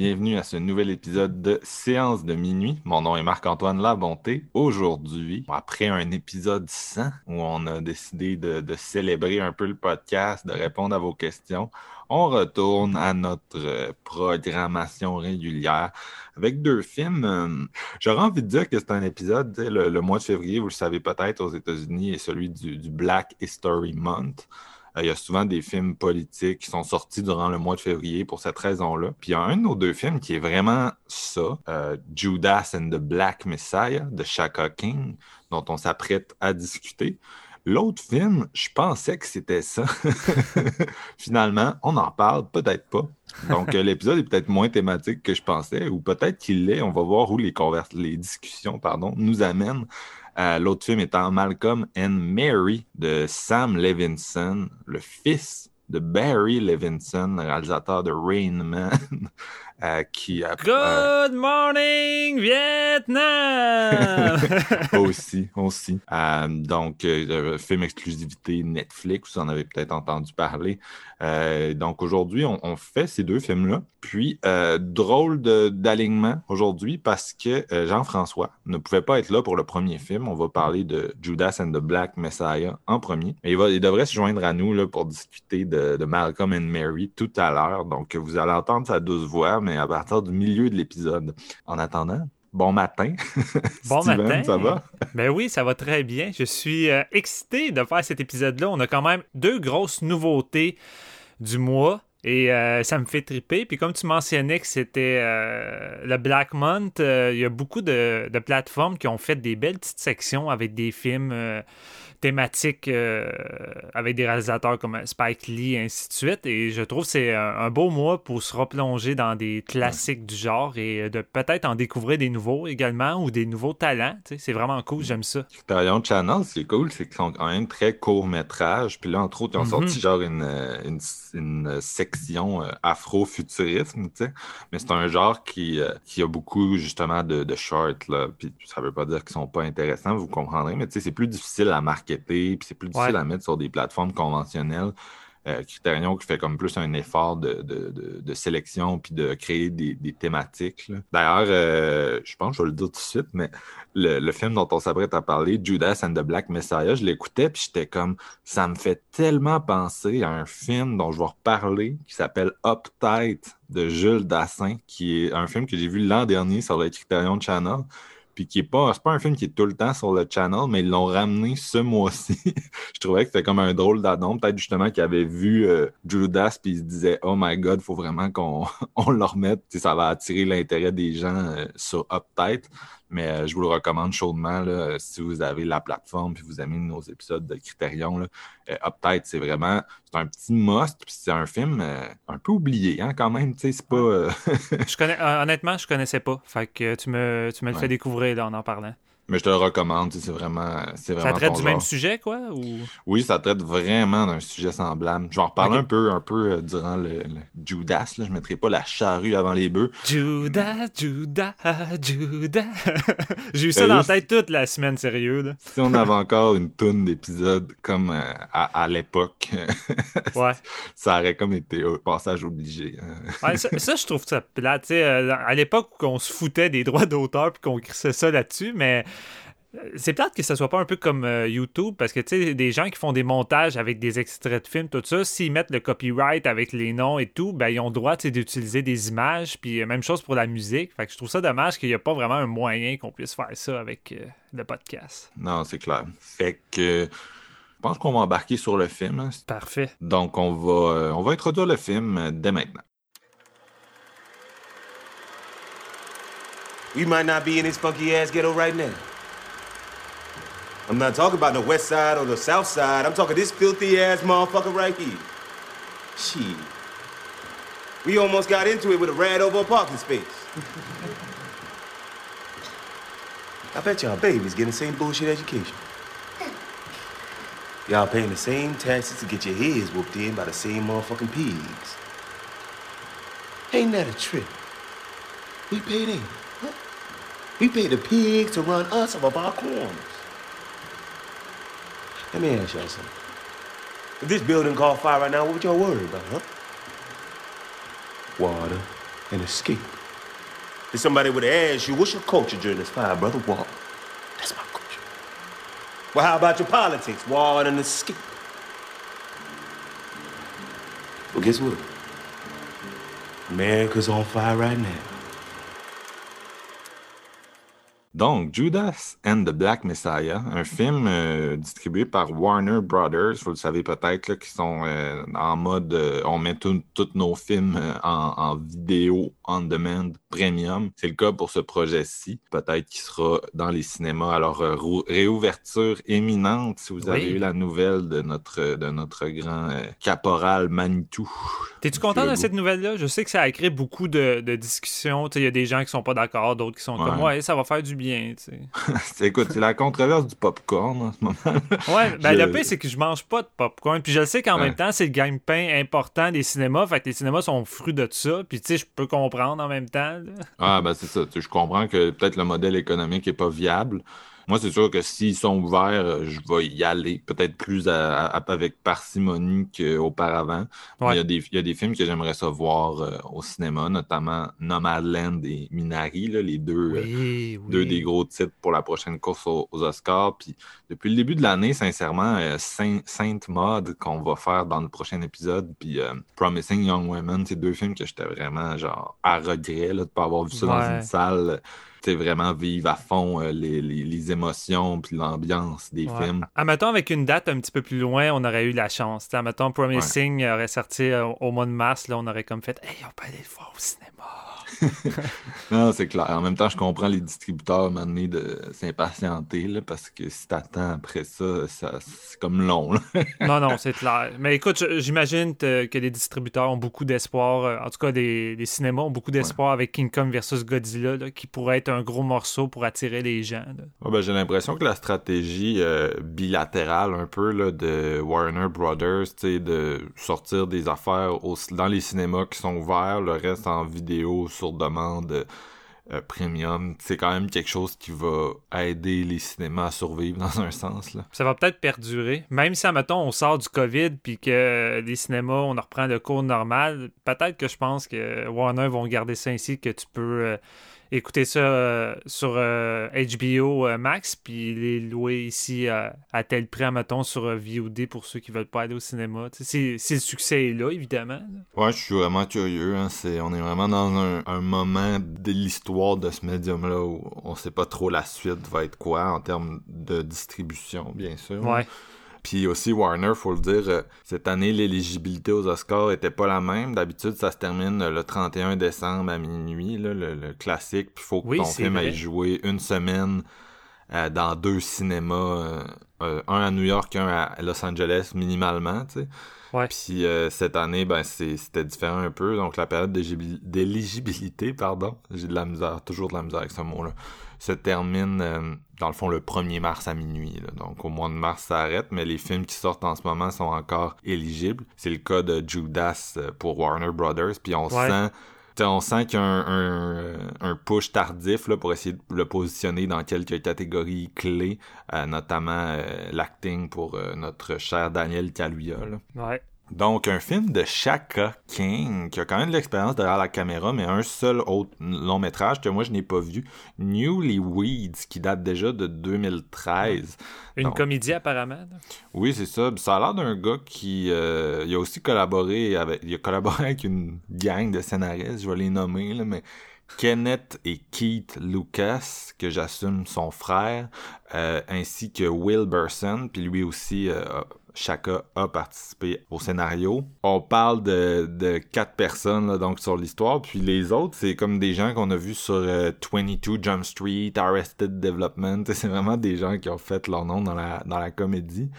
Bienvenue à ce nouvel épisode de Séance de minuit. Mon nom est Marc-Antoine Labonté. Aujourd'hui, après un épisode 100 où on a décidé de, célébrer un peu le podcast, de répondre à vos questions, on retourne à notre euh, programmation régulière avec deux films. Euh, J'aurais envie de dire que c'est un épisode, le, mois de février, vous le savez peut-être aux États-Unis, est celui du Black History Month. Euh, Il y a souvent des films politiques qui sont sortis durant le mois de février pour cette raison-là. Puis il y a un de nos deux films qui est vraiment ça, euh, Judas and the Black Messiah de Shaka King, dont on s'apprête à discuter. L'autre film, je pensais que c'était ça. Finalement, on en parle, peut-être pas. Donc, euh, l'épisode est peut-être moins thématique que je pensais, ou peut-être qu'il l'est. On va voir où les, les discussions pardon, nous amènent. Euh, L'autre film étant Malcolm and Mary de Sam Levinson, le fils de Barry Levinson, réalisateur de Rain Man, euh, qui a euh, Good morning, Vietnam! aussi, aussi. Euh, donc, euh, film exclusivité Netflix, vous en avez peut-être entendu parler. Euh, donc, aujourd'hui, on, on fait ces deux films-là. Puis, euh, drôle d'alignement aujourd'hui parce que euh, Jean-François ne pouvait pas être là pour le premier film. On va parler de Judas and the Black Messiah en premier. Et il, va, il devrait se joindre à nous là, pour discuter de, de Malcolm and Mary tout à l'heure. Donc, vous allez entendre sa douce voix, mais à partir du milieu de l'épisode. En attendant, bon matin. Bon Steven, matin. ça va? Ben oui, ça va très bien. Je suis euh, excité de faire cet épisode-là. On a quand même deux grosses nouveautés du mois. Et euh, ça me fait triper. Puis comme tu mentionnais que c'était euh, le Black Month, il y a beaucoup de, de plateformes qui ont fait des belles petites sections avec des films thématiques euh, avec des réalisateurs comme Spike Lee et ainsi de suite. Et je trouve que c'est un, un beau mois pour se replonger dans des classiques du genre et de peut-être en découvrir des nouveaux également ou des nouveaux talents. C'est vraiment cool, j'aime ça. Criterion Channel, ce qui est cool, c'est qu'ils sont quand même très court métrage. Puis là, entre autres, ils ont Mhm. sorti genre une, une, une section euh, afro-futurisme. Mais c'est un genre qui, euh, qui a beaucoup, justement, de, de shorts, là. Puis ça veut pas dire qu'ils sont pas intéressants, vous comprendrez. Mais c'est plus difficile à marketer, puis c'est plus difficile Ouais. à mettre sur des plateformes conventionnelles. Euh, Criterion qui fait comme plus un effort de, de, de, de sélection puis de créer des, des thématiques. D'ailleurs, euh, je pense que je vais le dire tout de suite, mais le, le film dont on s'apprête à parler, Judas and the Black Messiah, je l'écoutais puis j'étais comme, ça me fait tellement penser à un film dont je vais reparler qui s'appelle Uptight de Jules Dassin, qui est un film que j'ai vu l'an dernier sur le Criterion Channel. Puis qui pas, c'est pas un film qui est tout le temps sur le channel, mais ils l'ont ramené ce mois-ci. je trouvais que c'était comme un drôle d'addon. Peut-être justement qu'ils avaient vu euh, Judas puis ils se disaient Oh my god, faut vraiment qu'on on le remette. Tu sais, ça va attirer l'intérêt des gens euh, sur Uptight. Mais euh, je vous le recommande chaudement là, euh, si vous avez la plateforme puis vous aimez nos épisodes de Criterion. Euh, Uptight, c'est vraiment c'est un petit must. Puis c'est un film euh, un peu oublié hein, quand même. C'est pas. euh, Je connais, honnêtement, je connaissais pas. Fait que tu me, tu me le Ouais. fais découvrir là, en en parlant. Mais je te le recommande. C'est vraiment. C'est Ça vraiment traite ton du même sujet, quoi? Ou... Oui, ça traite vraiment d'un sujet semblable. Je vais en reparler un peu, un peu euh, durant le, le Judas. Là. Je ne mettrai pas la charrue avant les bœufs. Judas, Judas, Judas. J'ai eu ça Euh, dans la tête toute la semaine, sérieux. Là. Si on avait encore une toune d'épisodes comme euh, à, à l'époque, Ouais. ça aurait comme été un passage obligé. hein. Ouais, ça, ça, je trouve ça sais, euh, à l'époque où on se foutait des droits d'auteur puis qu'on crissait ça là-dessus, mais c'est plate que ça soit pas un peu comme euh, YouTube parce que tu sais, des gens qui font des montages avec des extraits de films, tout ça, s'ils mettent le copyright avec les noms et tout, ben ils ont le droit tu sais, d'utiliser des images. Puis euh, même chose pour la musique. Fait que je trouve ça dommage qu'il n'y a pas vraiment un moyen qu'on puisse faire ça avec euh, le podcast. Non, c'est clair. Fait que Je pense qu'on va embarquer sur le film. hein. Parfait. Donc, on va, euh, on va introduire le film dès maintenant. We might not be in this funky ass ghetto right now. I'm not talking about the west side or the south side. I'm talking this filthy ass motherfucker right here. Shit. We almost got into it with a rat over a parking space. I bet y'all babies getting the same bullshit education. Y'all paying the same taxes to get your heads whooped in by the same motherfucking pigs. Ain't that a trip? We pay them. We pay the pigs to run us of our corners. Let me ask y'all something. If this building caught fire right now, what would y'all worry about, huh? Water and escape. If somebody would have asked you, what's your culture during this fire, brother? Water. That's my culture. Well, how about your politics? Water and escape. Well, guess what? America's on fire right now. Donc, Judas and the Black Messiah, un film euh, distribué par Warner Brothers, vous le savez peut-être, qui sont euh, en mode, euh, on met tous nos films en, en vidéo on demand premium. C'est le cas pour ce projet-ci, peut-être qu'il sera dans les cinémas. Alors, réouverture éminente, si vous avez Oui. eu la nouvelle de notre, de notre grand caporal Manitou. T'es-tu content de cette nouvelle-là? Je sais que ça a créé beaucoup de, de discussions. Il y a des gens qui sont pas d'accord, d'autres qui sont comme. Ouais, ça va faire du bien. tu sais. C'est- Écoute, c'est la controverse du popcorn en ce moment. Ouais, ben Je- le pire, c'est que je mange pas de popcorn. Puis je le sais qu'en Ouais. même temps, c'est le gagne-pain important des cinémas. Fait que les cinémas sont fruits de ça. Puis tu sais, je peux comprendre en même temps. là. Ah, ben c'est ça. Tu sais, Je comprends que peut-être le modèle économique n'est pas viable. Moi, c'est sûr que s'ils sont ouverts, euh, je vais y aller peut-être plus à- à- avec parcimonie qu'auparavant. Ouais. Il, y a des, il y a des films que j'aimerais ça voir euh, au cinéma, notamment Nomadland et Minari, là, les deux, euh, Oui, oui. deux des gros titres pour la prochaine course aux, aux Oscars. Puis depuis le début de l'année, sincèrement, euh, Saint, Sainte Maud qu'on va faire dans le prochain épisode, puis Promising Young Women, c'est deux films que j'étais vraiment genre à regret là, de ne pas avoir vu ça dans une salle. Tu sais, vraiment vivre à fond euh, les, les- les émotions puis l'ambiance des Ouais. films. Admettons, avec une date un petit peu plus loin, on aurait eu la chance. T'sais, Admettons, Promising aurait sorti euh, au mois de mars. Là, on aurait comme fait Hey, on peut aller le voir au cinéma. Non, c'est clair. En même temps, je comprends les distributeurs m'amener de s'impatienter là, parce que si t'attends après ça, ça c'est comme long. là. non, non, c'est clair. Mais écoute, j'imagine que les distributeurs ont beaucoup d'espoir. euh, En tout cas, des, des cinémas ont beaucoup d'espoir avec King Kong versus Godzilla, là, qui pourrait être un gros morceau pour attirer les gens. Ouais, ben, j'ai l'impression que la stratégie euh, bilatérale un peu là, de Warner Brothers, tu sais, de sortir des affaires au- dans les cinémas qui sont ouverts, le reste en vidéo sur demande euh, premium, c'est quand même quelque chose qui va aider les cinémas à survivre dans un sens. Là. Ça va peut-être perdurer. Même si, admettons, on sort du COVID puis que les cinémas, on en reprend le cours normal, peut-être que je pense que Warner vont garder ça ainsi, que tu peux euh, écouter ça euh, sur euh, HBO euh, Max puis les louer ici à, tel prix, admettons, sur euh, VOD pour ceux qui veulent pas aller au cinéma. Si, si le succès est là, évidemment. là. Ouais, je suis vraiment curieux. Hein. C'est, on est vraiment dans un, un moment de l'histoire de ce médium-là où on sait pas trop la suite va être quoi en termes de distribution, bien sûr. Ouais. Puis aussi, Warner, faut le dire, euh, cette année, l'éligibilité aux Oscars était pas la même. D'habitude, ça se termine le 31 décembre à minuit, là, le, le classique. Puis faut que Oui, ton film vrai. aille jouer une semaine euh, dans deux cinémas, euh, euh, un à New York, un à Los Angeles, minimalement, tu sais. Ouais. Puis euh, cette année, ben c'était différent un peu. Donc la période d'éligibil- d'éligibilité, pardon, j'ai de la misère, toujours de la misère avec ce mot-là, se termine euh, dans le fond le 1er mars à minuit. là. Donc au mois de mars, ça arrête, mais les films qui sortent en ce moment sont encore éligibles. C'est le cas de Judas euh, pour Warner Brothers. Puis on Ouais. sent on sent qu'il y a un, un, euh, un push tardif là, pour essayer de le positionner dans quelques catégories clés, euh, notamment euh, l'acting pour euh, notre cher Daniel Kaluuya. là. Ouais. Donc, un film de Shaka King, qui a quand même de l'expérience derrière la caméra, mais un seul autre long métrage que moi je n'ai pas vu, Newlyweds, qui date déjà de 2013. Une Donc, comédie, apparemment. oui, c'est ça. Ça a l'air d'un gars qui euh, il a aussi collaboré avec il a collaboré avec une gang de scénaristes, je vais les nommer là, mais Kenneth et Keith Lucas, que j'assume son frère, euh, ainsi que Will Burson, puis lui aussi, euh, Chaka a participé au scénario. On parle de, quatre personnes donc sur l'histoire, puis les autres, c'est comme des gens qu'on a vus sur 22 Jump Street, Arrested Development. C'est vraiment des gens qui ont fait leur nom dans la, dans la comédie.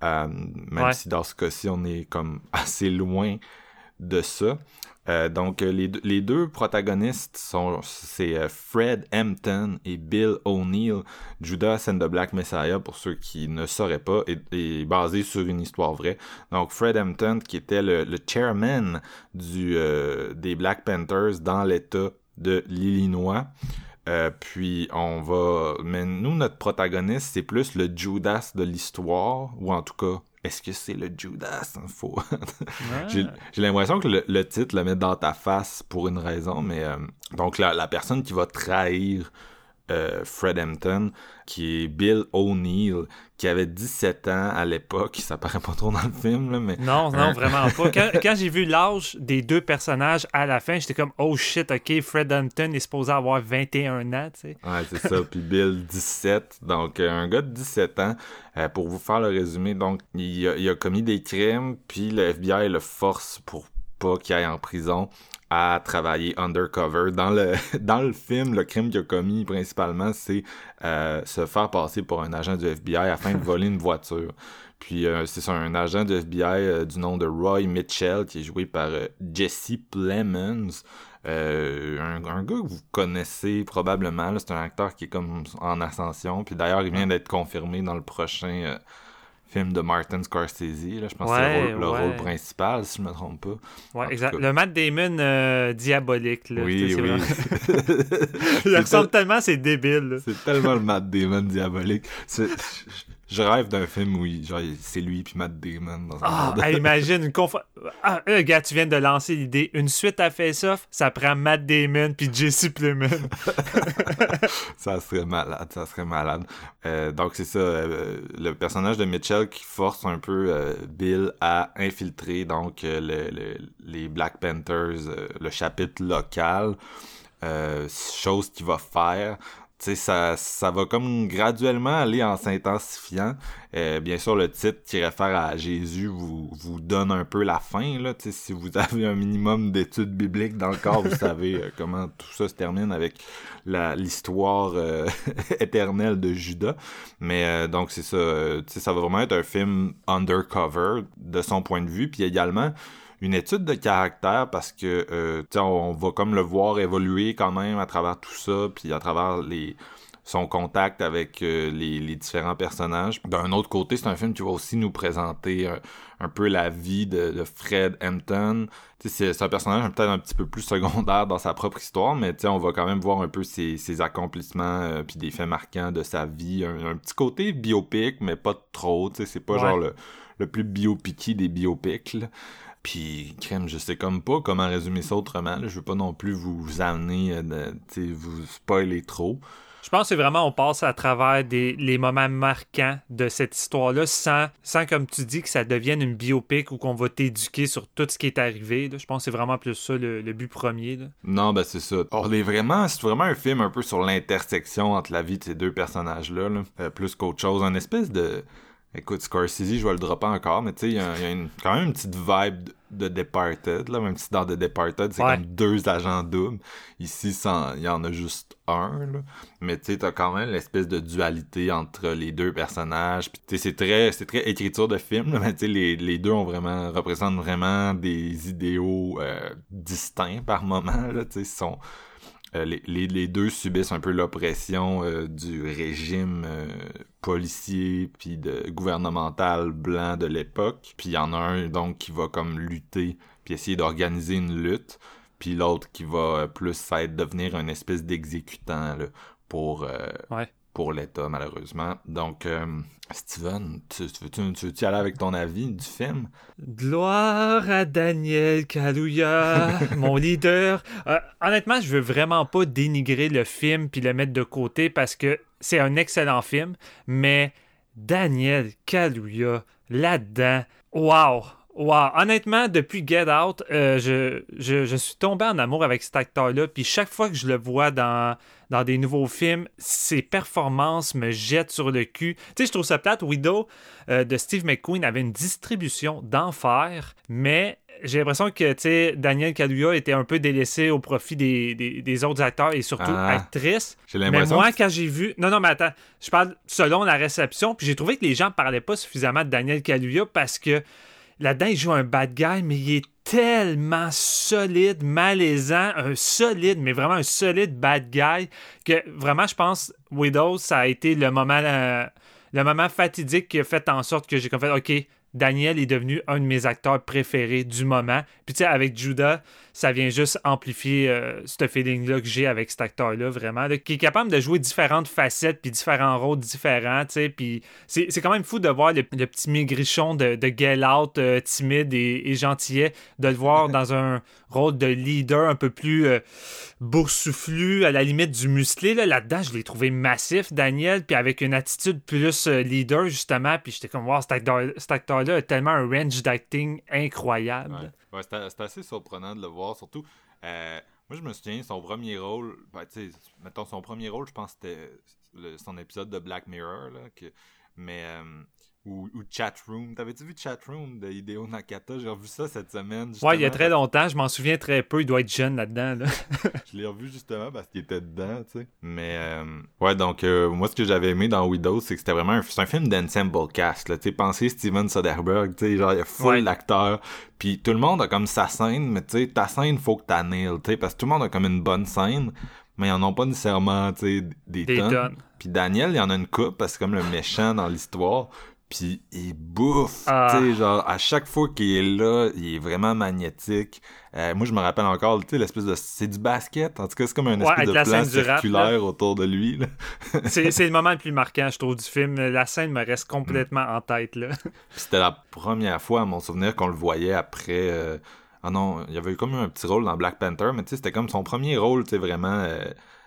même si dans ce cas-ci, on est comme assez loin de ça. Euh, donc, euh, les, deux protagonistes sont c'est euh, Fred Hampton et Bill O'Neill. Judas and the Black Messiah, pour ceux qui ne sauraient pas, est, basé sur une histoire vraie. Donc, Fred Hampton, qui était le, chairman des Black Panthers dans l'État de l'Illinois. puis on va. Mais nous, notre protagoniste, c'est plus le Judas de l'histoire, ou en tout cas est-ce que c'est le Judas? Faut... J'ai l'impression que le, titre le met dans ta face pour une raison, mais euh, donc la, la, personne qui va trahir euh, Fred Hampton, qui est Bill O'Neill, qui avait 17 ans à l'époque. Ça paraît pas trop dans le film, là, mais... Non, non, hein? vraiment pas. Quand, j'ai vu l'âge des deux personnages à la fin, j'étais comme « Oh shit, OK, Fred Hampton est supposé avoir 21 ans, tu sais. » Ouais, c'est ça. Puis Bill, 17. Donc, euh, un gars de 17 ans. Euh, pour vous faire le résumé, donc, il a, il a commis des crimes, puis le FBI le force pour pas qu'il aille en prison à travailler undercover. Dans le, dans le film, le crime qu'il a commis principalement, c'est euh, se faire passer pour un agent du FBI afin de voler une voiture. Puis euh, c'est un agent du FBI euh, du nom de Roy Mitchell qui est joué par Jesse Plemons. Un, un, gars que vous connaissez probablement. C'est un acteur qui est comme en ascension. Puis d'ailleurs, il vient d'être confirmé dans le prochain film de Martin Scorsese. Là, je pense que c'est le, rôle, principal, si je me trompe pas. Ouais, exact. Le Matt Damon euh, diabolique. Là, oui, oui. Il ressemble tellement, c'est débile. C'est tellement le Matt Damon diabolique je rêve d'un film où c'est lui puis Matt Damon dans un ah, imagine une conf... Ah, euh, gars, tu viens de lancer l'idée. Une suite à Face Off, ça prend Matt Damon puis Jesse Plemons. ça serait malade, ça serait malade. Euh, donc c'est ça, euh, le personnage de Mitchell qui force un peu Bill à infiltrer donc les Black Panthers, le chapitre local. chose qu'il va faire ça, ça va comme graduellement aller en s'intensifiant. Euh, bien sûr, le titre qui réfère à Jésus vous, vous donne un peu la fin. Là, si vous avez un minimum d'études bibliques dans le corps, vous savez euh, comment tout ça se termine avec l'histoire euh, éternelle de Judas. Mais donc c'est ça, ça va vraiment être un film undercover de son point de vue. Puis également une étude de caractère parce que euh, on va comme le voir évoluer quand même à travers tout ça, puis à travers les son contact avec euh, les, différents personnages. D'un autre côté, c'est un film qui va aussi nous présenter euh, un, peu la vie de, Fred Hampton. C'est un personnage peut-être un petit peu plus secondaire dans sa propre histoire, mais on va quand même voir un peu ses, accomplissements puis des faits marquants de sa vie. Un, petit côté biopic, mais pas trop. C'est pas genre le, le plus biopiqué des biopics. Là. Puis, crème, je sais comme pas comment résumer ça autrement. Je veux pas non plus vous amener, euh, vous spoiler trop. Je pense que vraiment on passe à travers des, les moments marquants de cette histoire-là sans, sans, comme tu dis, que ça devienne une biopic ou qu'on va t'éduquer sur tout ce qui est arrivé. Je pense que c'est vraiment plus ça le, but premier. Non, ben c'est ça. On est vraiment, c'est vraiment un film un peu sur l'intersection entre la vie de ces deux personnages-là, euh, plus qu'autre chose. Un espèce de Écoute, Scorsese, je vais le dropper encore, mais tu sais, il y a, quand même une petite vibe de, Departed, là, même si dans The Departed, c'est comme deux agents doubles. Ici, il y en a juste un, là. Mais tu sais, t'as quand même l'espèce de dualité entre les deux personnages. Puis tu sais, c'est très, c'est très écriture de film, là, mais tu sais, les, les, deux ont vraiment, représentent vraiment des idéaux euh, distincts par moment, là, tu sais, sont euh, les, deux subissent un peu l'oppression euh, du régime euh, policier puis de gouvernemental blanc de l'époque. Puis il y en a un donc qui va comme lutter puis essayer d'organiser une lutte, puis l'autre qui va plus être devenir une espèce d'exécutant pour pour l'État, malheureusement. Donc, euh, Steven, tu, tu, tu, tu, aller avec ton avis du film? Gloire à Daniel Kaluuya, mon leader. Euh, honnêtement, je veux vraiment pas dénigrer le film puis le mettre de côté parce que c'est un excellent film, mais Daniel Kaluuya, là-dedans, wow! Wow, honnêtement, depuis Get Out, euh, je, je, je, suis tombé en amour avec cet acteur-là. Puis chaque fois que je le vois dans, dans des nouveaux films, ses performances me jettent sur le cul. Tu sais, je trouve ça plate. Widow euh, de Steve McQueen avait une distribution d'enfer, mais j'ai l'impression que Daniel Kaluuya était un peu délaissé au profit des, des, autres acteurs et surtout ah, actrices. Mais moi, quand j'ai vu. Non, non, mais attends. Je parle selon la réception. Puis j'ai trouvé que les gens parlaient pas suffisamment de Daniel Kaluuya parce que Là-dedans, il joue un bad guy, mais il est tellement solide, malaisant, un solide, mais vraiment un solide bad guy, que vraiment, je pense, Widows, ça a été le moment, euh, le moment fatidique qui a fait en sorte que j'ai comme fait, OK, Daniel est devenu un de mes acteurs préférés du moment. Puis tu sais, avec Judah, ça vient juste amplifier euh, ce feeling-là que j'ai avec cet acteur-là, vraiment, qui est capable de jouer différentes facettes puis différents rôles différents, tu sais. Puis c'est quand même fou de voir le, petit maigrichon de, de Get Out, euh, timide et, et, gentillet, de le voir dans un rôle de leader un peu plus euh, boursouflu, à la limite du musclé. Là-dedans, je l'ai trouvé massif, Daniel, puis avec une attitude plus euh, leader, justement. Puis j'étais comme, wow, cet acteur-là a tellement un range d'acting incroyable. Ouais, c'était assez surprenant de le voir, surtout. Euh, moi, je me souviens, son premier rôle, ben, mettons, son premier rôle, je pense que c'était son épisode de Black Mirror, là, mais ou, ou Chatroom. T'avais-tu vu Chatroom de Hideo Nakata? J'ai revu ça cette semaine. Ouais, il y a très longtemps. Je m'en souviens très peu. Il doit être jeune là-dedans. Là. je l'ai revu justement parce qu'il était dedans, tu sais. Mais, euh, ouais, donc, euh, moi, ce que j'avais aimé dans Widows, c'est que c'était vraiment un, un film d'ensemble cast, là. Tu sais, pensez Steven Soderbergh, tu sais, genre, il y a full d'acteurs. Puis tout le monde a comme sa scène, mais tu sais, ta scène, faut que t'as nail, tu sais, parce que tout le monde a comme une bonne scène mais ils en ont pas nécessairement tu sais, des, des tonnes. Puis Daniel, il y en a une coupe parce que c'est comme le méchant dans l'histoire puis il bouffe. Ah. Tu sais, genre, à chaque fois qu'il est là, il est vraiment magnétique. Euh, moi, je me rappelle encore, tu sais, l'espèce de. C'est du basket. En tout cas, c'est comme un espèce de plan circulaire autour de lui. c'est, le moment le plus marquant, je trouve, du film. La scène me reste complètement en tête. là. C'était la première fois, à mon souvenir, qu'on le voyait après. Euh, ah non, il y avait eu comme un petit rôle dans Black Panther, mais tu sais, c'était comme son premier rôle, tu sais, vraiment. Euh,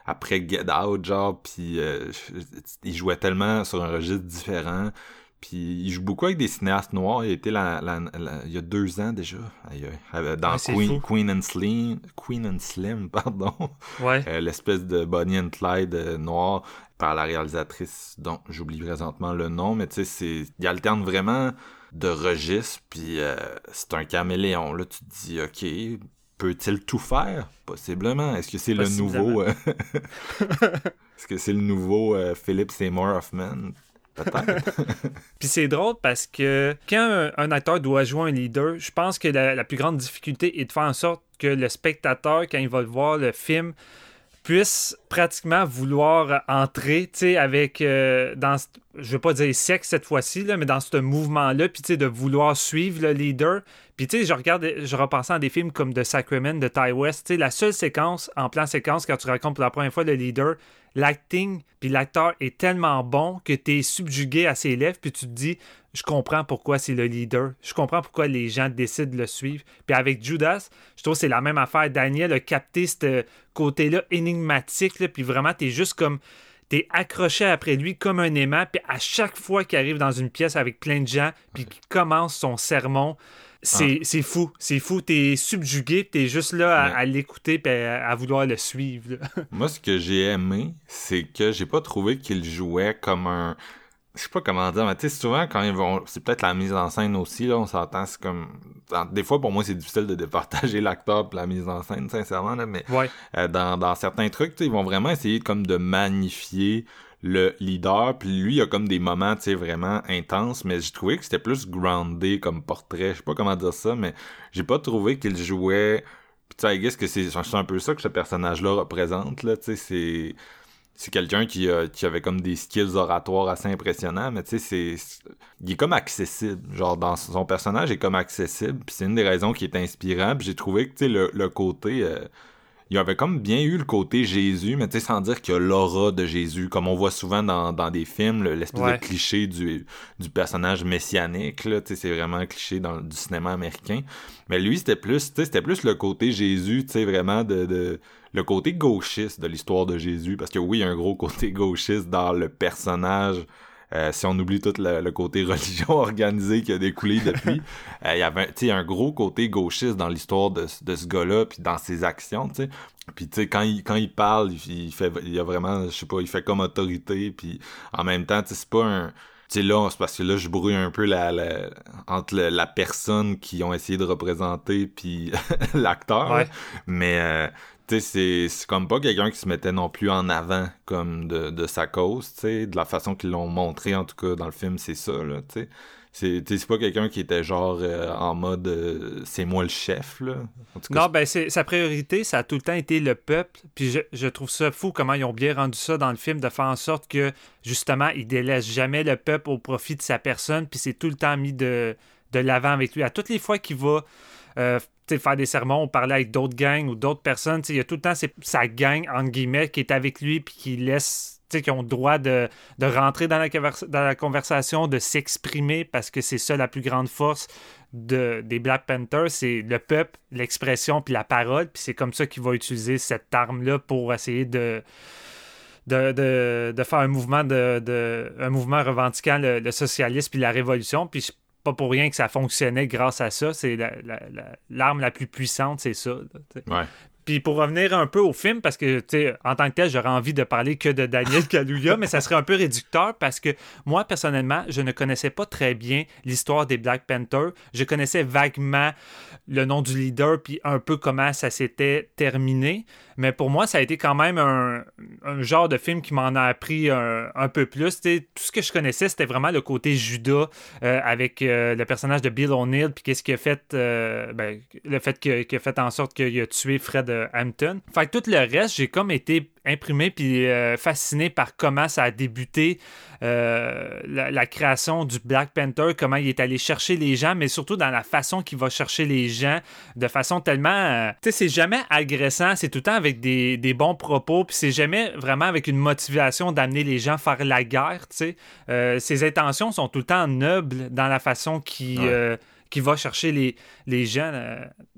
après Get Out, genre, puis il jouait tellement sur un registre différent. Puis il joue beaucoup avec des cinéastes noirs. Il était la, il y a deux ans déjà. Dans Queen, Queen, and Slim. Queen and Slim, pardon. Ouais. Euh, l'espèce de Bonnie and Clyde euh, noir par la réalisatrice dont j'oublie présentement le nom. Mais tu sais, c'est, il alterne vraiment de registre. Puis euh, c'est un caméléon. Là, tu te dis, OK, peut-il tout faire? Possiblement. Est-ce que c'est le nouveau... Est-ce que c'est le nouveau Philip Seymour Hoffman? Puis c'est drôle parce que quand un, acteur doit jouer un leader, je pense que la, plus grande difficulté est de faire en sorte que le spectateur, quand il va voir le film, puisse pratiquement vouloir entrer, tu sais, avec, euh, dans, je veux pas dire sexe cette fois-ci, mais dans ce mouvement-là, puis tu sais, de vouloir suivre le leader. Puis tu sais, je regarde, je repensais à des films comme The Sacrament de Ty West, tu sais, la seule séquence, en plan séquence, quand tu racontes pour la première fois le leader, l'acting puis l'acteur est tellement bon que tu es subjugué à ses lèvres puis tu te dis je comprends pourquoi c'est le leader, je comprends pourquoi les gens décident de le suivre. Puis avec Judas, je trouve que c'est la même affaire. Daniel a capté ce côté-là énigmatique, puis vraiment, tu juste comme t'es accroché après lui comme un aimant, puis à chaque fois qu'il arrive dans une pièce avec plein de gens, puis qu'il commence son sermon, c'est, ah. fou. C'est fou. T'es subjugué, t'es juste là à, l'écouter et à, vouloir le suivre. Moi, ce que j'ai aimé, c'est que j'ai pas trouvé qu'il jouait comme un. Je sais pas comment dire, mais tu sais, souvent, quand ils vont. C'est peut-être la mise en scène aussi, là, on s'entend, c'est comme. Des fois, pour moi, c'est difficile de départager l'acteur et la mise en scène, sincèrement, là, mais euh, dans, dans certains trucs, ils vont vraiment essayer comme de magnifier le leader, puis lui, il a comme des moments, tu sais, vraiment intenses, mais j'ai trouvé que c'était plus groundé comme portrait, je sais pas comment dire ça, mais j'ai pas trouvé qu'il jouait... Puis tu sais, guess que c'est un peu ça que ce personnage-là représente, là, tu sais, c'est... C'est quelqu'un qui, qui avait comme des skills oratoires assez impressionnants, mais tu sais, c'est... Il est comme accessible, genre, dans son personnage est comme accessible, puis c'est une des raisons qui est inspirant, puis j'ai trouvé que, tu sais, le, le côté... Euh, il avait comme bien eu le côté Jésus, mais tu sais, sans dire qu'il y a l'aura de Jésus, comme on voit souvent dans, dans des films, l'espèce de cliché du, du personnage messianique, là, tu sais, c'est vraiment un cliché dans, du cinéma américain. Mais lui, c'était plus, tu sais, c'était plus le côté Jésus, tu sais, vraiment de, de, le côté gauchiste de l'histoire de Jésus, parce que oui, il y a un gros côté gauchiste dans le personnage Euh, si on oublie tout le, côté religion organisée qui a découlé depuis, euh, il y avait un gros côté gauchiste dans l'histoire de, de ce gars-là, puis dans ses actions, tu sais. Puis tu sais, quand il, quand il parle, il, fait il a vraiment, je sais pas, il fait comme autorité, puis en même temps, tu sais, c'est pas un tu sais, là, c'est parce que là, je brouille un peu la, entre la personne qui ont essayé de représenter puis l'acteur. Mais, euh, tu sais, c'est comme pas quelqu'un qui se mettait non plus en avant comme de, de sa cause, tu sais. De la façon qu'ils l'ont montré, en tout cas, dans le film, c'est ça, là, tu sais. C'est pas quelqu'un qui était genre euh, en mode euh, c'est moi le chef. Là. non, ben sa priorité, ça a tout le temps été le peuple. Puis je, je, trouve ça fou comment ils ont bien rendu ça dans le film, de faire en sorte que justement, il délaisse jamais le peuple au profit de sa personne. Puis c'est tout le temps mis de, de l'avant avec lui. À toutes les fois qu'il va euh, faire des sermons ou parler avec d'autres gangs ou d'autres personnes, il y a tout le temps sa gang, entre guillemets, qui est avec lui puis qui laisse qui ont le droit de, rentrer dans la, conversation, de s'exprimer, parce que c'est ça la plus grande force de, des Black Panthers, c'est le peuple, l'expression, puis la parole, puis c'est comme ça qu'il va utiliser cette arme-là pour essayer de, de, faire un mouvement, de, un mouvement revendiquant le, socialisme puis la révolution, puis pas pour rien que ça fonctionnait grâce à ça. C'est l'arme la, plus puissante, c'est ça. Puis pour revenir un peu au film, parce que, tu sais, en tant que tel, j'aurais envie de parler que de Daniel Kaluuya, mais ça serait un peu réducteur parce que moi, personnellement, je ne connaissais pas très bien l'histoire des Black Panthers. Je connaissais vaguement le nom du leader, puis un peu comment ça s'était terminé. Mais pour moi, ça a été quand même un, genre de film qui m'en a appris un, peu plus. tout ce que je connaissais, c'était vraiment le côté Judas euh, avec euh, le personnage de Bill O'Neill, puis qu'est-ce qu'il a fait, euh, ben, le fait qu'il a fait en sorte qu'il a tué Fred Hampton. Fait que tout le reste, j'ai comme été imprimé puis euh, fasciné par comment ça a débuté euh, la, création du Black Panther, comment il est allé chercher les gens, mais surtout dans la façon qu'il va chercher les gens, de façon tellement... Euh, tu sais, c'est jamais agressant, c'est tout le temps avec des, bons propos, puis c'est jamais vraiment avec une motivation d'amener les gens faire la guerre, tu sais. ses intentions sont tout le temps nobles dans la façon qui... qui va chercher les, les gens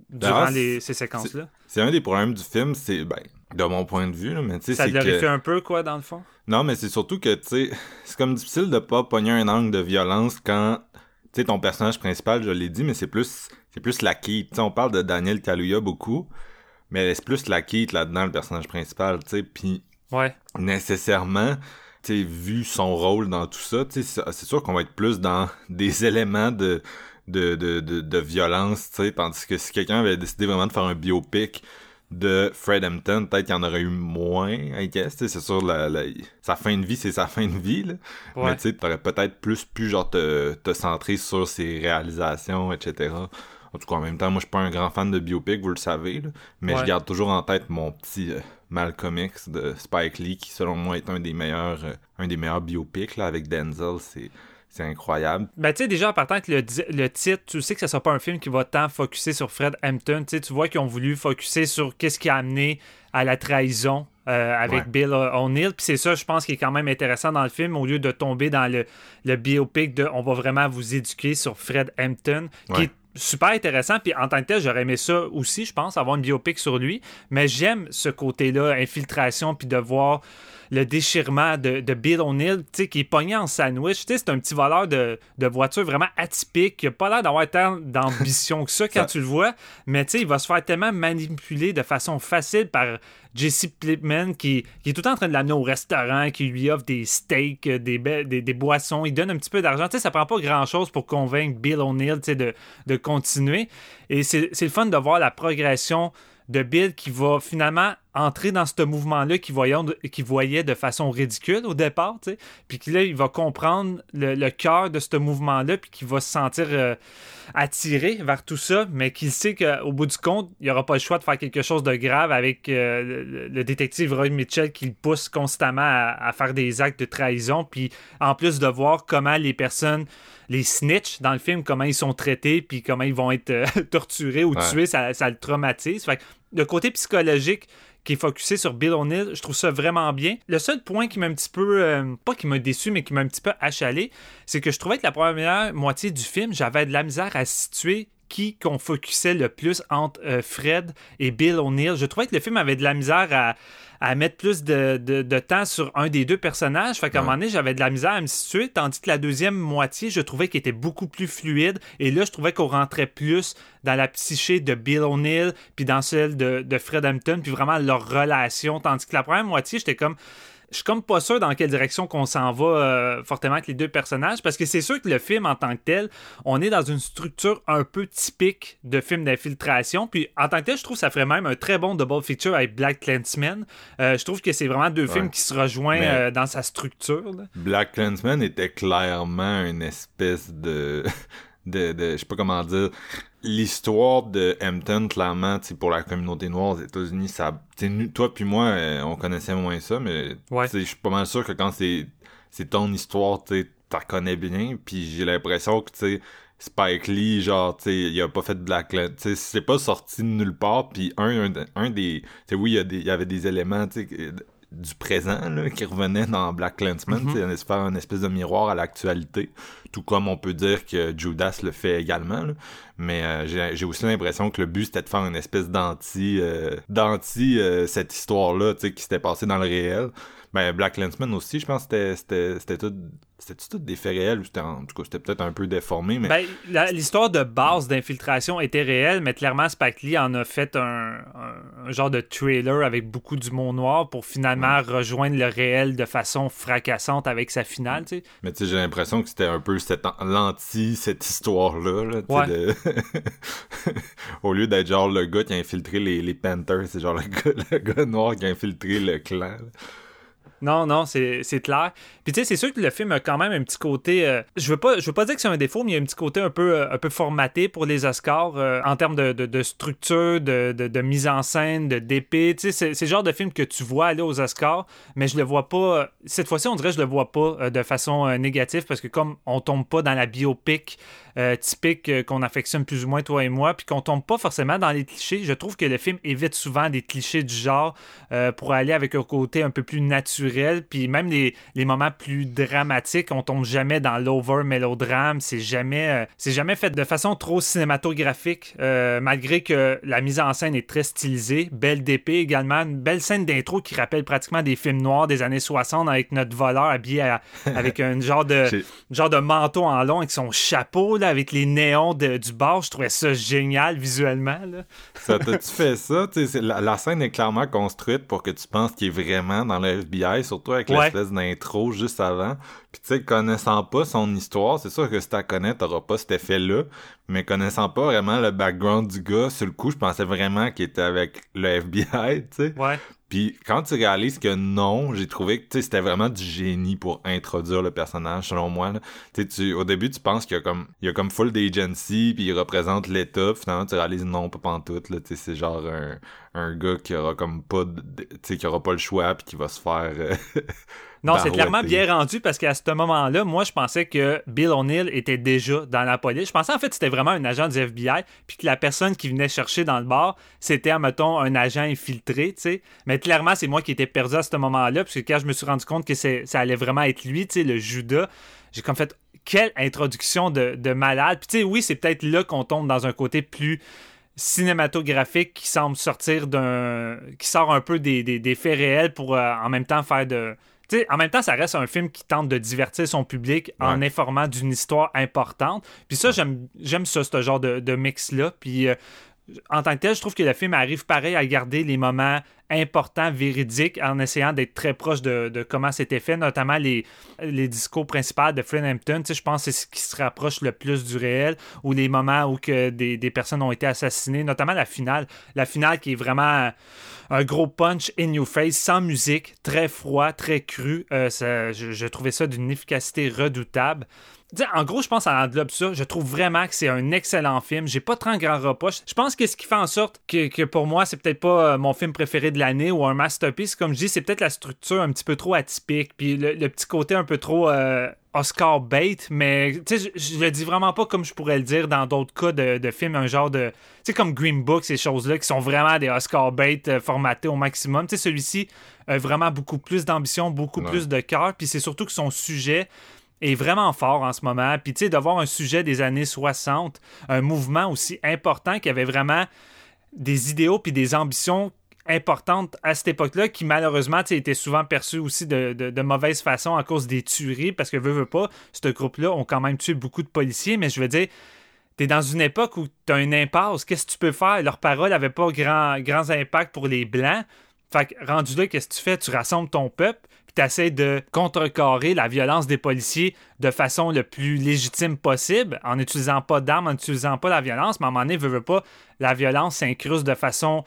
durant ces séquences-là. C'est un des problèmes du film, c'est ben, de mon point de vue, là, mais tu sais, Ça glorifie un peu, quoi, dans le fond? Non, mais c'est surtout que, tu sais, c'est comme difficile de pas pogner un angle de violence quand, tu sais, ton personnage principal, je l'ai dit, mais c'est plus, c'est plus la Keith. Tu sais, on parle de Daniel Kaluuya beaucoup, mais c'est plus la Keith là-dedans, le personnage principal, tu sais, puis ouais. nécessairement, tu sais, vu son rôle dans tout ça, tu sais, c'est sûr qu'on va être plus dans des éléments de, de, de, de, de violence, tu sais, tandis que si quelqu'un avait décidé vraiment de faire un biopic de Fred Hampton, peut-être qu'il y en aurait eu moins, I guess. C'est sûr, la, sa fin de vie, c'est sa fin de vie. Là. Mais tu sais, t'aurais peut-être plus pu genre te, te centrer sur ses réalisations, etc. En tout cas, en même temps, moi, je suis pas un grand fan de biopic, vous le savez. Là, mais je garde toujours en tête mon petit euh, Malcolm X de Spike Lee, qui selon moi est un des meilleurs, euh, un des meilleurs biopics là, avec Denzel. C'est c'est incroyable. Ben, tu sais, déjà, en partant que le, titre, tu sais que ce sera pas un film qui va tant focuser sur Fred Hampton. Tu tu vois qu'ils ont voulu focuser sur qu'est-ce qui a amené à la trahison euh, avec Bill O'Neill. Puis c'est ça, je pense, qui est quand même intéressant dans le film, au lieu de tomber dans le, le biopic de on va vraiment vous éduquer sur Fred Hampton, qui est super intéressant. Puis en tant que tel, j'aurais aimé ça aussi, je pense, avoir une biopic sur lui. Mais j'aime ce côté-là, infiltration, puis de voir le déchirement de, Bill O'Neill, qui est pogné en sandwich. C'est un petit voleur de, voiture vraiment atypique, qui n'a pas l'air d'avoir tant d'ambition que ça quand tu le vois, mais il va se faire tellement manipuler de façon facile par Jesse Plipman qui, qui, est tout le temps en train de l'amener au restaurant, qui lui offre des steaks, des, des, boissons, il donne un petit peu d'argent. Ça prend pas grand-chose pour convaincre Bill O'Neill de, de continuer. Et c'est le fun de voir la progression de Bill qui va finalement entrer dans ce mouvement-là qu'il voyait, voyait, de façon ridicule au départ, puis là, il va comprendre le, cœur de ce mouvement-là, puis qu'il va se sentir euh, attiré vers tout ça, mais qu'il sait qu'au bout du compte, il n'y aura pas le choix de faire quelque chose de grave avec euh, le, détective Roy Mitchell qui le pousse constamment à, faire des actes de trahison, puis en plus de voir comment les personnes les snitch dans le film, comment ils sont traités, puis comment ils vont être euh, torturés ou tués, ça, ça, le traumatise. Fait le côté psychologique qui est focusé sur Bill O'Neill, je trouve ça vraiment bien. Le seul point qui m'a un petit peu, euh, pas qui m'a déçu, mais qui m'a un petit peu achalé, c'est que je trouvais que la première moitié du film, j'avais de la misère à situer qui qu'on focusait le plus entre euh, Fred et Bill O'Neill. Je trouvais que le film avait de la misère à, à mettre plus de, de, temps sur un des deux personnages. Fait qu'à un moment donné, j'avais de la misère à me situer, tandis que la deuxième moitié, je trouvais qu'elle était beaucoup plus fluide. Et là, je trouvais qu'on rentrait plus dans la psyché de Bill O'Neill, puis dans celle de, de Fred Hampton, puis vraiment leur relation. Tandis que la première moitié, j'étais comme je suis comme pas sûr dans quelle direction qu'on s'en va euh, fortement avec les deux personnages parce que c'est sûr que le film en tant que tel, on est dans une structure un peu typique de film d'infiltration. Puis en tant que tel, je trouve que ça ferait même un très bon double feature avec Black Clansman. Euh, je trouve que c'est vraiment deux films qui se rejoignent euh, dans sa structure. Black Clansman était clairement une espèce de de, de je sais pas comment dire l'histoire de Hampton clairement pour la communauté noire aux États-Unis ça toi puis moi euh, on connaissait moins ça mais je suis pas mal sûr que quand c'est c'est ton histoire tu la connais bien puis j'ai l'impression que tu Spike Lee, genre, tu sais, il a pas fait de Black tu sais, c'est pas sorti de nulle part, puis un, un, des, tu sais, oui, il y, avait des éléments, tu sais, du présent là, qui revenait dans Black Clansman, mm -hmm. faire un espèce de miroir à l'actualité, tout comme on peut dire que Judas le fait également. Mais euh, j'ai aussi l'impression que le but c'était de faire une espèce d'anti euh, d'anti euh, cette histoire-là qui s'était passée dans le réel. Ben, Black Lensman aussi, je pense que c'était tout c'était tout des faits réels ou c'était en tout cas c'était peut-être un peu déformé mais ben, l'histoire de base d'infiltration était réelle mais clairement Spike Lee en a fait un, genre de trailer avec beaucoup d'humour noir pour finalement rejoindre le réel de façon fracassante avec sa finale tu sais. Mais tu sais j'ai l'impression que c'était un peu cette histoire là, au lieu d'être genre le gars qui a infiltré les, les Panthers c'est genre le gars, le gars noir qui a infiltré le clan non, non, c'est clair. Puis tu sais, c'est sûr que le film a quand même un petit côté. Euh, je veux pas, je veux pas dire que c'est un défaut, mais il y a un petit côté un peu, euh, un peu formaté pour les Oscars euh, en termes de, de, structure, de, de, mise en scène, de d'épée. Tu sais, c'est le genre de film que tu vois aller aux Oscars, mais je le vois pas. Cette fois-ci, on dirait que je le vois pas de façon négative parce que comme on tombe pas dans la biopic euh, typique euh, qu'on affectionne plus ou moins toi et moi, puis qu'on tombe pas forcément dans les clichés. Je trouve que le film évite souvent des clichés du genre euh, pour aller avec un côté un peu plus naturel, puis même les, les moments plus dramatiques, on tombe jamais dans l'over mélodrame, c'est jamais, c'est jamais fait de façon trop cinématographique, malgré que la mise en scène est très stylisée, belle d'épée également, une belle scène d'intro qui rappelle pratiquement des films noirs des années 60 avec notre voleur habillé avec un genre de, genre de manteau en long avec son chapeau là, avec les néons du bar. Je trouvais ça génial visuellement. ça t'as-tu fait ça? La, la, scène est clairement construite pour que tu penses qu'il est vraiment dans le FBI, surtout avec l'espèce d'intro juste avant. Puis tu sais, connaissant pas son histoire, c'est sûr que si la connais, t'auras pas cet effet-là. Mais connaissant pas vraiment le background du gars, sur le coup, je pensais vraiment qu'il était avec le FBI, tu sais. Ouais. Puis quand tu réalises que non, j'ai trouvé que c'était vraiment du génie pour introduire le personnage, selon moi. Là. Tu, au début, tu penses qu'il y a comme il y a comme full d'agency, puis il représente l'État. Finalement, tu réalises non, pas pantoute. Là, c'est genre un, un gars qui aura comme pas de, qui aura pas le choix, puis qui va se faire euh, Non, c'est clairement bien rendu parce qu'à ce moment-là, moi, je pensais que Bill O'Neill était déjà dans la police. Je pensais en fait que c'était vraiment un agent du FBI, puis que la personne qui venait chercher dans le bar, c'était, mettons, un agent infiltré, tu sais. Mais clairement, c'est moi qui étais perdu à ce moment-là, parce que quand je me suis rendu compte que ça allait vraiment être lui, tu sais, le Judas, j'ai comme fait quelle introduction de, malade. Puis tu sais, oui, c'est peut-être là qu'on tombe dans un côté plus cinématographique qui semble sortir d'un. qui sort un peu des, faits réels pour euh, en même temps faire de en même temps, ça reste un film qui tente de divertir son public en informant d'une histoire importante. Puis ça, j'aime ça, ce genre de, mix-là. Puis euh, en tant que tel, je trouve que le film arrive pareil à garder les moments importants, véridiques, en essayant d'être très proche de, comment c'était fait, notamment les, les discours principaux de Fred Hampton. je pense que c'est ce qui se rapproche le plus du réel, ou les moments où des personnes ont été assassinées, notamment la finale. La finale qui est vraiment un gros punch in your face, sans musique, très froid, très cru. Euh, je, trouvais ça d'une efficacité redoutable. En gros, je pense à englobe ça. Je trouve vraiment que c'est un excellent film. J'ai pas trop grand reproche. Je pense que ce qui fait en sorte que, pour moi, c'est peut-être pas euh, mon film préféré de l'année ou un masterpiece, comme je dis, c'est peut-être la structure un petit peu trop atypique. Puis le, petit côté un peu trop. Euh, Oscar bait, mais je, je le dis vraiment pas comme je pourrais le dire dans d'autres cas de, films, un genre de. Tu sais, comme Green Book, ces choses-là, qui sont vraiment des Oscar bait euh, formatés au maximum. Tu sais, celui-ci a vraiment beaucoup plus d'ambition, beaucoup plus de cœur, puis c'est surtout que son sujet est vraiment fort en ce moment. Puis, tu sais, d'avoir un sujet des années 60, un mouvement aussi important qui avait vraiment des idéaux puis des ambitions importantes à cette époque-là qui malheureusement étaient souvent perçues aussi de, de, mauvaise façon à cause des tueries parce que veux, veux pas, ce groupe-là ont quand même tué beaucoup de policiers, mais je veux dire, t'es dans une époque où t'as une impasse, qu'est-ce que tu peux faire? Leurs paroles n'avaient pas grand, grands impacts pour les Blancs. Fait que rendu là, qu'est-ce que tu fais? Tu rassembles ton peuple, puis tu essaies de contrecarrer la violence des policiers de façon le plus légitime possible, en n'utilisant pas d'armes, en n'utilisant pas la violence, mais à un moment donné, veut, veut pas, la violence s'incruste de façon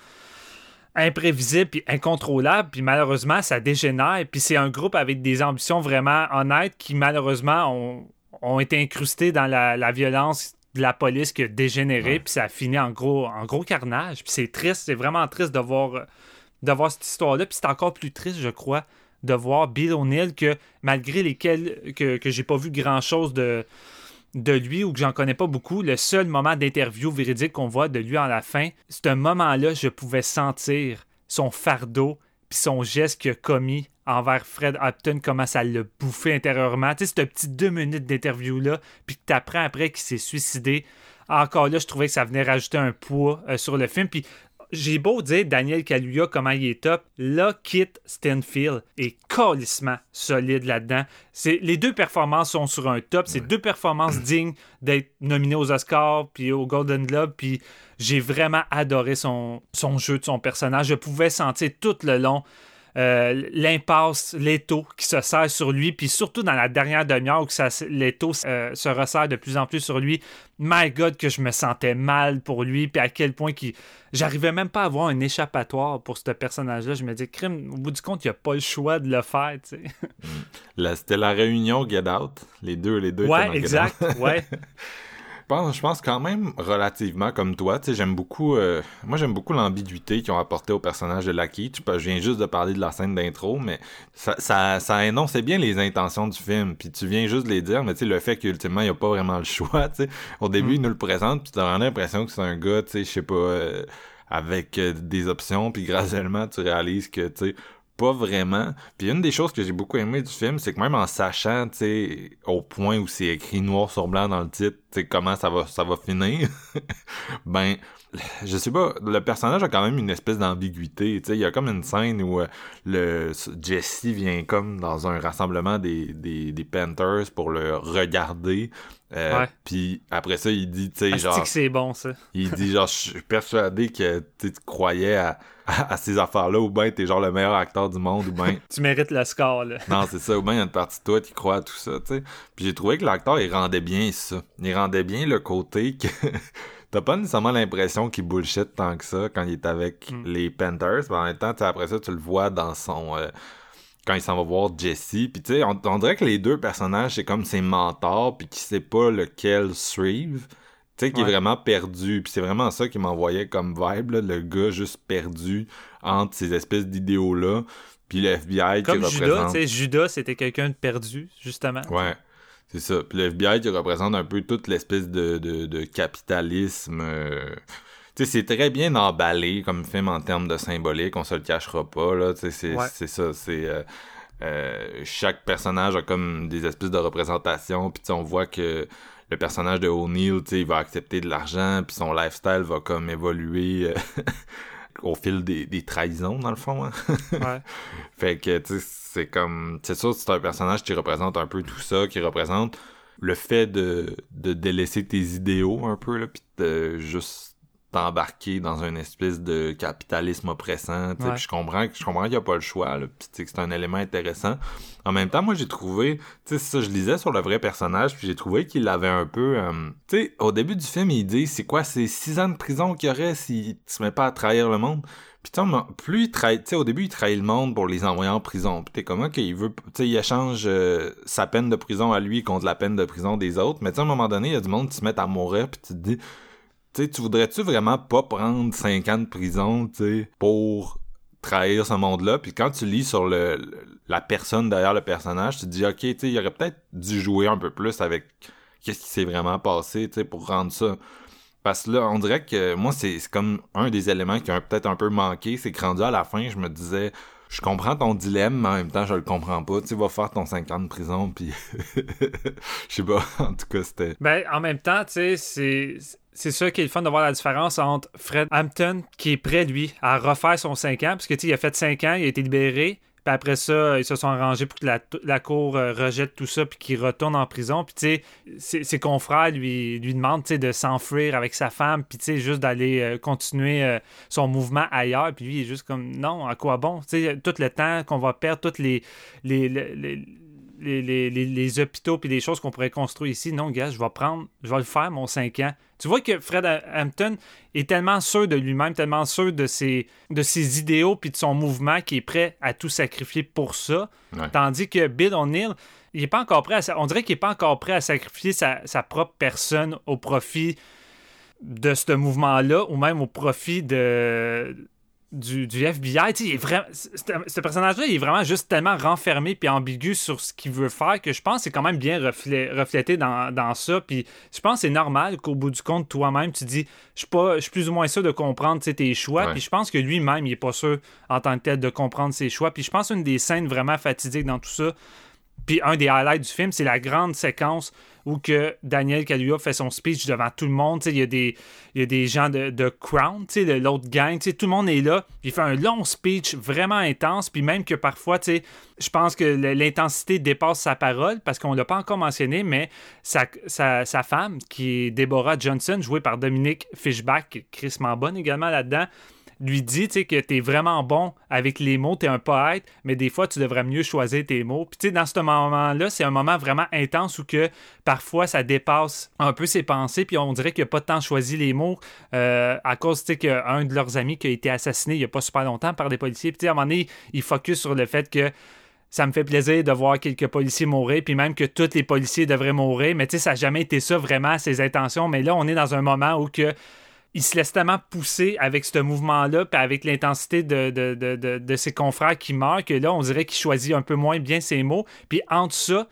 imprévisible puis incontrôlable, puis malheureusement, ça dégénère. Puis c'est un groupe avec des ambitions vraiment honnêtes qui, malheureusement, ont, été incrustés dans la, violence de la police qui a dégénéré, puis ça a fini en gros, en gros carnage. Puis c'est triste, c'est vraiment triste de voir de voir cette histoire-là. Puis c'est encore plus triste, je crois, de voir Bill O'Neill que malgré lesquels que, que j'ai pas vu grand-chose de, de lui ou que j'en connais pas beaucoup, le seul moment d'interview véridique qu'on voit de lui en la fin, c'est un moment-là, je pouvais sentir son fardeau puis son geste qu'il a commis envers Fred Upton, comment ça l'a bouffé intérieurement. Tu sais, ce petit deux minutes d'interview-là, puis que t'apprends après qu'il s'est suicidé. Encore là, je trouvais que ça venait rajouter un poids euh, sur le film. Puis j'ai beau dire Daniel Kaluuya comment il est top, là Kit Stanfield est colissement solide là-dedans. C'est les deux performances sont sur un top, c'est deux performances dignes d'être nominées aux Oscars puis au Golden Globe puis j'ai vraiment adoré son, son jeu de son personnage. Je pouvais sentir tout le long euh, l'impasse, l'étau qui se serre sur lui, puis surtout dans la dernière demi-heure où l'étau euh, se resserre de plus en plus sur lui. My God, que je me sentais mal pour lui, puis à quel point qui j'arrivais même pas à avoir un échappatoire pour ce personnage-là. Je me dis, crime, au bout du compte, il n'y a pas le choix de le faire, tu sais. C'était la réunion Get Out, les deux, les deux. Ouais, exact, ouais. je pense quand même relativement comme toi. Tu sais, j'aime beaucoup. Euh, moi, j'aime beaucoup l'ambiguïté qu'ils ont apporté au personnage de Lucky. Je viens juste de parler de la scène d'intro, mais ça, ça, ça énonce bien les intentions du film. Puis tu viens juste de les dire, mais tu sais, le fait qu'ultimement, il n'y a pas vraiment le choix. Tu sais. Au début, mm. il nous le présente, puis tu as l'impression que c'est un gars, tu sais, je sais pas, euh, avec euh, des options, puis graduellement, tu réalises que, tu sais, pas vraiment. Puis une des choses que j'ai beaucoup aimé du film, c'est que même en sachant, tu sais, au point où c'est écrit noir sur blanc dans le titre, tu sais, comment ça va, ça va finir, ben, je sais pas, le personnage a quand même une espèce d'ambiguïté. Tu sais, il y a comme une scène où euh, le Jesse vient comme dans un rassemblement des, des, des Panthers pour le regarder. Euh, Puis après ça, il dit, tu sais, genre. c'est bon, ça. il dit, genre, je suis persuadé que tu croyais à, à, ces affaires-là, ou bien t'es genre le meilleur acteur du monde, ou bien. tu mérites le score, là. non, c'est ça, ou bien il y a une partie de toi qui croit à tout ça, tu sais. Puis j'ai trouvé que l'acteur, il rendait bien ça. Il rendait bien le côté que. T'as pas nécessairement l'impression qu'il bullshit tant que ça quand il est avec mm. les Panthers, mais en même temps, après ça, tu le vois dans son. Euh, quand il s'en va voir Jesse. Puis tu sais, on, dirait que les deux personnages, c'est comme ses mentors, puis qu'il sait pas lequel suivre. Tu sais, qui est vraiment perdu. Puis c'est vraiment ça qui m'envoyait comme vibe, là, le gars juste perdu entre ces espèces d'idéaux-là. Puis le FBI comme qui Judas, représente... Judas, c'était quelqu'un de perdu, justement. Ouais. C'est ça. Puis le FBI qui représente un peu toute l'espèce de, de, capitalisme. Euh, tu sais, c'est très bien emballé comme film en termes de symbolique, on se le cachera pas, là. Tu sais, c'est ça. C'est. Euh, euh, chaque personnage a comme des espèces de représentations, puis on voit que le personnage de O'Neill, il va accepter de l'argent, puis son lifestyle va comme évoluer au fil des, des, trahisons, dans le fond. Hein. ouais. Fait que, tu sais, c'est comme. C'est sûr, c'est un personnage qui représente un peu tout ça, qui représente le fait de, de délaisser tes idéaux un peu, là, puis de juste t'embarquer dans une espèce de capitalisme oppressant. Puis je comprends, je comprends qu'il n'y a pas le choix, là, puis que c'est un élément intéressant. En même temps, moi j'ai trouvé, tu sais, ça je lisais sur le vrai personnage, puis j'ai trouvé qu'il avait un peu, euh, tu sais, au début du film il dit c'est quoi, c'est six ans de prison qu'il y aurait s'il se met pas à trahir le monde? Puis plus il trahit, tu sais, au début il trahit le monde pour les envoyer en prison. Puis t'es comment qu'il veut, tu sais, il échange euh, sa peine de prison à lui contre la peine de prison des autres. Mais tu sais, à un moment donné, il y a du monde qui se met à mourir, puis tu te dis tu tu voudrais-tu vraiment pas prendre 5 ans de prison, tu pour trahir ce monde-là? Puis quand tu lis sur le, la personne derrière le personnage, tu te dis, OK, tu il aurait peut-être dû jouer un peu plus avec qu'est-ce qui s'est vraiment passé, tu pour rendre ça. Parce que là, on dirait que moi, c'est comme un des éléments qui a peut-être un peu manqué, c'est que rendu à la fin, je me disais, je comprends ton dilemme, mais en même temps, je le comprends pas. Tu vas faire ton 5 ans de prison, puis je sais pas. En tout cas, c'était. Ben, en même temps, tu sais, c'est. C'est ça qui est le fun de voir la différence entre Fred Hampton, qui est prêt, lui, à refaire son 5 ans, parce que, il a fait 5 ans, il a été libéré, puis après ça, ils se sont arrangés pour que la, cour euh, rejette tout ça puis qu'il retourne en prison. Puis tu sais, ses, confrères lui, lui demandent de s'enfuir avec sa femme puis tu sais, juste d'aller euh, continuer euh, son mouvement ailleurs. Puis lui, il est juste comme non, à quoi bon? Tu sais, tout le temps qu'on va perdre, toutes les, les, les les, les, hôpitaux puis les choses qu'on pourrait construire ici. Non, gars, je vais prendre, je vais le faire, mon 5 ans. Tu vois que Fred Hampton est tellement sûr de lui-même, tellement sûr de ses, de ses idéaux puis de son mouvement qu'il est prêt à tout sacrifier pour ça. Tandis que Bill O'Neill, il est pas encore prêt à, on dirait qu'il n'est pas encore prêt à sacrifier sa, sa propre personne au profit de ce mouvement-là ou même au profit de du, FBI. Il est vraiment, ce personnage-là, il est vraiment juste tellement renfermé puis ambigu sur ce qu'il veut faire que je pense que c'est quand même bien reflété dans, dans ça. Puis je pense que c'est normal qu'au bout du compte, toi-même, tu dis je suis, je suis plus ou moins sûr de comprendre tes choix. Puis je pense que lui-même, il est pas sûr en tant que tel de comprendre ses choix. Puis je pense une des scènes vraiment fatidiques dans tout ça, puis un des highlights du film, c'est la grande séquence où que Daniel Kaluuya fait son speech devant tout le monde. Il y, a des, y a des gens de, de l'autre gang. Tout le monde est là. Il fait un long speech vraiment intense. Puis même que parfois, je pense que l'intensité dépasse sa parole parce qu'on ne l'a pas encore mentionné, mais sa, sa, femme, qui est Deborah Johnson, jouée par Dominique Fishback, Chris bonne également là-dedans lui dit que tu es vraiment bon avec les mots, tu es un poète, mais des fois, tu devrais mieux choisir tes mots. Puis dans ce moment-là, c'est un moment vraiment intense où que parfois, ça dépasse un peu ses pensées, puis on dirait qu'il n'a pas tant choisi les mots euh, à cause qu'un de leurs amis qui a été assassiné il n'y a pas super longtemps par des policiers. Puis à un moment donné, il focus sur le fait que ça me fait plaisir de voir quelques policiers mourir, puis même que tous les policiers devraient mourir, mais tu sais, ça n'a jamais été ça vraiment, ses intentions. Mais là, on est dans un moment où que il se laisse tellement pousser avec ce mouvement-là, puis avec l'intensité de, de, ses confrères qui meurent, que là, on dirait qu'il choisit un peu moins bien ses mots. Puis entre ça,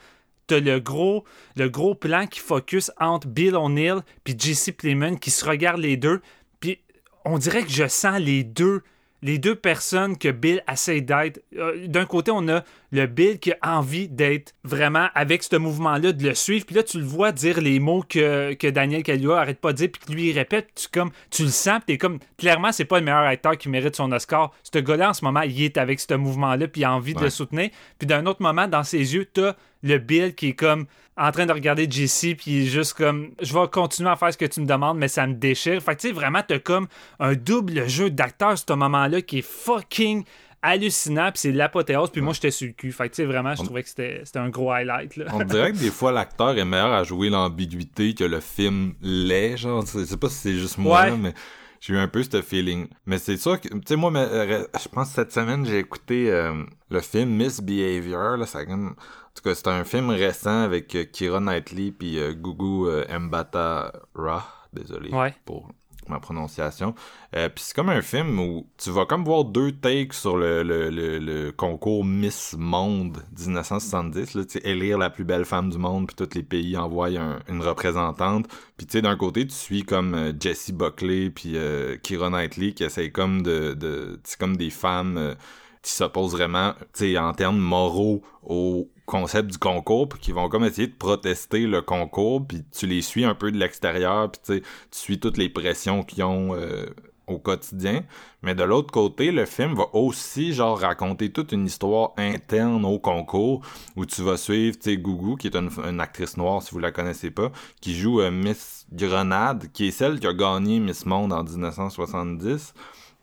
t'as le gros, le gros plan qui focus entre Bill O'Neill puis Jesse Plemon qui se regardent les deux. Puis on dirait que je sens les deux les deux personnes que Bill essaie d'être. Euh, d'un côté, on a le Bill qui a envie d'être vraiment avec ce mouvement-là, de le suivre. Puis là, tu le vois dire les mots que, que Daniel Kaluuya arrête pas de dire, puis que lui, il répète. Tu, comme, tu le sens, puis t'es comme. Clairement, c'est pas le meilleur acteur qui mérite son Oscar. Ce gars-là, en ce moment, il est avec ce mouvement-là, puis il a envie de le soutenir. Puis d'un autre moment, dans ses yeux, t'as le Bill qui est comme en train de regarder Jesse puis juste comme je vais continuer à faire ce que tu me demandes mais ça me déchire. Fait que tu sais vraiment t'as comme un double jeu d'acteurs à ce moment-là qui est fucking hallucinant puis c'est l'apothéose puis moi j'étais sur le cul. Fait que tu sais vraiment je trouvais que c'était un gros highlight là. On dirait que des fois l'acteur est meilleur à jouer l'ambiguïté que le film l'est genre je sais pas si c'est juste moi mais j'ai eu un peu ce feeling. Mais c'est sûr que, tu sais, moi, euh, je pense que cette semaine, j'ai écouté euh, le film Misbehavior, là, ça comme tout cas, c'est un film récent avec euh, Kira Knightley puis Gugu euh, Mbata Ra. Désolé pour ma prononciation. puis c'est comme un film où tu vas comme voir deux takes sur le, le, le, concours Miss Monde 1970. Là, élire la plus belle femme du monde, puis tous les pays envoient une représentante. Puis tu sais, d'un côté, tu suis comme Jessie Buckley puis Kira Knightley qui essayent comme de... de comme des femmes qui s'opposent vraiment, tu sais, en termes moraux au concept du concours, puis qui vont comme essayer de protester le concours, puis tu les suis un peu de l'extérieur, puis tu suis toutes les pressions qu'ils ont euh, au quotidien. Mais de l'autre côté, le film va aussi genre raconter toute une histoire interne au concours, où tu vas suivre, tu sais, Gougou, qui est une, actrice noire, si vous la connaissez pas, qui joue euh, Miss Grenade, qui est celle qui a gagné Miss Monde en 1970.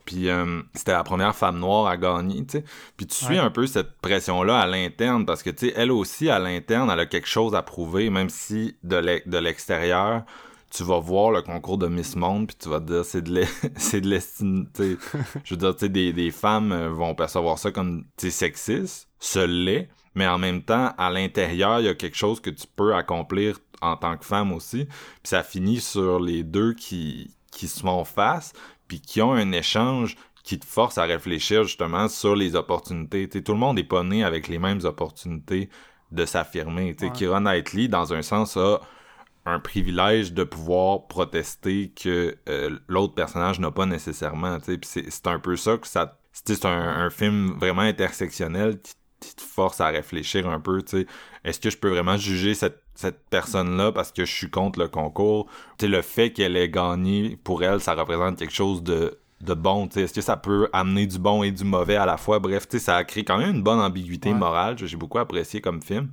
Puis euh, c'était la première femme noire à gagner, tu sais. Puis tu suis un peu cette pression-là à l'interne parce que, tu sais, elle aussi, à l'interne, elle a quelque chose à prouver, même si de l'extérieur, tu vas voir le concours de Miss Monde, puis tu vas te dire, c'est de l'estime, tu sais. Je veux dire, tu sais, des, des, femmes euh, vont percevoir ça comme, sexiste, ce l'est, mais en même temps, à l'intérieur, il y a quelque chose que tu peux accomplir en tant que femme aussi. Puis ça finit sur les deux qui, qui se font face, puis qui ont un échange qui te force à réfléchir justement sur les opportunités. tout le monde n'est pas né avec les mêmes opportunités de s'affirmer. Ouais. Kira Knightley, dans un sens, a un privilège de pouvoir protester que euh, l'autre personnage n'a pas nécessairement. C'est un peu ça que ça c'est un, un, film vraiment intersectionnel qui, te force à réfléchir un peu. Est-ce que je peux vraiment juger cette, cette personne-là parce que je suis contre le concours? Le fait qu'elle ait gagné, pour elle, ça représente quelque chose de de bon, est-ce que ça peut amener du bon et du mauvais à la fois? Bref, ça a créé quand même une bonne ambiguïté morale. J'ai beaucoup apprécié comme film.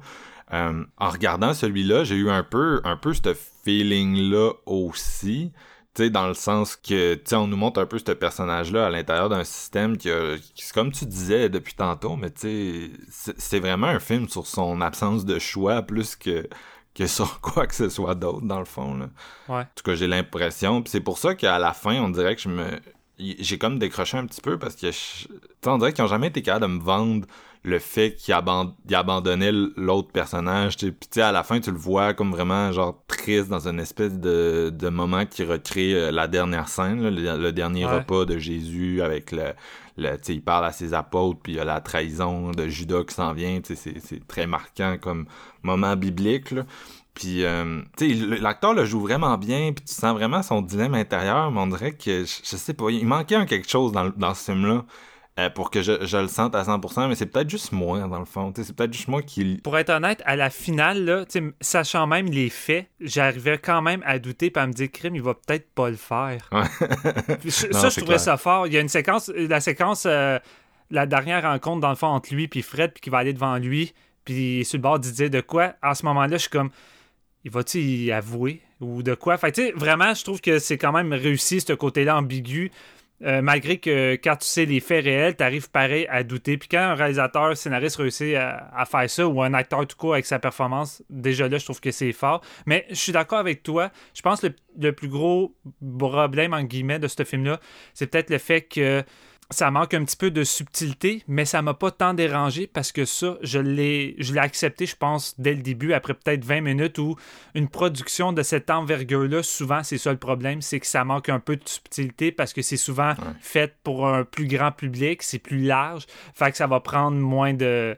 Euh, en regardant celui-là, j'ai eu un peu, un peu ce feeling-là aussi. Dans le sens que, on nous montre un peu ce personnage-là à l'intérieur d'un système qui, a, comme tu disais depuis tantôt, mais c'est vraiment un film sur son absence de choix plus que, que sur quoi que ce soit d'autre, dans le fond, là. Ouais. En tout cas, j'ai l'impression. Puis c'est pour ça qu'à la fin, on dirait que je me, j'ai comme décroché un petit peu parce que je... on dirait qu'ils ont jamais été capables de me vendre le fait qu'il abandonnait l'autre personnage. Puis tu sais, à la fin, tu le vois comme vraiment genre triste dans une espèce de, de moment qui recrée euh, la dernière scène, le, dernier repas de Jésus avec le, le il parle à ses apôtres, puis il y a la trahison de Judas qui s'en vient. C'est très marquant comme moment biblique. Puis, euh, l'acteur le joue vraiment bien, puis tu sens vraiment son dilemme intérieur, mais on dirait que, je, sais pas, il manquait quelque chose dans, dans ce film-là. Euh, pour que je, je, le sente à 100%, mais c'est peut-être juste moi, dans le fond. C'est peut-être juste moi qui... Pour être honnête, à la finale, là, sachant même les faits, j'arrivais quand même à douter et à me dire, crime, il va peut-être pas le faire. ça, je trouvais ça fort. Il y a une séquence, la séquence, euh, la dernière rencontre, dans le fond, entre lui et Fred, puis qui va aller devant lui, puis sur le bord d'y dire de quoi. À ce moment-là, je suis comme il va-tu y avouer ou de quoi? Fait tu sais, vraiment, je trouve que c'est quand même réussi, ce côté-là ambigu. Euh, malgré que quand tu sais les faits réels, tu arrives pareil à douter. Puis quand un réalisateur, scénariste réussit à, faire ça, ou un acteur tout court avec sa performance, déjà là, je trouve que c'est fort. Mais je suis d'accord avec toi. Je pense que le, le, plus gros problème, en guillemets, de ce film-là, c'est peut-être le fait que ça manque un petit peu de subtilité, mais ça m'a pas tant dérangé parce que ça, je l'ai, je l'ai accepté, je pense, dès le début, après peut-être 20 minutes où une production de cette envergure-là, souvent, c'est ça le problème, c'est que ça manque un peu de subtilité parce que c'est souvent fait pour un plus grand public, c'est plus large, fait que ça va prendre moins de...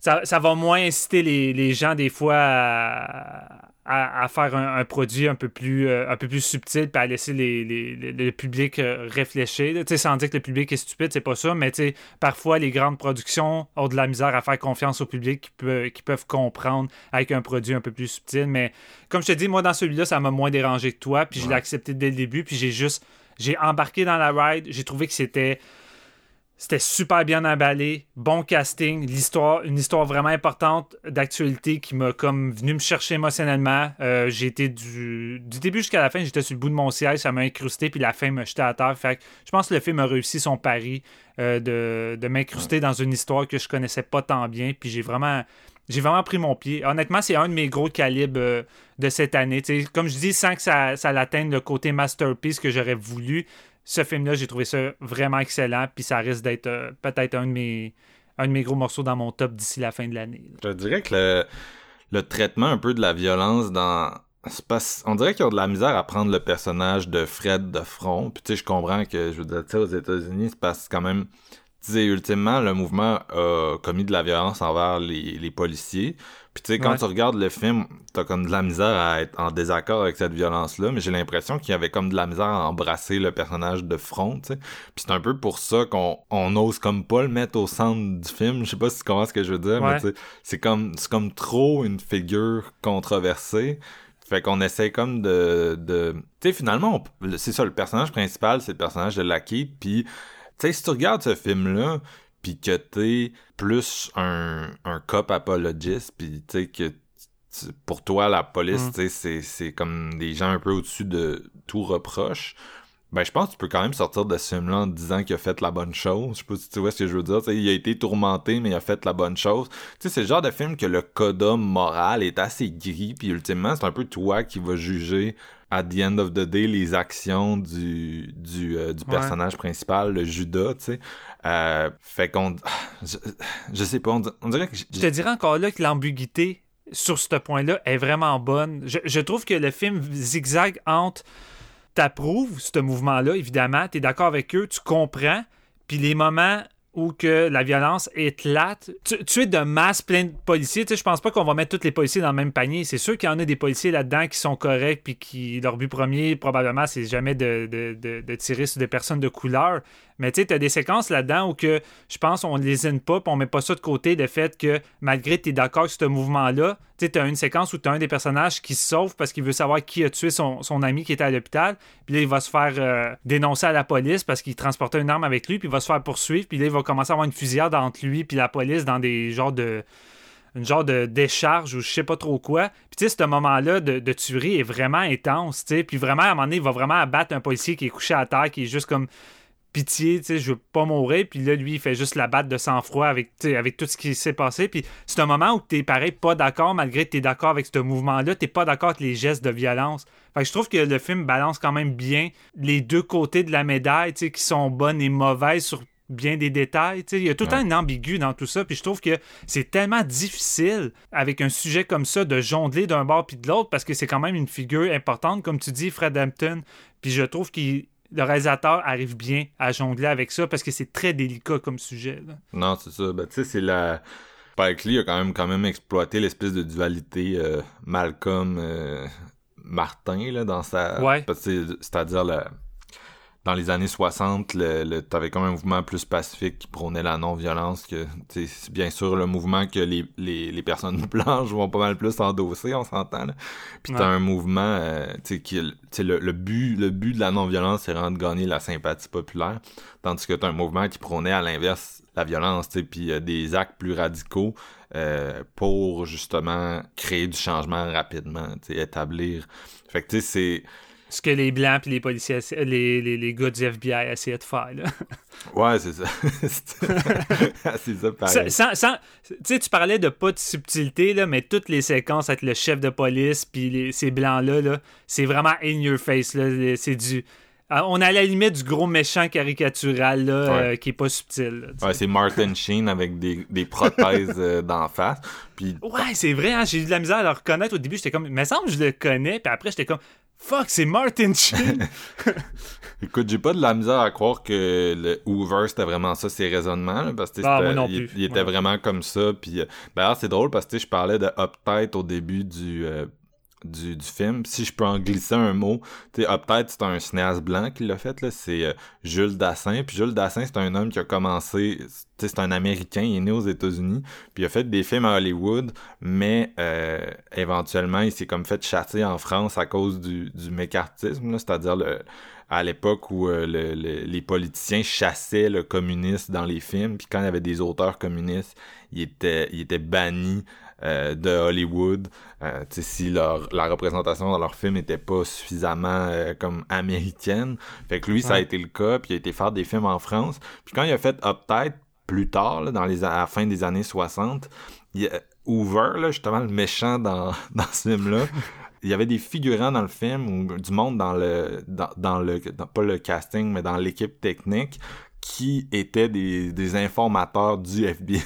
Ça, ça va moins inciter les, les gens des fois à, à, faire un, produit un peu plus, euh, un peu plus subtil puis à laisser les, le public euh, réfléchir. Sans dire que le public est stupide, c'est pas ça, mais parfois les grandes productions ont de la misère à faire confiance au public qui, peut, qui peuvent comprendre avec un produit un peu plus subtil. Mais comme je te dis, moi dans celui-là, ça m'a moins dérangé que toi, puis je l'ai accepté dès le début, puis j'ai juste j'ai embarqué dans la ride, j'ai trouvé que c'était c'était super bien emballé, bon casting, l'histoire, une histoire vraiment importante d'actualité qui m'a comme venu me chercher émotionnellement. Euh, j'ai été du, du début jusqu'à la fin, j'étais sur le bout de mon siège, ça m'a incrusté, puis la fin m'a jeté à terre. Fait je pense que le film a réussi son pari euh, de, de m'incruster dans une histoire que je connaissais pas tant bien, puis j'ai vraiment j'ai vraiment pris mon pied. Honnêtement, c'est un de mes gros calibres euh, de cette année. comme je dis, sans que ça, ça l'atteigne le côté masterpiece que j'aurais voulu, ce film-là, j'ai trouvé ça vraiment excellent, puis ça risque d'être euh, peut-être un de mes un de mes gros morceaux dans mon top d'ici la fin de l'année. Je dirais que le, traitement un peu de la violence dans on dirait qu'ils ont de la misère à prendre le personnage de Fred de front. Puis tu sais, je comprends que je veux dire, aux États-Unis, c'est parce quand même tu sais, ultimement, le mouvement a commis de la violence envers les, les policiers. Puis tu sais, quand tu regardes le film, t'as comme de la misère à être en désaccord avec cette violence-là, mais j'ai l'impression qu'il y avait comme de la misère à embrasser le personnage de front, tu sais. Puis c'est un peu pour ça qu'on on ose comme pas le mettre au centre du film. Je sais pas si tu comprends ce que je veux dire, mais tu sais, c'est comme, c'est comme trop une figure controversée. Fait qu'on essaie comme de... de... Tu sais, finalement, c'est ça, le personnage principal, c'est le personnage de Lucky, puis... Tu sais, si tu regardes ce film-là, puis que t'es plus un, un cop apologiste, puis tu sais que pour toi la police, mm. tu sais, c'est comme des gens un peu au-dessus de tout reproche. Ben, je pense que tu peux quand même sortir de ce film-là en disant qu'il a fait la bonne chose. Je sais pas si tu vois ce que je veux dire. il a été tourmenté, mais il a fait la bonne chose. Tu sais, c'est le genre de film que le coda moral est assez gris, puis ultimement, c'est un peu toi qui vas juger at the end of the day les actions du du, euh, du personnage principal, le Judas, tu sais. Euh, fait qu'on je, sais pas, on, dirait que je te dirais encore là que l'ambiguïté sur ce point-là est vraiment bonne. Je, trouve que le film zigzag entre t'approuves ce mouvement-là, évidemment, t'es d'accord avec eux, tu comprends, puis les moments où que la violence éclate. Tu, tuer de masse plein de policiers, tu sais, je pense pas qu'on va mettre tous les policiers dans le même panier. C'est sûr qu'il y en a des policiers là-dedans qui sont corrects, puis qui leur but premier, probablement, c'est jamais de, de, de, tirer sur des personnes de couleur. Mais tu sais, t'as des séquences là-dedans où que je pense on ne lésine pas, on met pas ça de côté, le fait que malgré que tu es d'accord avec ce mouvement-là, tu sais, t'as une séquence où t'as un des personnages qui se sauve parce qu'il veut savoir qui a tué son, ami qui était à l'hôpital. Puis là, il va se faire euh, dénoncer à la police parce qu'il transportait une arme avec lui, puis il va se faire poursuivre, puis là, il va commencer à avoir une fusillade entre lui puis la police dans des genres de une genre de décharge ou je sais pas trop quoi. Puis tu sais, ce moment-là de, de, tuerie est vraiment intense, tu sais. Puis vraiment, à un moment donné, il va vraiment abattre un policier qui est couché à terre, qui est juste comme pitié, tu sais, je veux pas mourir. Puis là, lui, il fait juste la batte de sang-froid avec, avec tout ce qui s'est passé. Puis c'est un moment où t'es pareil, pas d'accord, malgré que t'es d'accord avec ce mouvement-là, t'es pas d'accord avec les gestes de violence. Fait que je trouve que le film balance quand même bien les deux côtés de la médaille, tu sais, qui sont bonnes et mauvaises sur bien des détails. Il y a tout le temps une ambigu dans tout ça. Puis je trouve que c'est tellement difficile avec un sujet comme ça de jongler d'un bord puis de l'autre parce que c'est quand même une figure importante, comme tu dis, Fred Hampton. Puis je trouve qu'il le réalisateur arrive bien à jongler avec ça parce que c'est très délicat comme sujet. Non, c'est ça. Ben, tu sais, c'est la. Spike Lee a quand même, quand même exploité l'espèce de dualité euh, Malcolm-Martin euh, là, dans sa. Ouais. C'est-à-dire la dans les années 60, le, le t'avais comme un mouvement plus pacifique qui prônait la non-violence que c'est bien sûr le mouvement que les, les, les, personnes blanches vont pas mal plus endosser, on s'entend. Puis t'as un mouvement euh, qui le, le, but le but de la non-violence c'est vraiment de gagner la sympathie populaire, tandis que t'as un mouvement qui prônait à l'inverse la violence, puis euh, des actes plus radicaux euh, pour justement créer du changement rapidement, établir. Fait que tu sais c'est ce que les Blancs et les policiers, les, les, les, gars du FBI essayaient de faire. Là. Ouais, c'est ça. c'est ça, pareil. tu sais, tu parlais de pas de subtilité, là, mais toutes les séquences avec le chef de police puis ces Blancs-là, -là, c'est vraiment in your face. C'est du... On a à la limite du gros méchant caricatural là, euh, qui est pas subtil. ouais, c'est Martin Sheen avec des, des prothèses euh, d'en face. Puis... Ouais, c'est vrai, hein, j'ai eu de la misère à le reconnaître. Au début, j'étais comme, mais semble que je le connais. Puis après, j'étais comme, Fuck, c'est Martin Sheen! Écoute, j'ai pas de la misère à croire que le Hoover c'était vraiment ça ses raisonnements parce que ah, il, était vraiment comme ça puis ben c'est drôle parce que je parlais de Uptight au début du euh, du, film. Si je peux en glisser un mot, sais, peut-être c'est un cinéaste blanc qui l'a fait, là, c'est euh, Jules Dassin. Puis Jules Dassin, c'est un homme qui a commencé, c'est un Américain, il est né aux États-Unis, puis il a fait des films à Hollywood, mais euh, éventuellement, il s'est comme fait chasser en France à cause du, du mécartisme, c'est-à-dire le à l'époque où euh, les politiciens chassaient le communiste dans les films, puis quand il y avait des auteurs communistes, ils étaient, ils étaient bannis euh, de Hollywood. Euh, si leur, la représentation dans leur film était pas suffisamment euh, comme américaine. Fait que lui, ça a été le cas, puis il a été faire des films en France. Puis quand il a fait Uptight, plus tard, dans les, à la fin des années 60, il, Hoover, là, justement, le méchant dans, dans ce film-là, il y avait des figurants dans le film ou du monde dans le dans, dans le pas le casting mais dans l'équipe technique qui étaient des, des informateurs du FBI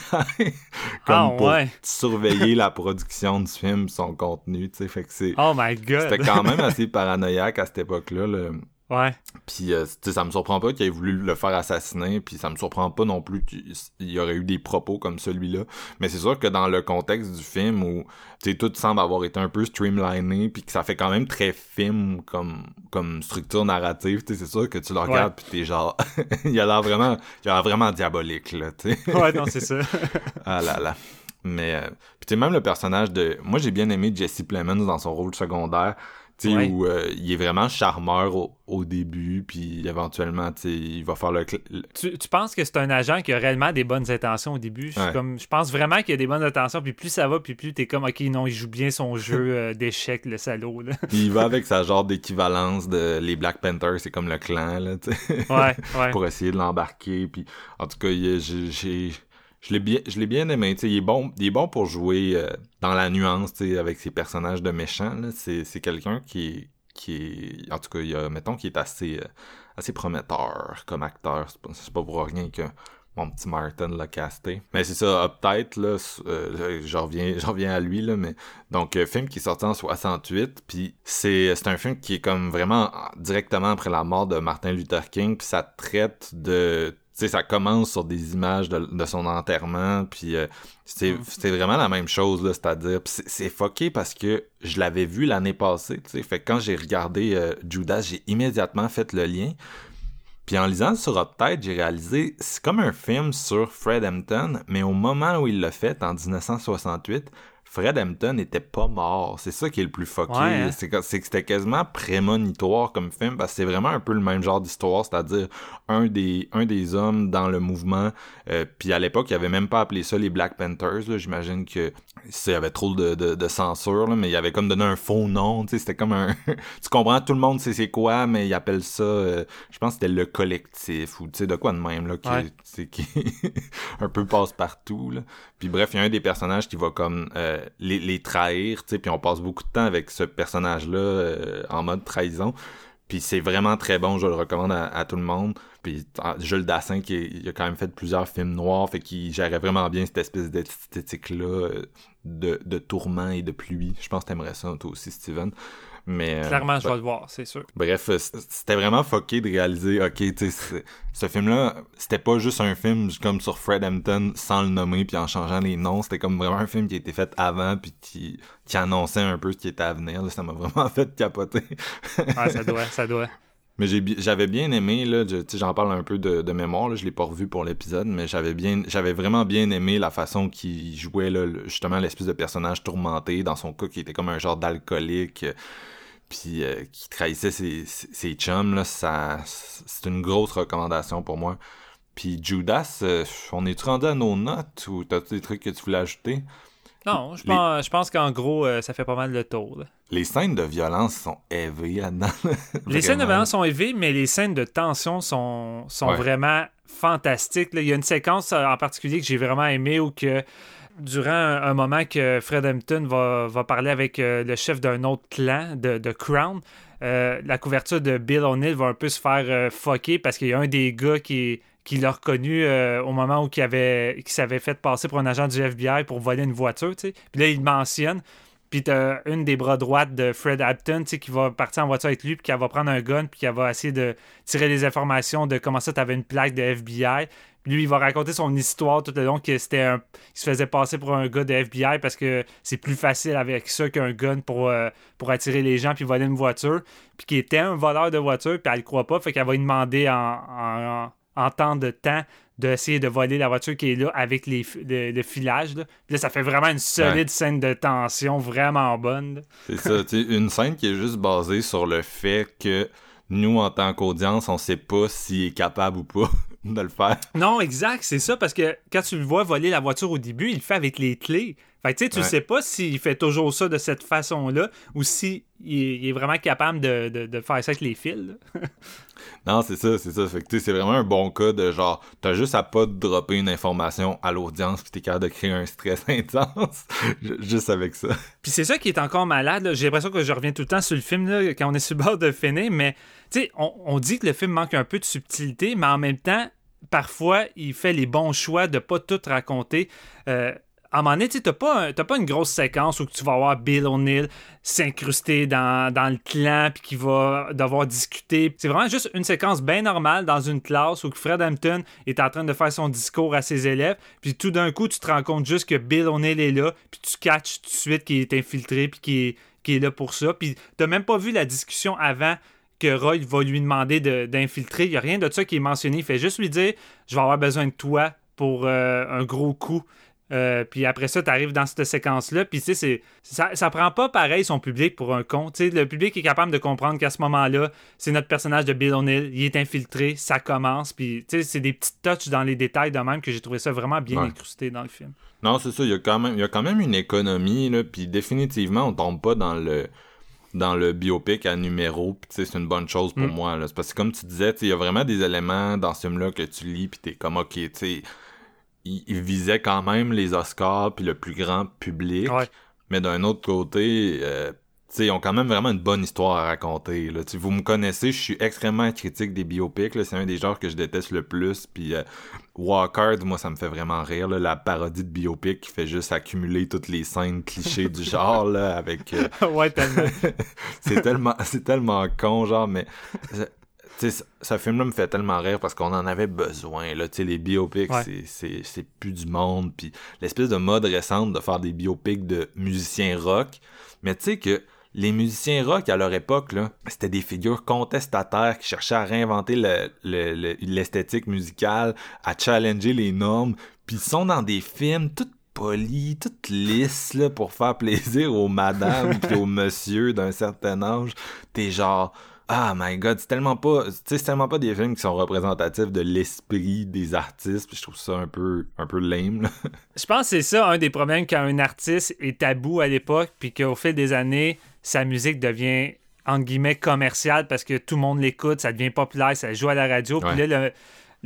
comme ah, pour surveiller la production du film, son contenu, tu sais, fait que c'est Oh my god. C'était quand même assez paranoïaque à cette époque-là le Ouais. Puis, euh, ça me surprend pas qu'il ait voulu le faire assassiner, puis ça me surprend pas non plus qu'il y aurait eu des propos comme celui-là. Mais c'est sûr que dans le contexte du film où, tu tout semble avoir été un peu streamliné, puis que ça fait quand même très film comme, comme structure narrative, tu c'est sûr que tu le regardes, puis t'es genre, il a l'air vraiment, il a l'air vraiment diabolique, là, tu Ouais, non, c'est ça. ah là là. Mais, euh, puis tu même le personnage de, moi j'ai bien aimé Jesse Plemons dans son rôle secondaire tu sais, où euh, il est vraiment charmeur au, début, puis éventuellement, tu il va faire le... Tu, tu, penses que c'est un agent qui a réellement des bonnes intentions au début? Je, comme, je pense vraiment qu'il a des bonnes intentions, puis plus ça va, puis plus t'es comme, OK, non, il joue bien son jeu euh, d'échecs, le salaud, là. il va avec sa genre d'équivalence de les Black Panthers, c'est comme le clan, là. Ouais, ouais. Pour essayer de l'embarquer, puis en tout cas, j'ai je l'ai bien, je l'ai bien aimé. il est bon, il est bon pour jouer euh, dans la nuance, avec ses personnages de méchants. C'est, c'est quelqu'un qui est, qui est, en tout cas, il y a, mettons, qui est assez, euh, assez prometteur comme acteur. C'est pas, pour rien que mon petit Martin l'a casté. Mais c'est ça, Uptight, là, euh, je reviens, reviens à lui, là, mais donc, film qui est sorti en 68, puis c'est un film qui est comme vraiment directement après la mort de Martin Luther King, puis ça traite de sais, ça commence sur des images de, de son enterrement, puis euh, c'est Mm. c'était vraiment la même chose, là, c'est-à-dire, c'est c'est fucké parce que je l'avais vu l'année passée, tu sais, fait que quand j'ai regardé euh, Judas, j'ai immédiatement fait le lien, puis en lisant sur Uptide, j'ai réalisé, c'est comme un film sur Fred Hampton, mais au moment où il l'a fait, en 1968, Fred Hampton n'était pas mort. C'est ça qui est le plus fucké. Ouais, hein? C'est que c'était quasiment prémonitoire comme film, parce que c'est vraiment un peu le même genre d'histoire, c'est-à-dire un des, un des hommes dans le mouvement, euh, puis à l'époque, il avait même pas appelé ça les Black Panthers, j'imagine que il y avait trop de, de, de censure, là, mais il avait comme donné un faux nom, tu sais, c'était comme un... tu comprends, tout le monde sait c'est quoi, mais il appelle ça, euh, je pense que c'était le collectif, ou tu sais, de quoi de même, là, qui, Ouais. qui un peu passe-partout, là. Puis bref, il y a un des personnages qui va comme euh, les, les trahir, tu sais, puis on passe beaucoup de temps avec ce personnage-là euh, en mode trahison. Puis c'est vraiment très bon, je le recommande à, à tout le monde. Puis ah, Jules Dassin, qui est- il a quand même fait plusieurs films noirs, fait qu'il gérait vraiment bien cette espèce d'esthétique-là euh, de, de tourment et de pluie. Je pense que t'aimerais ça, toi aussi, Steven. Mais, euh, Clairement, je vais le voir, c'est sûr. Bref, euh, c'était vraiment fucké de réaliser, ok, tu sais, ce film-là, c'était pas juste un film comme sur Fred Hampton sans le nommer puis en changeant les noms, c'était comme vraiment un film qui a été fait avant puis qui, qui annonçait un peu ce qui était à venir. là. ça m'a vraiment fait capoter. Ouais, ça doit, ça doit. Mais j'avais bien aimé, là, j'en parle un peu de, mémoire, là, je l'ai pas revu pour l'épisode, mais j'avais bien, j'avais vraiment bien aimé la façon qu'il jouait, là, justement, l'espèce de personnage tourmenté, dans son cas, qui était comme un genre d'alcoolique, euh, puis euh, qui trahissait ses, ses, ses chums, là, ça, c'est une grosse recommandation pour moi. Puis Judas, euh, on est-tu rendu à nos notes, ou t'as des trucs que tu voulais ajouter? Non, je Les- pense, je pense qu'en gros, euh, ça fait pas mal le tour. là. Les scènes de violence sont élevées là-dedans. Les scènes de violence sont élevées, mais les scènes de tension sont, sont Ouais. vraiment fantastiques. là. Il y a une séquence euh, en particulier que j'ai vraiment aimé où que durant un, moment que Fred Hampton va, va parler avec euh, le chef d'un autre clan de, de Crown, euh, la couverture de Bill O'Neill va un peu se faire euh, fucker parce qu'il y a un des gars qui, qui l'a reconnu euh, au moment où il, avait, s'avait fait passer pour un agent du FBI pour voler une voiture. tu sais. Puis là, il mentionne. Puis t'as une des bras droites de Fred Hampton, qui va partir en voiture avec lui, puis qui va prendre un gun, puis qui va essayer de tirer des informations de comment ça, t'avais une plaque de FBI. Lui, il va raconter son histoire tout le long, que c'était un... Il se faisait passer pour un gars de FBI parce que c'est plus facile avec ça qu'un gun pour, euh, pour attirer les gens puis voler une voiture. Puis qui était un voleur de voiture, puis elle le croit pas, fait qu'elle va lui demander en, en temps de temps d'essayer de voler la voiture qui est là avec les, le, le filage. Là. Puis là, ça fait vraiment une solide Ouais. scène de tension vraiment bonne. C'est ça, tu sais, une scène qui est juste basée sur le fait que nous, en tant qu'audience, on sait pas s'il est capable ou pas de le faire. Non, exact, c'est ça, parce que quand tu le vois voler la voiture au début, il le fait avec les clés. Fait que tu sais, tu Ouais. sais pas s'il fait toujours ça de cette façon-là ou s'il est, il est vraiment capable de, de- de faire ça avec les fils. Non, c'est ça, c'est ça. Fait que c'est vraiment un bon cas de genre, t'as juste à pas dropper une information à l'audience pis t'es capable de créer un stress intense. Ju- juste avec ça. Puis c'est ça qui est encore malade. J'ai l'impression que je reviens tout le temps sur le film là, quand on est sur le bord de finir, mais tu sais, on, on dit que le film manque un peu de subtilité, mais en même temps, parfois, il fait les bons choix de pas tout raconter. Euh, à un moment donné, tu t'as pas, pas une grosse séquence où tu vas voir Bill O'Neill s'incruster dans, dans le clan puis qui va devoir discuter. C'est vraiment juste une séquence bien normale dans une classe où Fred Hampton est en train de faire son discours à ses élèves, puis tout d'un coup, tu te rends compte juste que Bill O'Neill est là, puis tu catches tout de suite qu'il est infiltré puis qu'il est, est là pour ça. Puis t'as même pas vu la discussion avant que Roy va lui demander de- d'infiltrer. Il n'y a rien de ça qui est mentionné. Il fait juste lui dire Je vais avoir besoin de toi pour euh, un gros coup. Euh, puis après ça, tu arrives dans cette séquence-là. Puis tu sais, c'est- ça, ça prend pas pareil son public pour un con. Tu sais, le public est capable de comprendre qu'à ce moment-là, c'est notre personnage de Bill O'Neill. Il est infiltré, ça commence. Puis tu sais, c'est des petites touches dans les détails de même que j'ai trouvé ça vraiment bien Ouais. incrusté dans le film. Non, c'est ça, il y a quand même, il y a quand même une économie, là, puis définitivement, on tombe pas dans le dans le biopic à numéro, puis tu sais, c'est une bonne chose pour Mm. moi, là. C'est parce que comme tu disais, tu sais, il y a vraiment des éléments dans ce film-là que tu lis, puis t'es comme, ok, tu sais, il, il visait quand même les Oscars, puis le plus grand public, Ouais. mais d'un autre côté, euh, tu sais, ils ont quand même vraiment une bonne histoire à raconter, là. Vous me connaissez, je suis extrêmement critique des biopics, c'est un des genres que je déteste le plus, puis euh, Walker, moi, ça me fait vraiment rire, là, la parodie de biopic qui fait juste accumuler toutes les scènes clichés du genre, là, avec... euh, ouais, tellement. c'est tellement c'est tellement con genre mais je- ce film-là me fait tellement rire parce qu'on en avait besoin. Là, les biopics, c'est plus du monde. Puis l'espèce de mode récente de faire des biopics de musiciens rock. Mais tu sais que les musiciens rock à leur époque, là, c'était des figures contestataires qui cherchaient à réinventer l'esthétique musicale, à challenger les normes. Puis ils sont dans des films tout polis, tout lisses là, pour faire plaisir aux madames puis aux monsieur d'un certain âge. T'es genre ah my god, c'est tellement pas c'est tellement pas des films qui sont représentatifs de l'esprit des artistes, puis je trouve ça un peu un peu lame. Je pense que c'est ça un des problèmes quand un artiste est tabou à l'époque puis qu'au fil des années, sa musique devient en guillemets commerciale parce que tout le monde l'écoute, ça devient populaire, ça joue à la radio, puis là le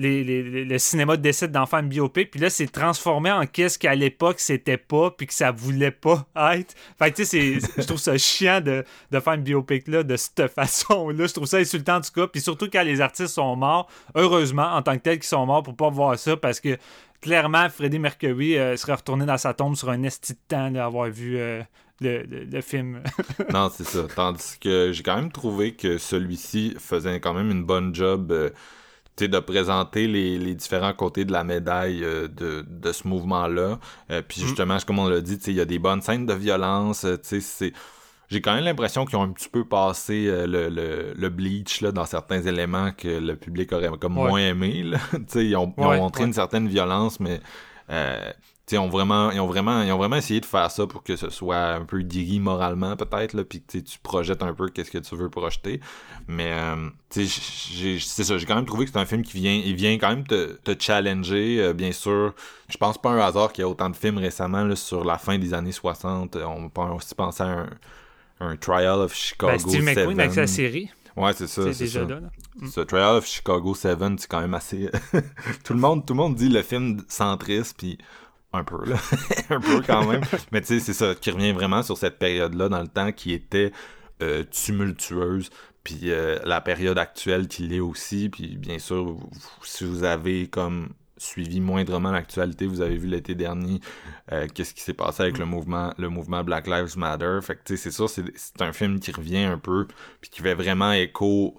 le cinéma décide d'en faire une biopic, puis là, c'est transformé en qu'est-ce qu'à l'époque, c'était pas, puis que ça voulait pas être. Fait tu sais, je trouve ça chiant de, faire une biopic, là, de cette façon-là. Je trouve ça insultant, en tout cas, puis surtout quand les artistes sont morts, heureusement, en tant que tels, qu'ils sont morts pour pas voir ça, parce que, clairement, Freddie Mercury euh, serait retourné dans sa tombe sur un esti de temps d'avoir vu... Euh, le, film. non, c'est ça. Tandis que j'ai quand même trouvé que celui-ci faisait quand même une bonne job euh, de présenter les, différents côtés de la médaille euh, de, ce mouvement-là. Euh, puis mm. justement, comme on l'a dit, il y a des bonnes scènes de violence. Euh, c'est j'ai quand même l'impression qu'ils ont un petit peu passé le, bleach là, dans certains éléments que le public aurait comme moins aimé. Là. ils ont, ils ont montré une certaine violence, mais ils ont vraiment ils ont vraiment ils ont vraiment essayé de faire ça pour que ce soit un peu guéri moralement peut-être là puis que tu projettes un peu qu'est-ce que tu veux projeter. Mais euh, c'est ça j'ai quand même trouvé que c'est un film qui vient il vient quand même te, te challenger euh, bien sûr. Je pense pas un hasard qu'il y ait autant de films récemment là, sur la fin des années 60 on peut aussi penser à un, Trial of Chicago ben, Steve McQueen avec sa série Ouais, c'est ça. C'est déjà là. Ce Trial of Chicago 7, c'est quand même assez. tout le monde, tout le monde dit le film centriste, puis un peu, là. un peu quand même. Mais tu sais, c'est ça, qui revient vraiment sur cette période-là dans le temps qui était euh, tumultueuse. Puis euh, la période actuelle qui l'est aussi. Puis bien sûr, si vous avez comme suivi moindrement l'actualité, vous avez vu l'été dernier euh, qu'est-ce qui s'est passé avec le mouvement le mouvement Black Lives Matter. Fait que c'est ça, c'est un film qui revient un peu, puis qui fait vraiment écho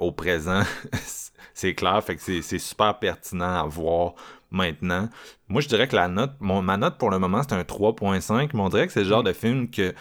au présent. c'est clair, fait que c'est super pertinent à voir maintenant. Moi, je dirais que la note, mon, ma note pour le moment, c'est un 3.5, mais on dirait que c'est le genre de film que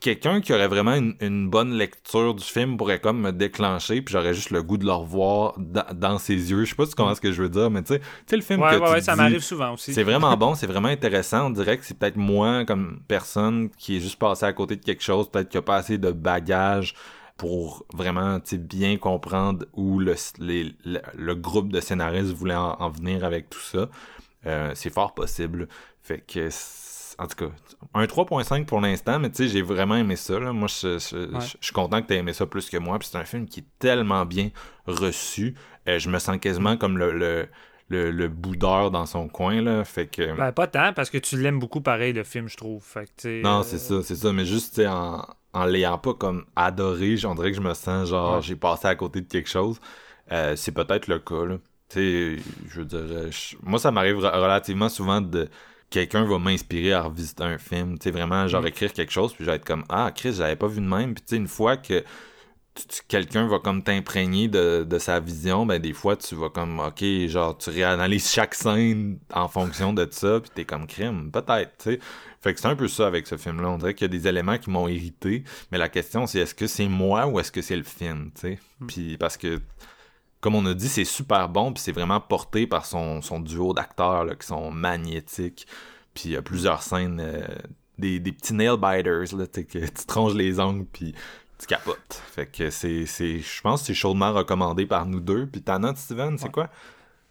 quelqu'un qui aurait vraiment une, bonne lecture du film pourrait comme me déclencher, puis j'aurais juste le goût de le revoir dans, ses yeux. Je sais pas si tu comprends ce que je veux dire, mais tu sais, le film ouais, que ouais, ça m'arrive souvent aussi. C'est vraiment bon, c'est vraiment intéressant. On dirait que c'est peut-être moi, comme personne, qui est juste passé à côté de quelque chose, peut-être qui a pas assez de bagages pour vraiment bien comprendre où le, le, groupe de scénaristes voulait en, venir avec tout ça. Euh, c'est fort possible. Fait que, en tout cas, un 3.5 pour l'instant, mais tu sais, j'ai vraiment aimé ça. Moi, je, suis content que tu aies aimé ça plus que moi. Puis c'est un film qui est tellement bien reçu. Euh, je me sens quasiment comme le, le le, boudeur dans son coin là fait que ben, pas tant parce que tu l'aimes beaucoup pareil le film je trouve fait que, non c'est ça c'est ça mais juste en, en l'ayant pas comme adoré, j'en dirais que je me sens genre j'ai passé à côté de quelque chose. Euh, c'est peut-être le cas là. Tu sais, je veux dire, euh, moi ça m'arrive relativement souvent de quelqu'un va m'inspirer à revisiter un film, tu sais vraiment genre mm. écrire quelque chose puis je vais être comme ah Chris, j'avais pas vu de même puis tu sais une fois que quelqu'un va comme t'imprégner de, de, sa vision, ben des fois tu vas comme ok, genre tu réanalyses chaque scène en fonction de ça, puis t'es comme crime, peut-être, tu sais. Fait que c'est un peu ça avec ce film-là. On dirait qu'il y a des éléments qui m'ont irrité, mais la question c'est est-ce que c'est moi ou est-ce que c'est le film, tu sais? Hmm. Puis parce que comme on a dit, c'est super bon, puis c'est vraiment porté par son, son duo d'acteurs qui sont magnétiques. Puis il y a plusieurs scènes, euh, des, des, petits nail biters, là, que tu tronches les ongles, puis tu capotes. Fait que c'est, je pense que c'est chaudement recommandé par nous deux. Puis ta note, Steven, c'est quoi?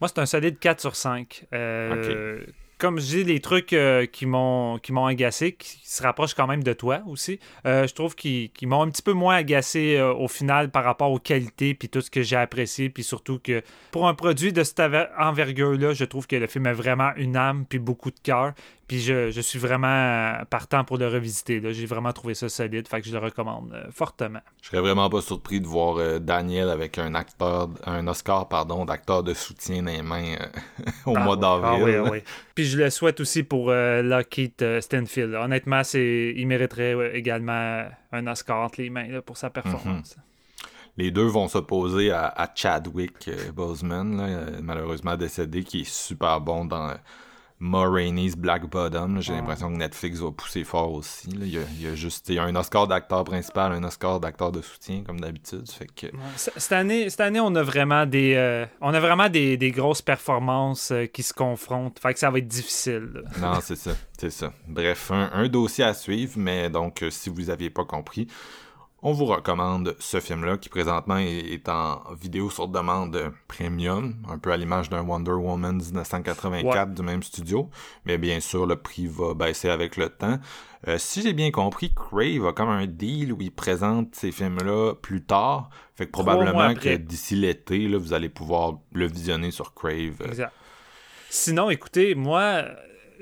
Moi, c'est un solide 4 sur 5. Euh, comme je dis, les trucs euh, qui m'ont agacé, qui se rapprochent quand même de toi aussi, euh, je trouve qu'ils m'ont un petit peu moins agacé au final par rapport aux qualités puis tout ce que j'ai apprécié, puis surtout que pour un produit de cette envergure-là, je trouve que le film a vraiment une âme puis beaucoup de cœur. Puis je, suis vraiment partant pour le revisiter. J'ai vraiment trouvé ça solide, fait que je le recommande euh, fortement. Je serais vraiment pas surpris de voir euh, Daniel avec un acteur, un Oscar pardon, d'acteur de soutien dans les mains euh, au ah mois d'avril. Ah oui, oui. Puis je le souhaite aussi pour Lockheed Stanfield. Honnêtement, c'est, il mériterait également un Oscar entre les mains pour sa performance. Mhm. les deux vont s'opposer à, à Chadwick Boseman, là, malheureusement décédé, qui est super bon dans Ma Rainey's Black Bottom. J'ai l'impression que Netflix va pousser fort aussi. Il, y a, il, y a, juste il y a un Oscar d'acteur principal, un Oscar d'acteur de soutien, comme d'habitude. Fait que... cette, année, cette année, on a vraiment des, euh, on a vraiment des, des grosses performances euh, qui se confrontent. Fait que ça va être difficile. Là. Non, c'est ça. C'est ça. Bref, un, un, dossier à suivre, mais donc, euh, si vous n'aviez pas compris, on vous recommande ce film-là qui présentement est, en vidéo sur demande premium, un peu à l'image d'un Wonder Woman 1984 ouais. du même studio, mais bien sûr le prix va baisser avec le temps. Euh, si j'ai bien compris, Crave a comme un deal où il présente ces films-là plus tard, fait que probablement que d'ici l'été, vous allez pouvoir le visionner sur Crave. Exact. Sinon, écoutez, moi,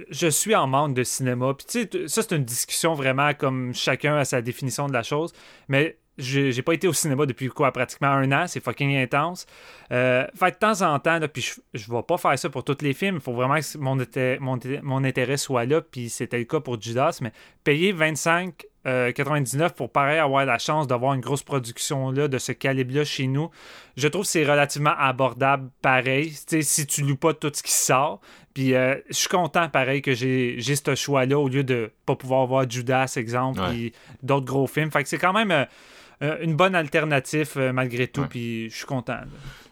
je suis en manque de cinéma. Puis tu sais, ça, c'est une discussion vraiment comme chacun a sa définition de la chose. Mais j'ai pas été au cinéma depuis quoi, pratiquement un an. C'est fucking intense. Euh, de temps en temps, là, puis je, je vais pas faire ça pour tous les films. Il faut vraiment que mon, mon, intérêt soit là. Puis c'était le cas pour Judas. Mais payer 25 euh, 99 pour pareil avoir la chance d'avoir une grosse production là, de ce calibre-là chez nous. Je trouve que c'est relativement abordable pareil, si tu loues pas tout ce qui sort. Puis euh, je suis content pareil que j'ai ce choix-là au lieu de pas pouvoir voir Judas, exemple, puis d'autres gros films. Fait que c'est quand même euh, euh, une bonne alternative euh, malgré tout, puis je suis content. là.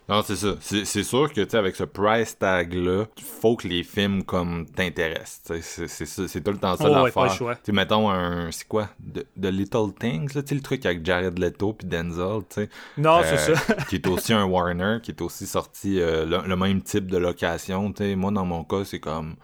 Non, c'est ça. C'est sûr que, tu sais, avec ce price tag-là, faut que les films, comme, t'intéressent. C'est c'est ça- c'est tout le temps ça Oh, ouais, l'affaire. choix. Tu mettons un... C'est quoi? The, The Little Things, là, tu sais, le truc avec Jared Leto puis Denzel, tu sais. Non, Euh, c'est ça. qui est aussi un Warner, qui est aussi sorti euh, le, le même type de location, tu sais. Moi, dans mon cas, c'est comme...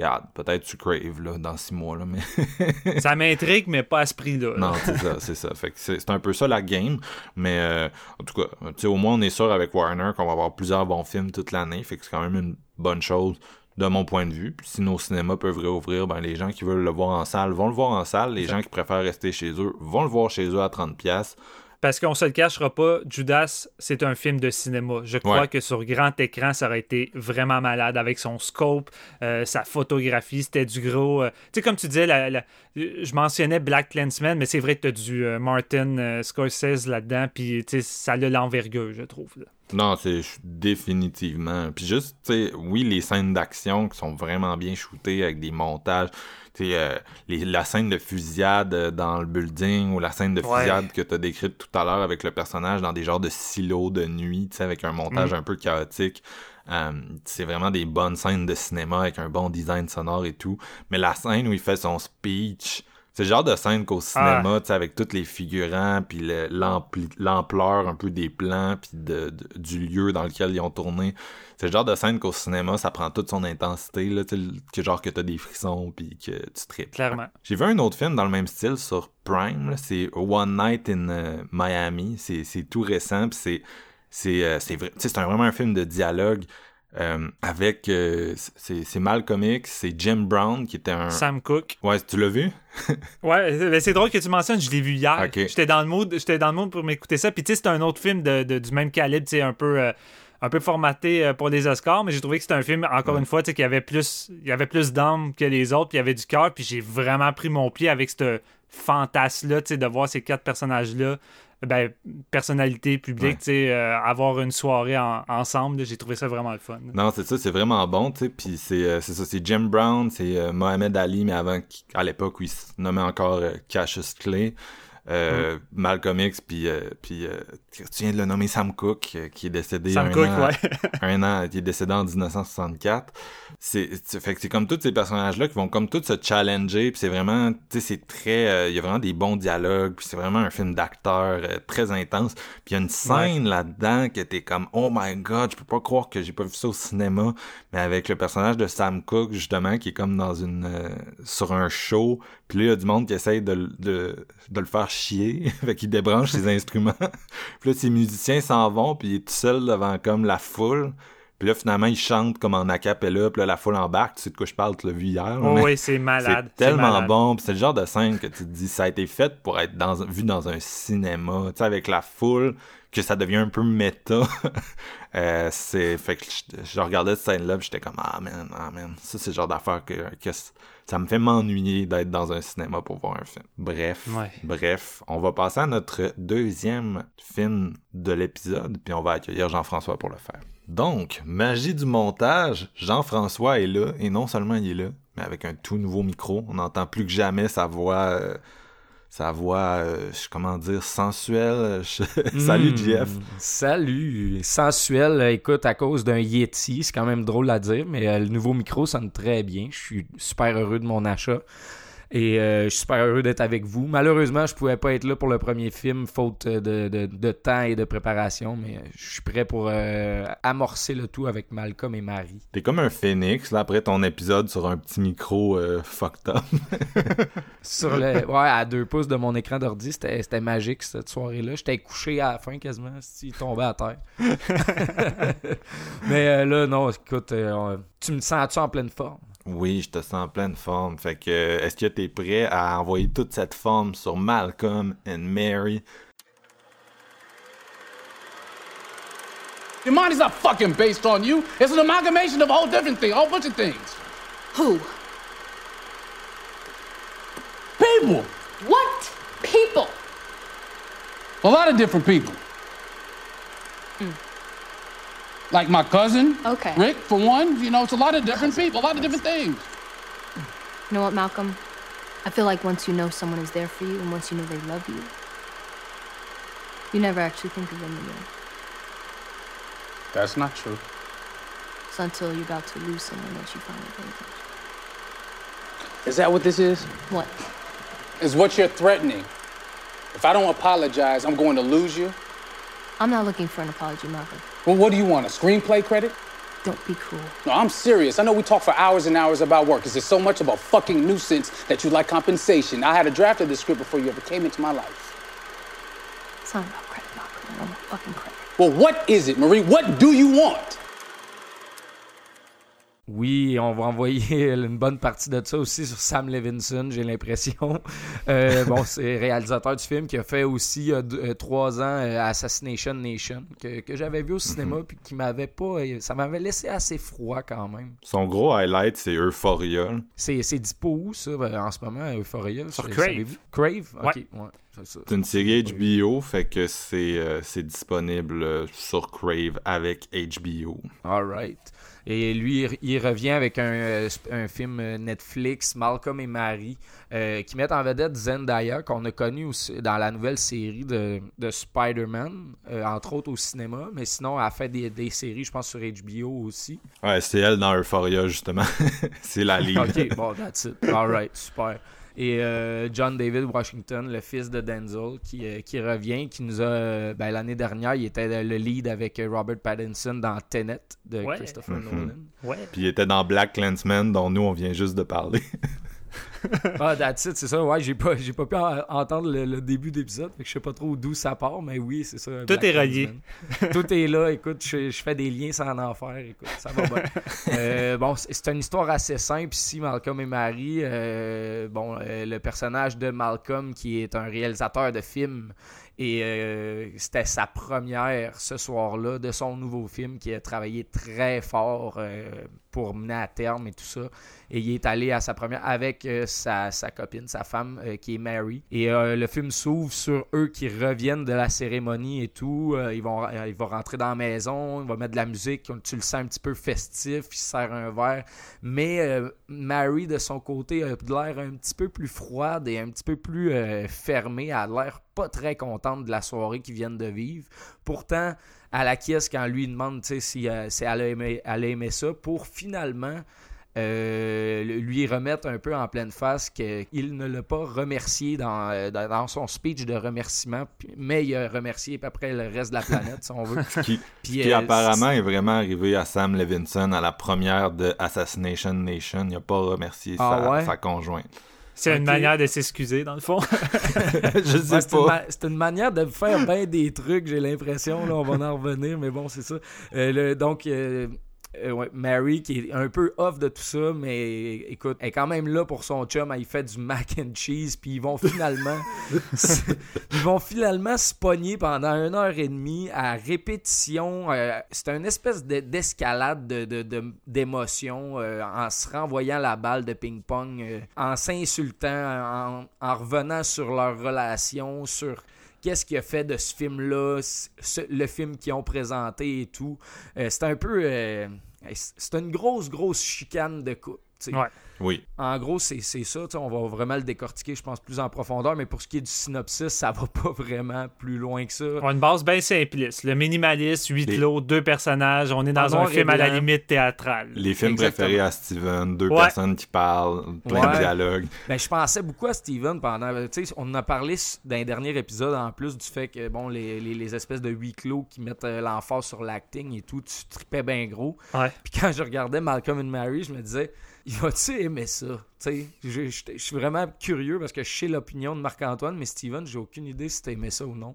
Regarde, peut-être tu crave, là, dans six mois, là, mais... ça m'intrigue, mais pas à ce prix-là. là. Non, c'est ça, c'est ça. Fait que c'est un peu ça la game. Mais euh, en tout cas, au moins on est sûr avec Warner qu'on va avoir plusieurs bons films toute l'année. Fait que c'est quand même une bonne chose de mon point de vue. Puis si nos cinémas peuvent réouvrir, ben les gens qui veulent le voir en salle vont le voir en salle. Les gens qui préfèrent rester chez eux vont le voir chez eux à 30$. Parce qu'on se le cachera pas, Judas, c'est un film de cinéma. Je crois Ouais. que sur grand écran, ça aurait été vraiment malade avec son scope, euh, sa photographie, c'était du gros. euh, Tu sais, comme tu disais, la- la- je mentionnais Black Clansman, mais c'est vrai que tu as du euh, Martin Scorsese là-dedans, puis ça a l'envergure, je trouve. là. Non, c'est définitivement. Puis juste, tu sais, oui, les scènes d'action qui sont vraiment bien shootées avec des montages. Euh, les- la scène de fusillade euh, dans le building ou la scène de Ouais. fusillade que tu as décrite tout à l'heure avec le personnage dans des genres de silos de nuit, tu sais, avec un montage Mm. un peu chaotique. Euh, c'est vraiment des bonnes scènes de cinéma avec un bon design sonore et tout. Mais la scène où il fait son speech, c'est le genre de scène qu'au cinéma, tu sais, avec tous les figurants, puis l'ampleur un peu des plans, puis de, de- du lieu dans lequel ils ont tourné. C'est le genre de scène qu'au cinéma, ça prend toute son intensité, là, tu sais, le- que genre que t'as des frissons, puis que tu tripes. Clairement. J'ai vu un autre film dans le même style sur Prime, c'est One Night in euh, Miami. C'est c'est tout récent, puis c'est c'est euh, c'est vrai- tu sais, c'est un- vraiment un film de dialogue euh, avec euh, c'est c'est Malcolm X, c'est Jim Brown qui était un Sam Cooke. Ouais, tu l'as vu? Ouais, mais c'est drôle que tu mentionnes, je l'ai vu hier. J'étais dans le mood, j'étais dans le mood pour m'écouter ça. Puis tu sais, c'est un autre film de, de- du même calibre, tu sais, un peu, euh, un peu formaté euh, pour les Oscars, mais j'ai trouvé que c'était un film, encore une fois, tu sais, qui avait plus, il y avait plus d'âme que les autres, puis il y avait du cœur, puis j'ai vraiment pris mon pied avec ce fantasme-là, tu sais, de voir ces quatre personnages-là. Ben, personnalité publique, Ouais. tu sais, euh, avoir une soirée en- ensemble, j'ai trouvé ça vraiment le fun. Non, c'est ça, c'est vraiment bon, tu sais. Puis c'est euh, c'est ça, c'est Jim Brown, c'est euh, Mohamed Ali, mais avant, à l'époque où il se nommait encore euh, Cassius Clay. Euh, Malcolm X, puis, euh, puis euh, tu viens de le nommer Sam Cooke, euh, qui est décédé Sam un, Cooke, an, ouais. un an, qui est décédé en 1964. C'est, fait que c'est comme tous ces personnages-là qui vont comme tous se challenger, puis c'est vraiment, tu sais, c'est très, euh, il y a vraiment des bons dialogues, puis c'est vraiment un film d'acteur très intense. Puis il y a une scène là-dedans que t'es comme, oh my god, je peux pas croire que j'ai pas vu ça au cinéma, mais avec le personnage de Sam Cooke justement qui est comme dans une, euh, sur un show, puis là il y a du monde qui essaye de, de, de le faire chier, fait qu'il débranche ses instruments. Puis là, ses musiciens s'en vont, puis il est tout seul devant comme la foule. Puis là, finalement, il chante comme en acapella, puis là, la foule embarque. Tu sais de quoi je parle, tu l'as vu hier. Oh, oui, c'est malade. C'est tellement malade. bon. Puis c'est le genre de scène que tu te dis, ça a été fait pour être dans, vu dans un cinéma, tu sais, avec la foule. que ça devient un peu méta. euh, c'est fait que je, je regardais cette scène là, j'étais comme ah man, ah man, ça c'est le genre d'affaire que, que ça me fait m'ennuyer d'être dans un cinéma pour voir un film. Bref, Ouais. bref, on va passer à notre deuxième film de l'épisode, puis on va accueillir Jean-François pour le faire. Donc, magie du montage, Jean-François est là, et non seulement il est là, mais avec un tout nouveau micro. On n'entend plus que jamais sa voix, euh, sa voix, euh, comment dire, sensuelle. Je- Salut Hmm, Jeff. Salut. Sensuel, euh, écoute, à cause d'un Yeti, c'est quand même drôle à dire, mais euh, le nouveau micro sonne très bien. Je suis super heureux de mon achat. Et euh, je suis super heureux d'être avec vous. Malheureusement, je pouvais pas être là pour le premier film, faute de, de- de temps et de préparation, mais euh, je suis prêt pour euh, amorcer le tout avec Malcolm et Marie. T'es comme un phénix, là, après ton épisode sur un petit micro euh, fucked up. Sur le, ouais, à deux pouces de mon écran d'ordi, c'était magique cette soirée-là. J'étais couché à la fin quasiment, il tombait à terre. Mais euh, là, non, écoute, euh, tu me sens-tu en pleine forme? Oui, je te sens en pleine forme. Fait que, est-ce que t'es prêt à envoyer toute cette forme sur Malcolm and Mary? Your mind is not fucking based on you. It's an amalgamation of a whole different thing, a whole bunch of things. Who? People. What? People. A lot of different people. Hmm. Like my cousin. Okay. Rick, for one. You know, it's a lot of different people, a lot of different things. You know what, Malcolm? I feel like once you know someone is there for you and once you know they love you, you never actually think of them again. That's not true. It's until you're about to lose someone that you finally pay attention. Is that what this is? What? Is what you're threatening. If I don't apologize, I'm going to lose you. I'm not looking for an apology, Malcolm. Well, what do you want? A screenplay credit? Don't be cruel. No, I'm serious. I know we talk for hours and hours about work. Is there so much of a fucking nuisance that you like compensation? I had a draft of this script before you ever came into my life. It's not about credit, Malcolm. I don't want fucking credit. Well, what is it, Marie? What do you want? Oui, on va envoyer une bonne partie de ça aussi sur Sam Levinson, j'ai l'impression. Euh, bon, c'est réalisateur du film qui a fait aussi il y a deux- trois ans euh, Assassination Nation, que, que j'avais vu au cinéma, puis qui m'avait pas. euh, Ça m'avait laissé assez froid quand même. Son gros highlight, c'est Euphoria. C'est c'est dispo où, ça, en ce moment, Euphoria Sur Crave. Crave? Ok, Ouais. ouais. c'est ça. C'est une série HBO, fait que c'est euh, c'est disponible sur Crave avec HBO. Alright. Et lui, il- revient avec un, euh, un film euh, Netflix, Malcolm et Marie, euh, qui mettent en vedette Zendaya, qu'on a connu aussi dans la nouvelle série de, de Spider-Man, euh, entre autres au cinéma, mais sinon, elle a fait des, des séries, je pense, sur HBO aussi. Ouais, c'est elle dans Euphoria, justement. c'est la lead. Ok, bon, that's it. Alright, super. Et euh, John David Washington, le fils de Denzel, qui, euh, qui revient, qui nous a. euh, ben, L'année dernière, il était le lead avec Robert Pattinson dans Tenet de Ouais. Christopher Mhm. Nolan. Ouais. Puis il était dans Black Clansman, dont nous, on vient juste de parler. Ah, that's it, c'est ça. Ouais, j'ai pas, j'ai pas pu en- entendre le, le début d'épisode, fait que je sais pas trop d'où ça part, mais oui, c'est ça. Black est relié. Tout est là, écoute, je, je fais des liens sans en faire, écoute, ça va bien. Euh, bon, c'est c'est une histoire assez simple ici, Malcolm et Marie. Euh, bon, euh, le personnage de Malcolm, qui est un réalisateur de films, et euh, c'était sa première ce soir-là de son nouveau film qui a travaillé très fort euh, pour mener à terme et tout ça. Et il est allé à sa première avec euh, sa, copine, sa femme, qui est Mary. Et le film s'ouvre sur eux qui reviennent de la cérémonie et tout. Ils, vont, ils vont rentrer dans la maison, ils vont mettre de la musique. Tu le sens un petit peu festif, il se sert un verre. Mais Mary, de son côté, a l'air un petit peu plus froide et un petit peu plus fermée. A l'air pas très contente de la soirée qu'ils viennent de vivre. Pourtant, à la caisse, quand lui demande si, euh, si elle, a aimé, elle a aimé ça, pour finalement euh, lui remettre un peu en pleine face qu'il ne l'a pas remercié dans, euh, dans, dans son speech de remerciement, mais il a remercié à peu près le reste de la planète, si on veut. qui, Puis, qui euh, apparemment est vraiment arrivé à Sam Levinson à la première de Assassination Nation. Il a pas remercié Ah sa, ouais? sa conjointe. C'est une manière de s'excuser, dans le fond. Je sais Ouais, c'est, une pas. ma- c'est une manière de faire bien des trucs, j'ai l'impression. Là, on va en revenir, mais bon, c'est ça. Euh, le- donc, euh, euh, ouais, Mary qui est un peu off de tout ça, mais écoute, elle est quand même là pour son chum. Elle fait du mac and cheese, puis ils vont finalement, ils vont finalement se pogner pendant une heure et demie à répétition. Euh, c'est une espèce de- d'escalade de, de, de- d'émotions euh, en se renvoyant la balle de ping-pong, euh, en s'insultant, en, en revenant sur leur relation, sur qu'est-ce qui a fait de ce film-là, le film qu'ils ont présenté et tout. Euh, c'est un peu. euh, c'est une grosse, grosse chicane de couple. Oui. En gros, c'est ça. tu sais, On va vraiment le décortiquer, je pense, plus en profondeur. Mais pour ce qui est du synopsis, ça va pas vraiment plus loin que ça. On a une base bien simpliste. Le minimaliste, huit Les- clos, deux personnages. On est dans En un film à la limite théâtrale. Les films Exactement. préférés à Steven, deux Ouais. personnes qui parlent, plein Ouais. de dialogues. Ben, je pensais beaucoup à Steven pendant. Tu sais, on en a parlé s- dans un dernier épisode, en plus du fait que, bon, les, les- les espèces de huis clos qui mettent euh, l'emphase sur l'acting et tout, tu tripais bien gros. Ouais. Puis quand je regardais Malcolm and Mary, je me disais, il va-tu aimer ça? Tu je, suis vraiment curieux parce que je sais l'opinion de Marc-Antoine, mais Steven, j'ai aucune idée si t'as aimé ça ou non.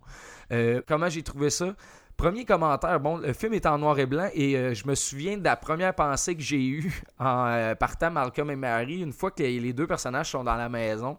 Euh, comment j'ai trouvé ça? Premier commentaire, bon, le film est en noir et blanc et euh, je me souviens de la première pensée que j'ai eue en euh, partant Malcolm et Mary, une fois que les deux personnages sont dans la maison.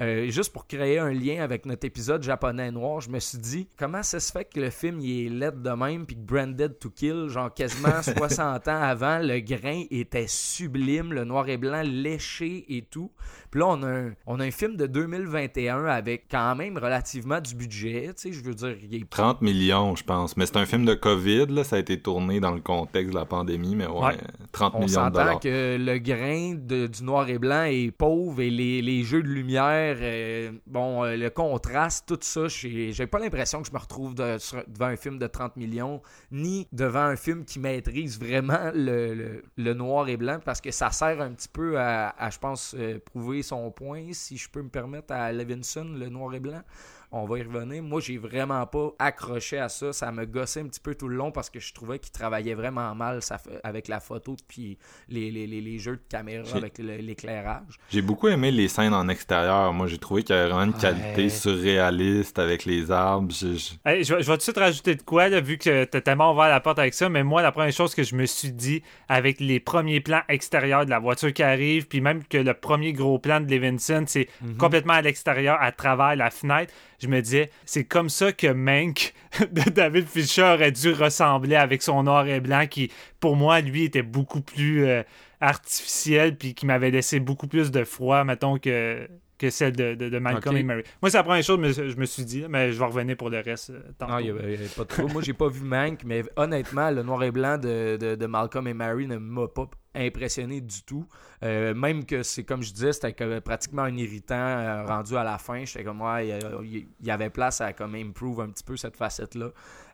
Euh, juste pour créer un lien avec notre épisode japonais noir, je me suis dit comment ça se fait que le film il est laid de même puis que Branded to Kill, genre quasiment 60 ans avant, le grain était sublime, le noir et blanc léché et tout. Puis là on a un, on a un film de 2021 avec quand même relativement du budget, tu sais, je veux dire, il est 30 millions, je pense. Mais c'est un film de COVID, là. Ça a été tourné dans le contexte de la pandémie, mais ouais, Ouais. 30 On millions de dollars. que le grain de- du noir et blanc est pauvre et les, les jeux de lumière, euh, bon, euh, le contraste, tout ça, j'ai pas l'impression que je me retrouve devant un film de 30 millions, ni devant un film qui maîtrise vraiment le, le- noir et blanc, parce que ça sert un petit peu à, à, je pense, euh, prouver son point, si je peux me permettre, à Levinson, le noir et blanc. On va y revenir. Moi, j'ai vraiment pas accroché à ça. Ça me gossait un petit peu tout le long parce que je trouvais qu'il travaillait vraiment mal avec la photo puis les, les, les, les jeux de caméra avec l'éclairage. J'ai beaucoup aimé les scènes en extérieur. Moi, j'ai trouvé qu'il y avait vraiment une qualité Ouais. surréaliste avec les arbres. Je- je- Hey, je, vais, je vais tout de suite rajouter de quoi, là, vu que t'as tellement ouvert la porte avec ça, mais moi, la première chose que je me suis dit, avec les premiers plans extérieurs de la voiture qui arrive, puis même que le premier gros plan de Levinson, c'est complètement à l'extérieur, à travers la fenêtre, je me disais, c'est comme ça que Mank de David Fincher aurait dû ressembler avec son noir et blanc, qui, pour moi, lui, était beaucoup plus euh, artificiel, puis qui m'avait laissé beaucoup plus de froid, mettons, que que celle de, de, de Malcolm et Mary. Moi, c'est la première chose que je me suis dit, mais je vais revenir pour le reste euh, tantôt. Ah, il y avait- pas de trouble. Moi, j'ai pas vu Mank, mais honnêtement, le noir et blanc de, de, de Malcolm et Mary ne m'a pas impressionné du tout. Euh, même que c'est comme je disais, c'était que pratiquement un irritant euh, rendu à la fin. J'étais comme, a- il y avait place à comme improve un petit peu cette facette-là.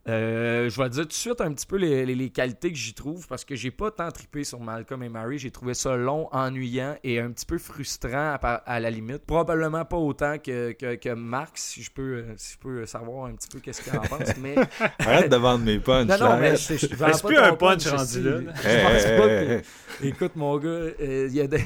Euh, je vais dire tout de suite un petit peu les, les- les qualités que j'y trouve parce que j'ai pas tant trippé sur Malcolm et Mary. J'ai trouvé ça long, ennuyant et un petit peu frustrant à, la limite. Probablement pas autant que, que, que Marc, si je peux, euh, si je peux savoir un petit peu qu'est-ce qu'il en pense. Mais Arrête de vendre mes punchs. non, non, là. mais je, je, je plus un punch rendu là, là? Je Hey, pense hey, pas hey, que-. Écoute, mon gars, euh, il y, a des-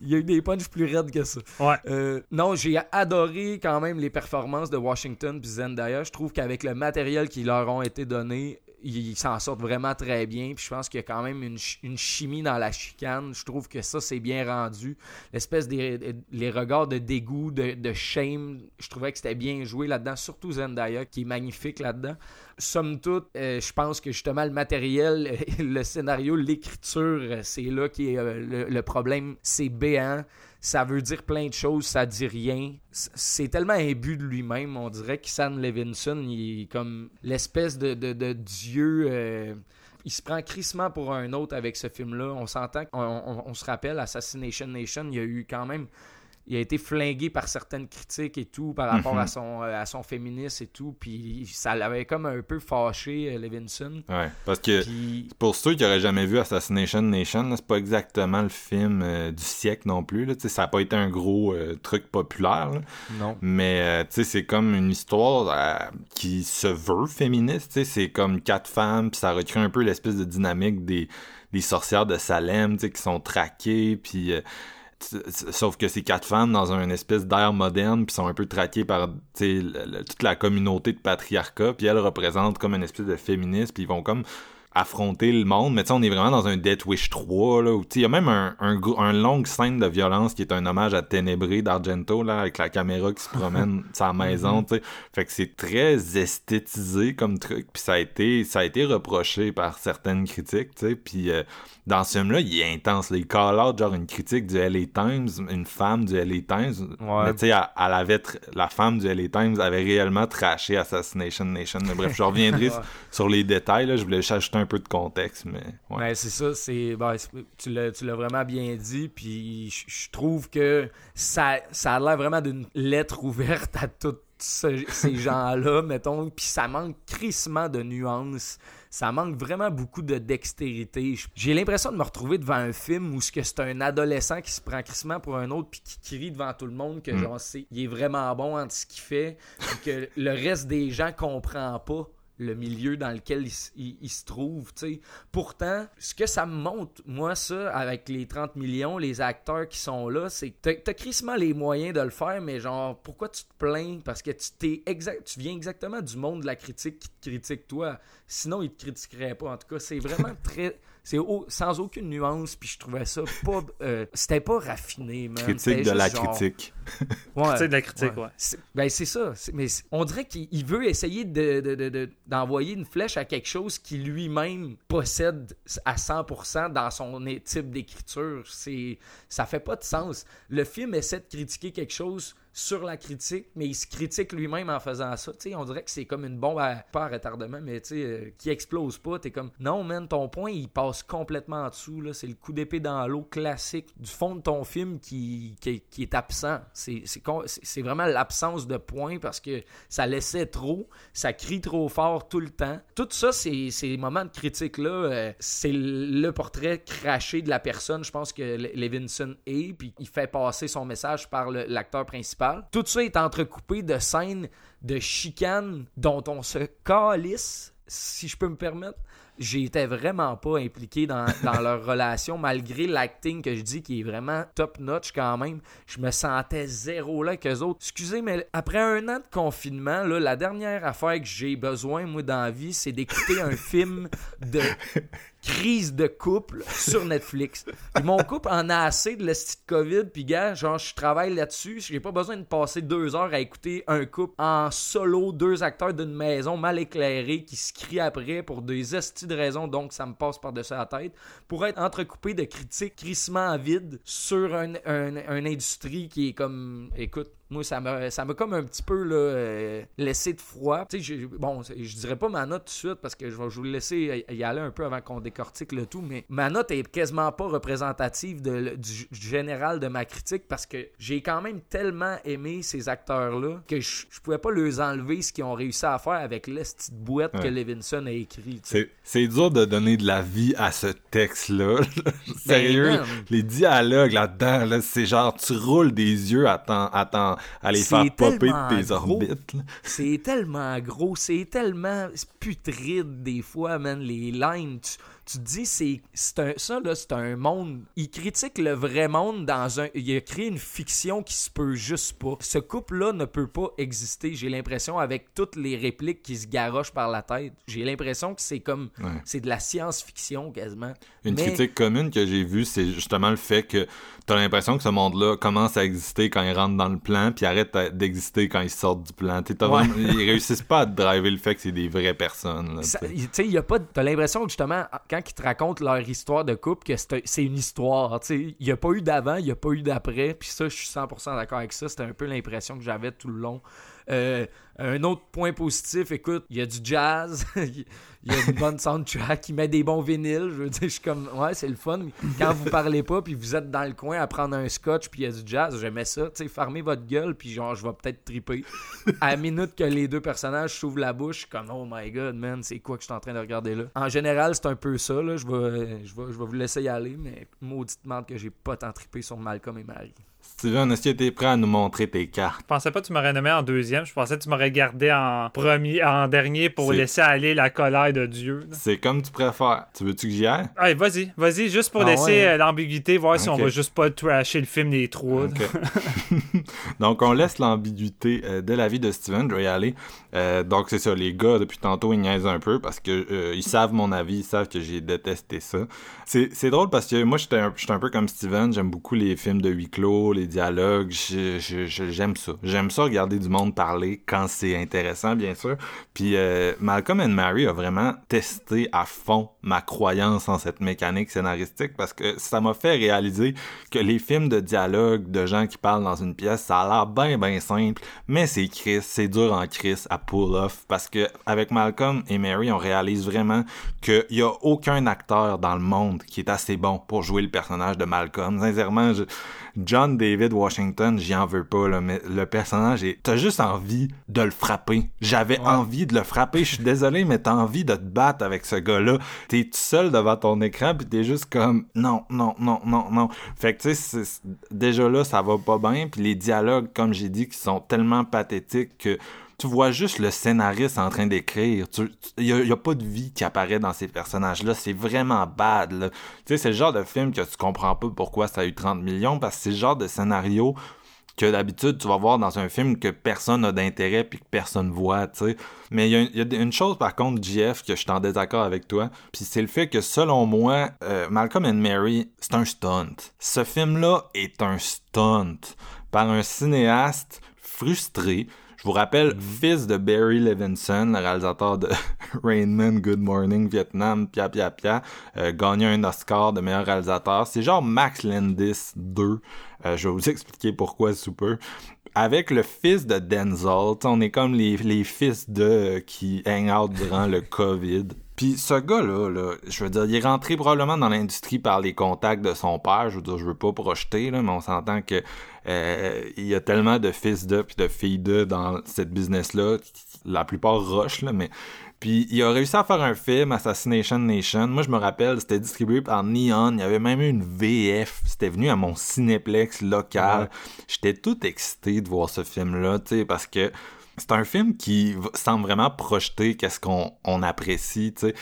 il y a y eu des punchs plus raides que ça. Ouais. Euh, non, j'ai adoré quand même les performances de Washington puis Zendaya. Je trouve qu'avec le matériel qui leur ont été donné, ils s'en sortent vraiment très bien. Puis je pense qu'il y a quand même une, une chimie dans la chicane. Je trouve que ça, c'est bien rendu. L'espèce des les regards de dégoût, de, de shame, je trouvais que c'était bien joué là-dedans. Surtout Zendaya, qui est magnifique là-dedans. Somme toute, euh, je pense que justement le matériel, le scénario, l'écriture, c'est là qui est euh, le, le problème. C'est béant. Ça veut dire plein de choses, ça dit rien. C'est tellement imbu de lui-même, on dirait que Sam Levinson, il est comme l'espèce de, de, de dieu. euh, il se prend crissement pour un autre avec ce film-là. On s'entend qu'on on- on se rappelle, Assassination Nation, il y a eu quand même. Il a été flingué par certaines critiques et tout par rapport Mhm. à, son, euh, à son féminisme et tout. Puis ça l'avait comme un peu fâché, euh, Levinson. Ouais, parce que Puis pour ceux qui auraient jamais vu Assassination Nation, c'est pas exactement le film euh, du siècle non plus. Là. Tu sais, Ça a pas été un gros euh, truc populaire. là. non. Mais euh, tu sais, c'est comme une histoire qui se veut féministe. tu sais. C'est comme quatre femmes, puis ça recrée un peu l'espèce de dynamique des, des sorcières de Salem tu sais, qui sont traquées, puis. euh, Sauf que ces quatre femmes dans un espèce d'air moderne, puis sont un peu traquées par toute la communauté de patriarcat, puis elles représentent comme une espèce de féministe, puis ils vont comme affronter le monde. Mais tu sais, on est vraiment dans un Death Wish 3, là, où tu sais, il y a même un, un, gros- un longue scène de violence qui est un hommage à Ténébré d'Argento, là, avec la caméra qui se promène sa maison, tu sais. Fait que c'est très esthétisé comme truc, puis ça a été, ça a été reproché par certaines critiques, tu sais, puis euh, dans ce film-là, il est intense. là. Il call out genre une critique du LA Times, une femme du LA Times. Ouais. Mais tu sais, elle, elle avait la femme du LA Times avait réellement trashé Assassination Nation. Mais bref, je reviendrai Ouais. sur les détails. Là. Je voulais juste ajouter un peu de contexte, mais ouais. Ben, c'est ça, c'est ben, tu l'as tu l'as vraiment bien dit, puis je trouve que ça, ça a l'air vraiment d'une lettre ouverte à tous ce- ces gens-là, mettons, puis ça manque crissement de nuances, ça manque vraiment beaucoup de dextérité. J'ai l'impression de me retrouver devant un film où ce que c'est un adolescent qui se prend crissement pour un autre puis qui crie devant tout le monde que genre c'est il est vraiment bon en ce qu'il fait, puis que le reste des gens comprend pas le milieu dans lequel il, s- il- il se trouve, tu sais. Pourtant, ce que ça me montre, moi, ça, avec les 30 millions, les acteurs qui sont là, c'est que t'as- t'as crissement les moyens de le faire, mais genre, pourquoi tu te plains? Parce que tu t'es exact, tu viens exactement du monde de la critique qui te critique toi. Sinon, ils te critiqueraient pas. En tout cas, c'est vraiment très... C'est au- sans aucune nuance, puis je trouvais ça pas... euh, C'était pas raffiné, man. critique de la genre- critique. Ouais, Critique de la critique, ouais. C'est- Ben, c'est ça. C'est- Mais c'est- on dirait qu'il il veut essayer de- de- de- de- d'envoyer une flèche à quelque chose qui lui-même possède à 100% dans son type d'écriture. C'est, ça fait pas de sens. Le film essaie de critiquer quelque chose sur la critique, mais il se critique lui-même en faisant ça. Tu sais, on dirait que c'est comme une bombe à, pas à retardement, mais euh, qui explose pas. T'es comme, non, man, ton point, il passe complètement en dessous. Là. C'est le coup d'épée dans l'eau classique du fond de ton film qui, qui, qui est absent. C'est, vraiment l'absence de point parce que ça laissait trop, ça crie trop fort tout le temps. Tout ça, c'est, ces moments de critique-là, euh, c'est le portrait craché de la personne, je pense que Le- Levinson est, puis il fait passer son message par l'acteur principal. Tout ça est entrecoupé de scènes de chicanes dont on se calisse, si je peux me permettre. J'étais vraiment pas impliqué dans, dans leur relation, malgré l'acting que je dis qui est vraiment top notch quand même. Je me sentais zéro là avec eux autres. Excusez, mais après un an de confinement, là, la dernière affaire que j'ai besoin, moi, dans la vie, c'est d'écouter un film de crise de couple sur Netflix. Mon couple en a assez de l'esti de COVID, puis gars, genre, je travaille là-dessus, j'ai pas besoin de passer deux heures à écouter un couple en solo, deux acteurs d'une maison mal éclairée qui se crient après pour des estis de raisons, donc ça me passe par-dessus la tête, pour être entrecoupé de critiques crissement vides sur un, un, un industrie qui est comme, écoute, moi, ça m'a, ça m'a comme un petit peu là, euh, laissé de froid. Tu sais, j'ai- bon, je dirais pas ma note tout de suite parce que je vais vous laisser y aller un peu avant qu'on décortique le tout, mais ma note est quasiment pas représentative de, du, du général de ma critique parce que j'ai quand même tellement aimé ces acteurs-là que je, je pouvais pas leur enlever ce qu'ils ont réussi à faire avec la petite boîte que. Levinson a écrit. C'est, c'est dur de donner de la vie à ce texte-là. Sérieux, man. les dialogues là-dedans, là, c'est genre tu roules des yeux à, t'en- à, à les C'est faire popper tellement de tes gros. orbites. C'est tellement gros, c'est tellement putride des fois, man. Les lines, tu, tu te dis, c'est, c'est un, ça, là, c'est un monde. Il critique le vrai monde dans un. Il a créé une fiction qui se peut juste pas. Ce couple-là ne peut pas exister, j'ai l'impression, avec toutes les répliques qui se garochent par la tête. J'ai l'impression que c'est comme. Ouais. C'est de la science-fiction quasiment. Une Mais- critique commune que j'ai vue, c'est justement le fait que t'as l'impression que ce monde-là commence à exister quand ils rentrent dans le plan, puis arrête d'exister quand ils sortent du plan. T'sais, Ouais. vraiment- ils réussissent pas à te driver le fait que c'est des vraies personnes. Tu sais, il y a pas. T'as l'impression que justement, quand ils te racontent leur histoire de couple, que c'est un- c'est une histoire. Il y a pas eu d'avant, il y a pas eu d'après. Puis ça, je suis 100% d'accord avec ça. C'était un peu l'impression que j'avais tout le long. Euh, un autre point positif, écoute, il y a du jazz, il y a une bonne soundtrack, il met des bons vinyles. Je veux dire, je suis comme, ouais, c'est le fun. Quand vous parlez pas, puis vous êtes dans le coin à prendre un scotch, puis il y a du jazz, j'aimais ça. Tu sais, fermez votre gueule, puis genre, je vais peut-être triper. À la minute que les deux personnages s'ouvrent la bouche, je suis comme, oh my god, man, c'est quoi que je suis en train de regarder là? En général, c'est un peu ça, là. Je vais, je vais, je vais vous laisser y aller, mais maudite merde que j'ai pas tant trippé sur Malcolm et Marie. Steven, est-ce que t'es prêt à nous montrer tes cartes? Je pensais pas que tu m'aurais nommé en deuxième. Je pensais que tu m'aurais regardais en premier, en dernier pour laisser aller la colère de Dieu. C'est comme tu préfères. Tu veux-tu que j'y aille? Allez, vas-y, vas-y, juste pour Ah laisser ouais. euh, l'ambiguïté, voir si on va juste pas trasher le film des trois. Ok. donc, on laisse l'ambiguïté euh, de la vie de Steven. Je vais y aller. Euh, donc, c'est ça. Les gars, depuis tantôt, ils niaisent un peu parce que euh, ils savent mon avis. Ils savent que j'ai détesté ça. C'est drôle parce que moi, j'étais un, j'étais un peu comme Steven. J'aime beaucoup les films de huis clos, les dialogues. Je- je- J'aime ça. J'aime ça regarder du monde parler quand c'est intéressant, bien sûr. Puis euh, Malcolm and Mary a vraiment testé à fond ma croyance en cette mécanique scénaristique parce que ça m'a fait réaliser que les films de dialogue de gens qui parlent dans une pièce, ça a l'air bien bien simple, mais c'est Chris, c'est dur en Chris à pull off parce que avec Malcolm et Mary, on réalise vraiment qu'il y a aucun acteur dans le monde qui est assez bon pour jouer le personnage de Malcolm. Sincèrement, John David Washington, j'y en veux pas, là, mais le personnage est. T'as juste envie de le frapper. J'avais envie de le frapper. Je suis désolé, mais t'as envie de te battre avec ce gars-là. T'es tout seul devant ton écran, puis t'es juste comme non, non, non, non, non. Fait que tu sais, déjà là, ça va pas bien. Puis les dialogues, comme j'ai dit, qui sont tellement pathétiques que tu vois juste le scénariste en train d'écrire. Il n'y a, pas de vie qui apparaît dans ces personnages-là. C'est vraiment bad. là. Tu sais, c'est le genre de film que tu comprends pas pourquoi ça a eu 30 millions, parce que c'est le genre de scénario que d'habitude tu vas voir dans un film que personne n'a d'intérêt puis que personne voit, tu sais. Mais il y, a- une chose par contre, JF, que je suis en désaccord avec toi, puis c'est le fait que selon moi, euh, Malcolm and Mary, c'est un stunt. Ce film-là est un stunt par un cinéaste frustré. Je vous rappelle, fils de Barry Levinson, le réalisateur de Rain Man, Good Morning, Vietnam, Pia Pia Pia, euh, gagné un Oscar de meilleur réalisateur. C'est genre Max Landis 2. Euh, je vais vous expliquer pourquoi sous peu. Avec le fils de Denzel, on est comme les, les fils de euh, qui hang out durant le COVID. Puis ce gars-là, là, je veux dire, il est rentré probablement dans l'industrie par les contacts de son père. Je veux dire, je veux pas projeter, là, mais on s'entend que euh, il y a tellement de fils de puis de filles de dans cette business-là, la plupart rush, là, mais puis il a réussi à faire un film, Assassination Nation. Moi, je me rappelle, c'était distribué par Neon. Il y avait même eu une VF. C'était venu à mon cinéplex local. J'étais tout excité de voir ce film-là, tu sais, parce que c'est un film qui semble vraiment projeter qu'est-ce qu'on on apprécie, tu sais.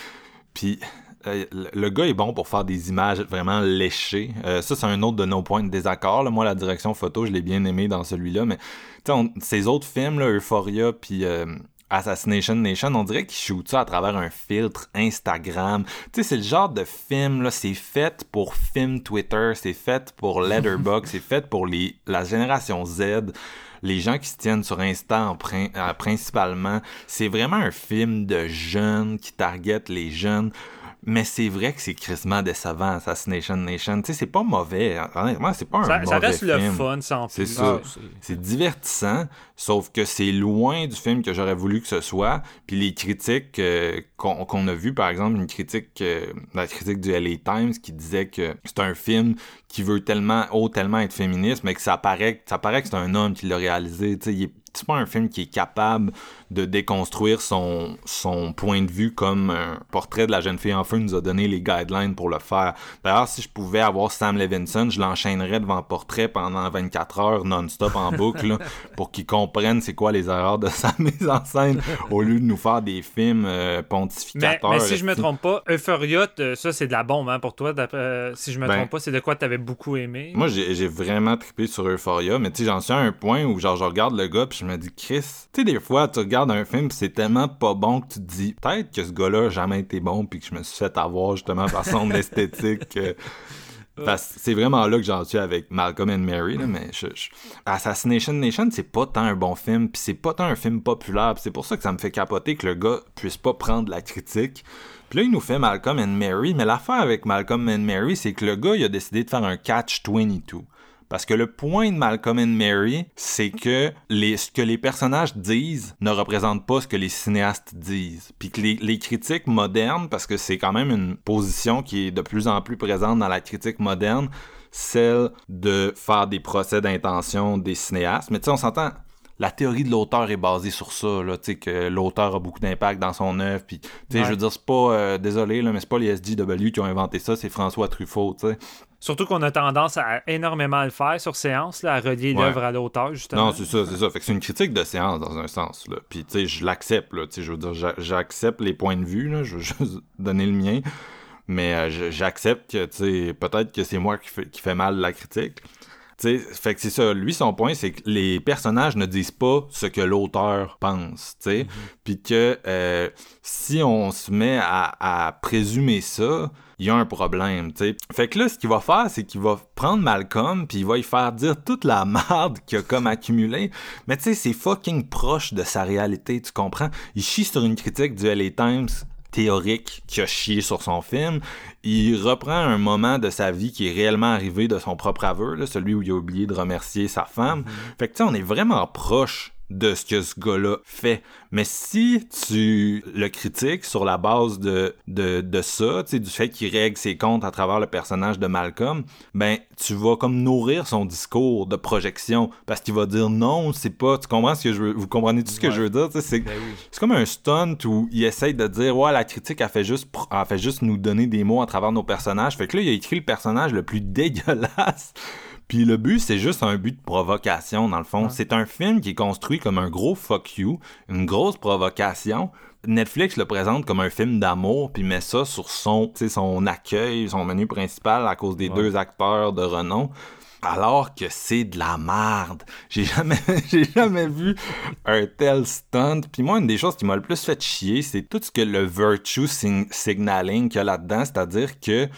Puis euh, le gars est bon pour faire des images vraiment léchées. Euh, ça, c'est un autre de nos points de désaccord. là. Moi, la direction photo, je l'ai bien aimé dans celui-là, mais tu sais, on- ces autres films, là, Euphoria, puis euh, Assassination Nation, on dirait qu'ils shootent ça à travers un filtre Instagram. Tu sais, c'est le genre de film, là, c'est fait pour film Twitter, c'est fait pour Letterboxd, c'est fait pour les, la génération Z les gens qui se tiennent sur Insta euh, principalement, c'est vraiment un film de jeunes qui target les jeunes. Mais c'est vrai que c'est crissement décevant, Assassination Nation. Tu sais, c'est pas mauvais. Honnêtement, c'est pas un Ça, mauvais ça reste le fun, sans C'est plus. ça. Ah, c'est- C'est divertissant, sauf que c'est loin du film que j'aurais voulu que ce soit. Puis les critiques euh, qu'on qu'on a vues, par exemple, une critique, euh, la critique du LA Times qui disait que c'est un film qui veut tellement, oh, tellement être féministe, mais que ça paraît, ça paraît que c'est un homme qui l'a réalisé. Tu sais, il est- c'est pas un film qui est capable de déconstruire son, son point de vue comme un portrait de la jeune fille en feu nous a donné les guidelines pour le faire. D'ailleurs, si je pouvais avoir Sam Levinson, je l'enchaînerais devant portrait pendant 24 heures non-stop en boucle là, pour qu'il comprenne c'est quoi les erreurs de sa mise en scène au lieu de nous faire des films euh, Mais, pontificateurs. mais si je me esti. trompe pas, Euphoria, t- ça c'est de la bombe hein, pour toi. d'après- euh, si je me Ben, trompe pas, c'est de quoi tu avais beaucoup aimé? Moi, j'ai j'ai vraiment trippé sur Euphoria, mais tu sais, j'en suis à un point où, genre, je regarde le gars, puis je me dis, Chris, tu sais, des fois, tu regardes un film, c'est tellement pas bon que tu te dis, peut-être que ce gars-là a jamais été bon, puis que je me suis fait avoir justement par son esthétique. euh, c'est vraiment là que j'en suis avec Malcolm and Mary, là, mais je, je- Assassination Nation, c'est pas tant un bon film, puis c'est pas tant un film populaire, c'est pour ça que ça me fait capoter que le gars puisse pas prendre la critique. Puis là, il nous fait Malcolm and Mary, mais l'affaire avec Malcolm and Mary, c'est que le gars, il a décidé de faire un catch-22. Parce que le point de Malcolm and Mary, c'est que les, ce que les personnages disent ne représente pas ce que les cinéastes disent. Puis que les, les critiques modernes, parce que c'est quand même une position qui est de plus en plus présente dans la critique moderne, celle de faire des procès d'intention des cinéastes. Mais tu sais, on s'entend, la théorie de l'auteur est basée sur ça, là, tu sais, que l'auteur a beaucoup d'impact dans son œuvre, puis, tu sais, Ouais. je veux dire, c'est pas, euh, désolé, là, mais c'est pas les SJW qui ont inventé ça, c'est François Truffaut, tu sais. Surtout qu'on a tendance à énormément le faire sur séance, là, à relier Ouais. l'œuvre à l'auteur, justement. Non, c'est ça, c'est ça. Fait que c'est une critique de séance dans un sens, là. Puis, tu sais, je l'accepte, là. Tu sais, je veux dire, j'a- j'accepte les points de vue, là. Je veux juste donner le mien. Mais euh, j'accepte que, tu sais, peut-être que c'est moi qui fait, qui fait mal la critique. Tu sais, fait que c'est ça. Lui, son point, c'est que les personnages ne disent pas ce que l'auteur pense, tu sais. Puis que euh, si on se met à, à présumer ça, il y a un problème, tu sais. Fait que là, ce qu'il va faire, c'est qu'il va prendre Malcolm, puis il va y faire dire toute la merde qu'il a comme accumulé. Mais tu sais, c'est fucking proche de sa réalité, tu comprends? Il chie sur une critique du LA Times théorique qui a chié sur son film. Il reprend un moment de sa vie qui est réellement arrivé de son propre aveu, là, celui où il a oublié de remercier sa femme. Fait que tu sais, on est vraiment proche de ce que ce gars-là fait. Mais si tu le critiques sur la base de, de, de ça, du fait qu'il règle ses comptes à travers le personnage de Malcolm, ben, tu vas comme nourrir son discours de projection parce qu'il va dire non, c'est pas, tu comprends ce que je veux, vous comprenez tout ce que je veux dire, c'est, Ben oui. c'est comme un stunt où il essaye de dire ouais la critique a fait juste a fait juste nous donner des mots à travers nos personnages fait que là il a écrit le personnage le plus dégueulasse puis le but c'est juste un but de provocation dans le fond. C'est un film qui est construit comme un gros fuck you une grosse provocation. Netflix le présente comme un film d'amour puis met ça sur son son accueil son menu principal à cause des deux acteurs de renom. Alors que c'est de la merde. J'ai jamais, j'ai jamais vu un tel stunt. Puis moi, une des choses qui m'a le plus fait chier, c'est tout ce que le virtue signaling qu'il y a là-dedans, c'est-à-dire que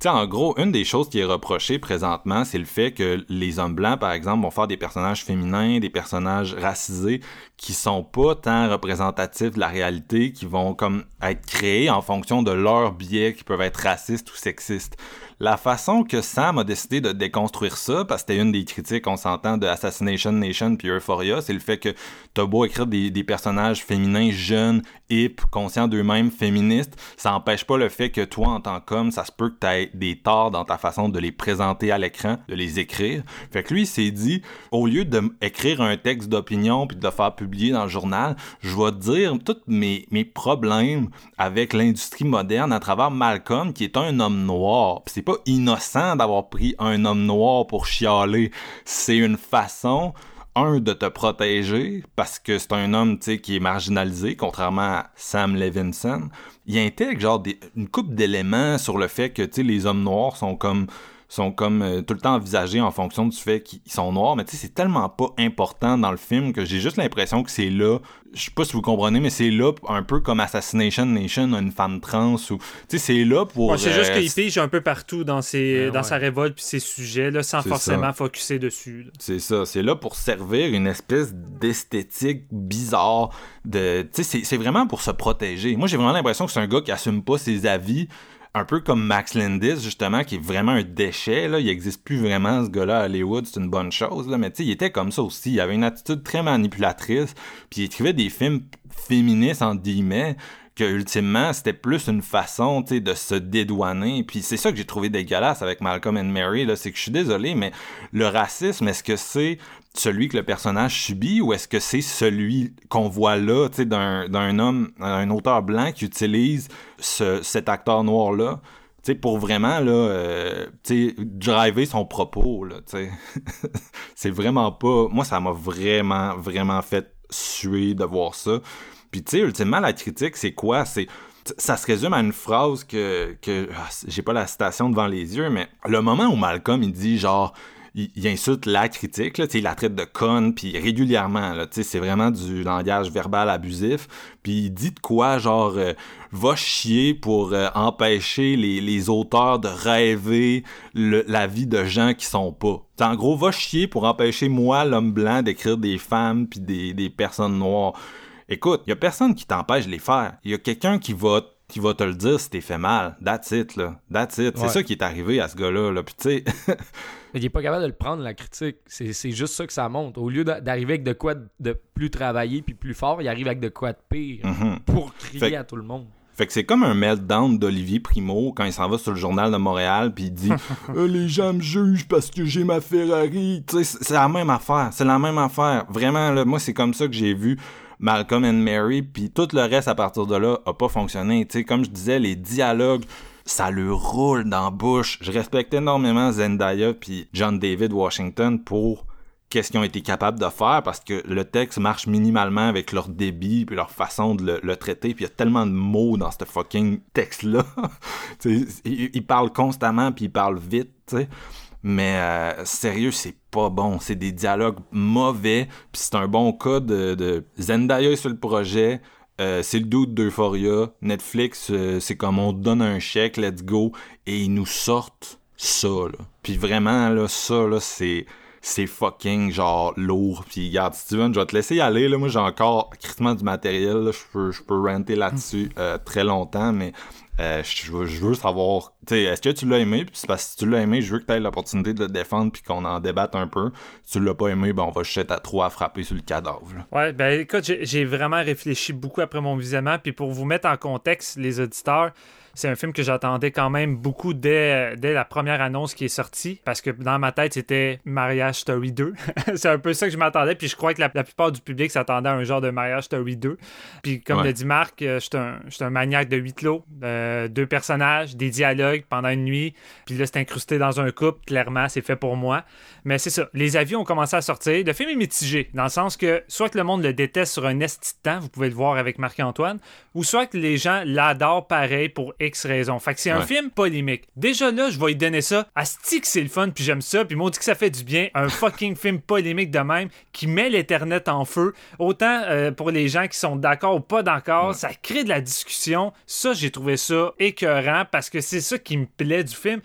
tu en gros, une des choses qui est reprochée présentement, c'est le fait que les hommes blancs, par exemple, vont faire des personnages féminins, des personnages racisés, qui sont pas tant représentatifs de la réalité, qui vont comme être créés en fonction de leurs biais qui peuvent être racistes ou sexistes. La façon que Sam a décidé de déconstruire ça, parce que c'était une des critiques, on s'entend, de Assassination Nation puis Euphoria, c'est le fait que t'as beau écrire des, personnages féminins jeunes, hip, conscients d'eux-mêmes, féministes, ça empêche pas le fait que toi, en tant qu'homme, ça se peut que t'aies des torts dans ta façon de les présenter à l'écran, de les écrire. Fait que lui, il s'est dit, au lieu de m- écrire un texte d'opinion puis de le faire publier dans le journal, je vais dire tous mes, mes problèmes avec l'industrie moderne à travers Malcolm, qui est un homme noir. Pas innocent d'avoir pris un homme noir pour chialer. C'est une façon un, de te protéger, parce que c'est un homme, qui est marginalisé, contrairement à Sam Levinson. Il intègre, genre, une coupe d'éléments sur le fait que, tu les hommes noirs sont comme sont comme euh, tout le temps envisagés en fonction du fait qu'ils sont noirs, mais tu sais, c'est tellement pas important dans le film que j'ai juste l'impression que c'est là, je sais pas si vous comprenez, mais c'est là un peu comme Assassination Nation une femme trans, ou, tu sais, c'est là pour... Ouais, c'est juste euh, qu'il pige un peu partout dans, ses, Ben dans ouais. sa révolte puis ses sujets, là, sans forcément focuser dessus. là. C'est ça, c'est là pour servir une espèce d'esthétique bizarre de tu sais c'est- c'est vraiment pour se protéger. Moi j'ai vraiment l'impression que c'est un gars qui assume pas ses avis un peu comme Max Landis justement qui est vraiment un déchet là, il existe plus vraiment ce gars-là à Hollywood, c'est une bonne chose là, mais tu sais il était comme ça aussi, il avait une attitude très manipulatrice, puis il écrivait des films féministes en guillemets que ultimement c'était plus une façon de se dédouaner. Puis c'est ça que j'ai trouvé dégueulasse avec Malcolm and Mary c'est que je suis désolé mais le racisme est-ce que c'est celui que le personnage subit ou est-ce que c'est celui qu'on voit là tu sais d'un homme un auteur blanc qui utilise ce, cet acteur noir là tu sais, pour vraiment là, euh, tu sais, driver son propos là, tu sais. c'est vraiment pas. Moi, ça m'a vraiment, vraiment fait suer de voir ça. Puis tu sais, ultimement, la critique, c'est quoi? C'est ça se résume à une phrase que, que ah, j'ai pas la citation devant les yeux, mais le moment où Malcolm il dit genre il, il insulte la critique, là, tu sais, il la traite de conne, puis régulièrement, là, tu sais, c'est vraiment du langage verbal abusif, puis il dit de quoi, genre, euh, va chier pour euh, empêcher les, les auteurs de rêver le- la vie de gens qui sont pas. T'sais, en gros, va chier pour empêcher moi, l'homme blanc, d'écrire des femmes puis des, des personnes noires. Écoute, y a personne qui t'empêche de les faire. Y a quelqu'un qui va qui va te le dire si t'es fait mal. That's it, là. That's it. C'est ça qui est arrivé à ce gars-là, là. Puis tu sais, Mais il est pas capable de le prendre, la critique. C'est c'est juste ça que ça montre. Au lieu d'a- d'arriver avec de quoi de plus travaillé puis plus fort, il arrive avec de quoi de pire mhm. pour crier Fait à tout le monde. Fait que c'est comme un meltdown d'Olivier Primo quand il s'en va sur le journal de Montréal puis il dit Euh, les gens me jugent parce que j'ai ma Ferrari. Tu sais, c'est la même affaire, c'est la même affaire. Vraiment là, moi c'est comme ça que j'ai vu Malcolm and Mary puis tout le reste à partir de là a pas fonctionné. Tu sais, comme je disais, les dialogues ça le roule dans la bouche. Je respecte énormément Zendaya puis John David Washington pour qu'est-ce qu'ils ont été capables de faire parce que le texte marche minimalement avec leur débit puis leur façon de le, traiter puis il y a tellement de mots dans ce fucking texte là ils, parlent constamment puis ils parlent vite mais euh, sérieux c'est pas bon. C'est des dialogues mauvais puis c'est un bon cas de Zendaya sur le projet euh, c'est le doute d'Euphoria. Netflix, euh, c'est comme on donne un chèque, let's go, et ils nous sortent ça, là. Puis vraiment, là, ça, là, c'est c'est fucking genre lourd. Puis regarde, Steven, je vais te laisser y aller. Là. Moi, j'ai encore critiquement du matériel. Je peux, je là-dessus euh, très longtemps, mais euh, je, veux, je, veux, savoir, est-ce que tu l'as aimé? Puis parce que si tu l'as aimé, je veux que tu aies l'opportunité de le défendre puis qu'on en débatte un peu. Si tu l'as pas aimé, ben on va jeter à trop à frapper sur le cadavre. Ouais, ben écoute, j'ai vraiment réfléchi beaucoup après mon visionnement. Puis pour vous mettre en contexte, les auditeurs, c'est un film que j'attendais quand même beaucoup dès, dès la première annonce qui est sortie, parce que dans ma tête, c'était Mariage Story 2. c'est un peu ça que je m'attendais, puis je crois que la, plupart du public s'attendait à un genre de Mariage Story 2. Puis comme l'a dit Marc, euh, je suis un, un, maniaque de huit lots, euh, deux personnages, des dialogues pendant une nuit, puis là, c'est incrusté dans un couple, clairement, c'est fait pour moi. Mais c'est ça, les avis ont commencé à sortir. Le film est mitigé, dans le sens que soit que le monde le déteste sur un esti de temps, vous pouvez le voir avec Marc-Antoine, ou soit que les gens l'adorent pareil pour X raisons. Fait que c'est un film polémique. Déjà là, je vais lui donner ça. Asti que c'est le fun, puis j'aime ça, puis dit que ça fait du bien. Un fucking film polémique de même qui met l'Internet en feu. Autant euh, pour les gens qui sont d'accord ou pas d'accord, ça crée de la discussion. Ça, j'ai trouvé ça écœurant parce que c'est ça qui me plaît du film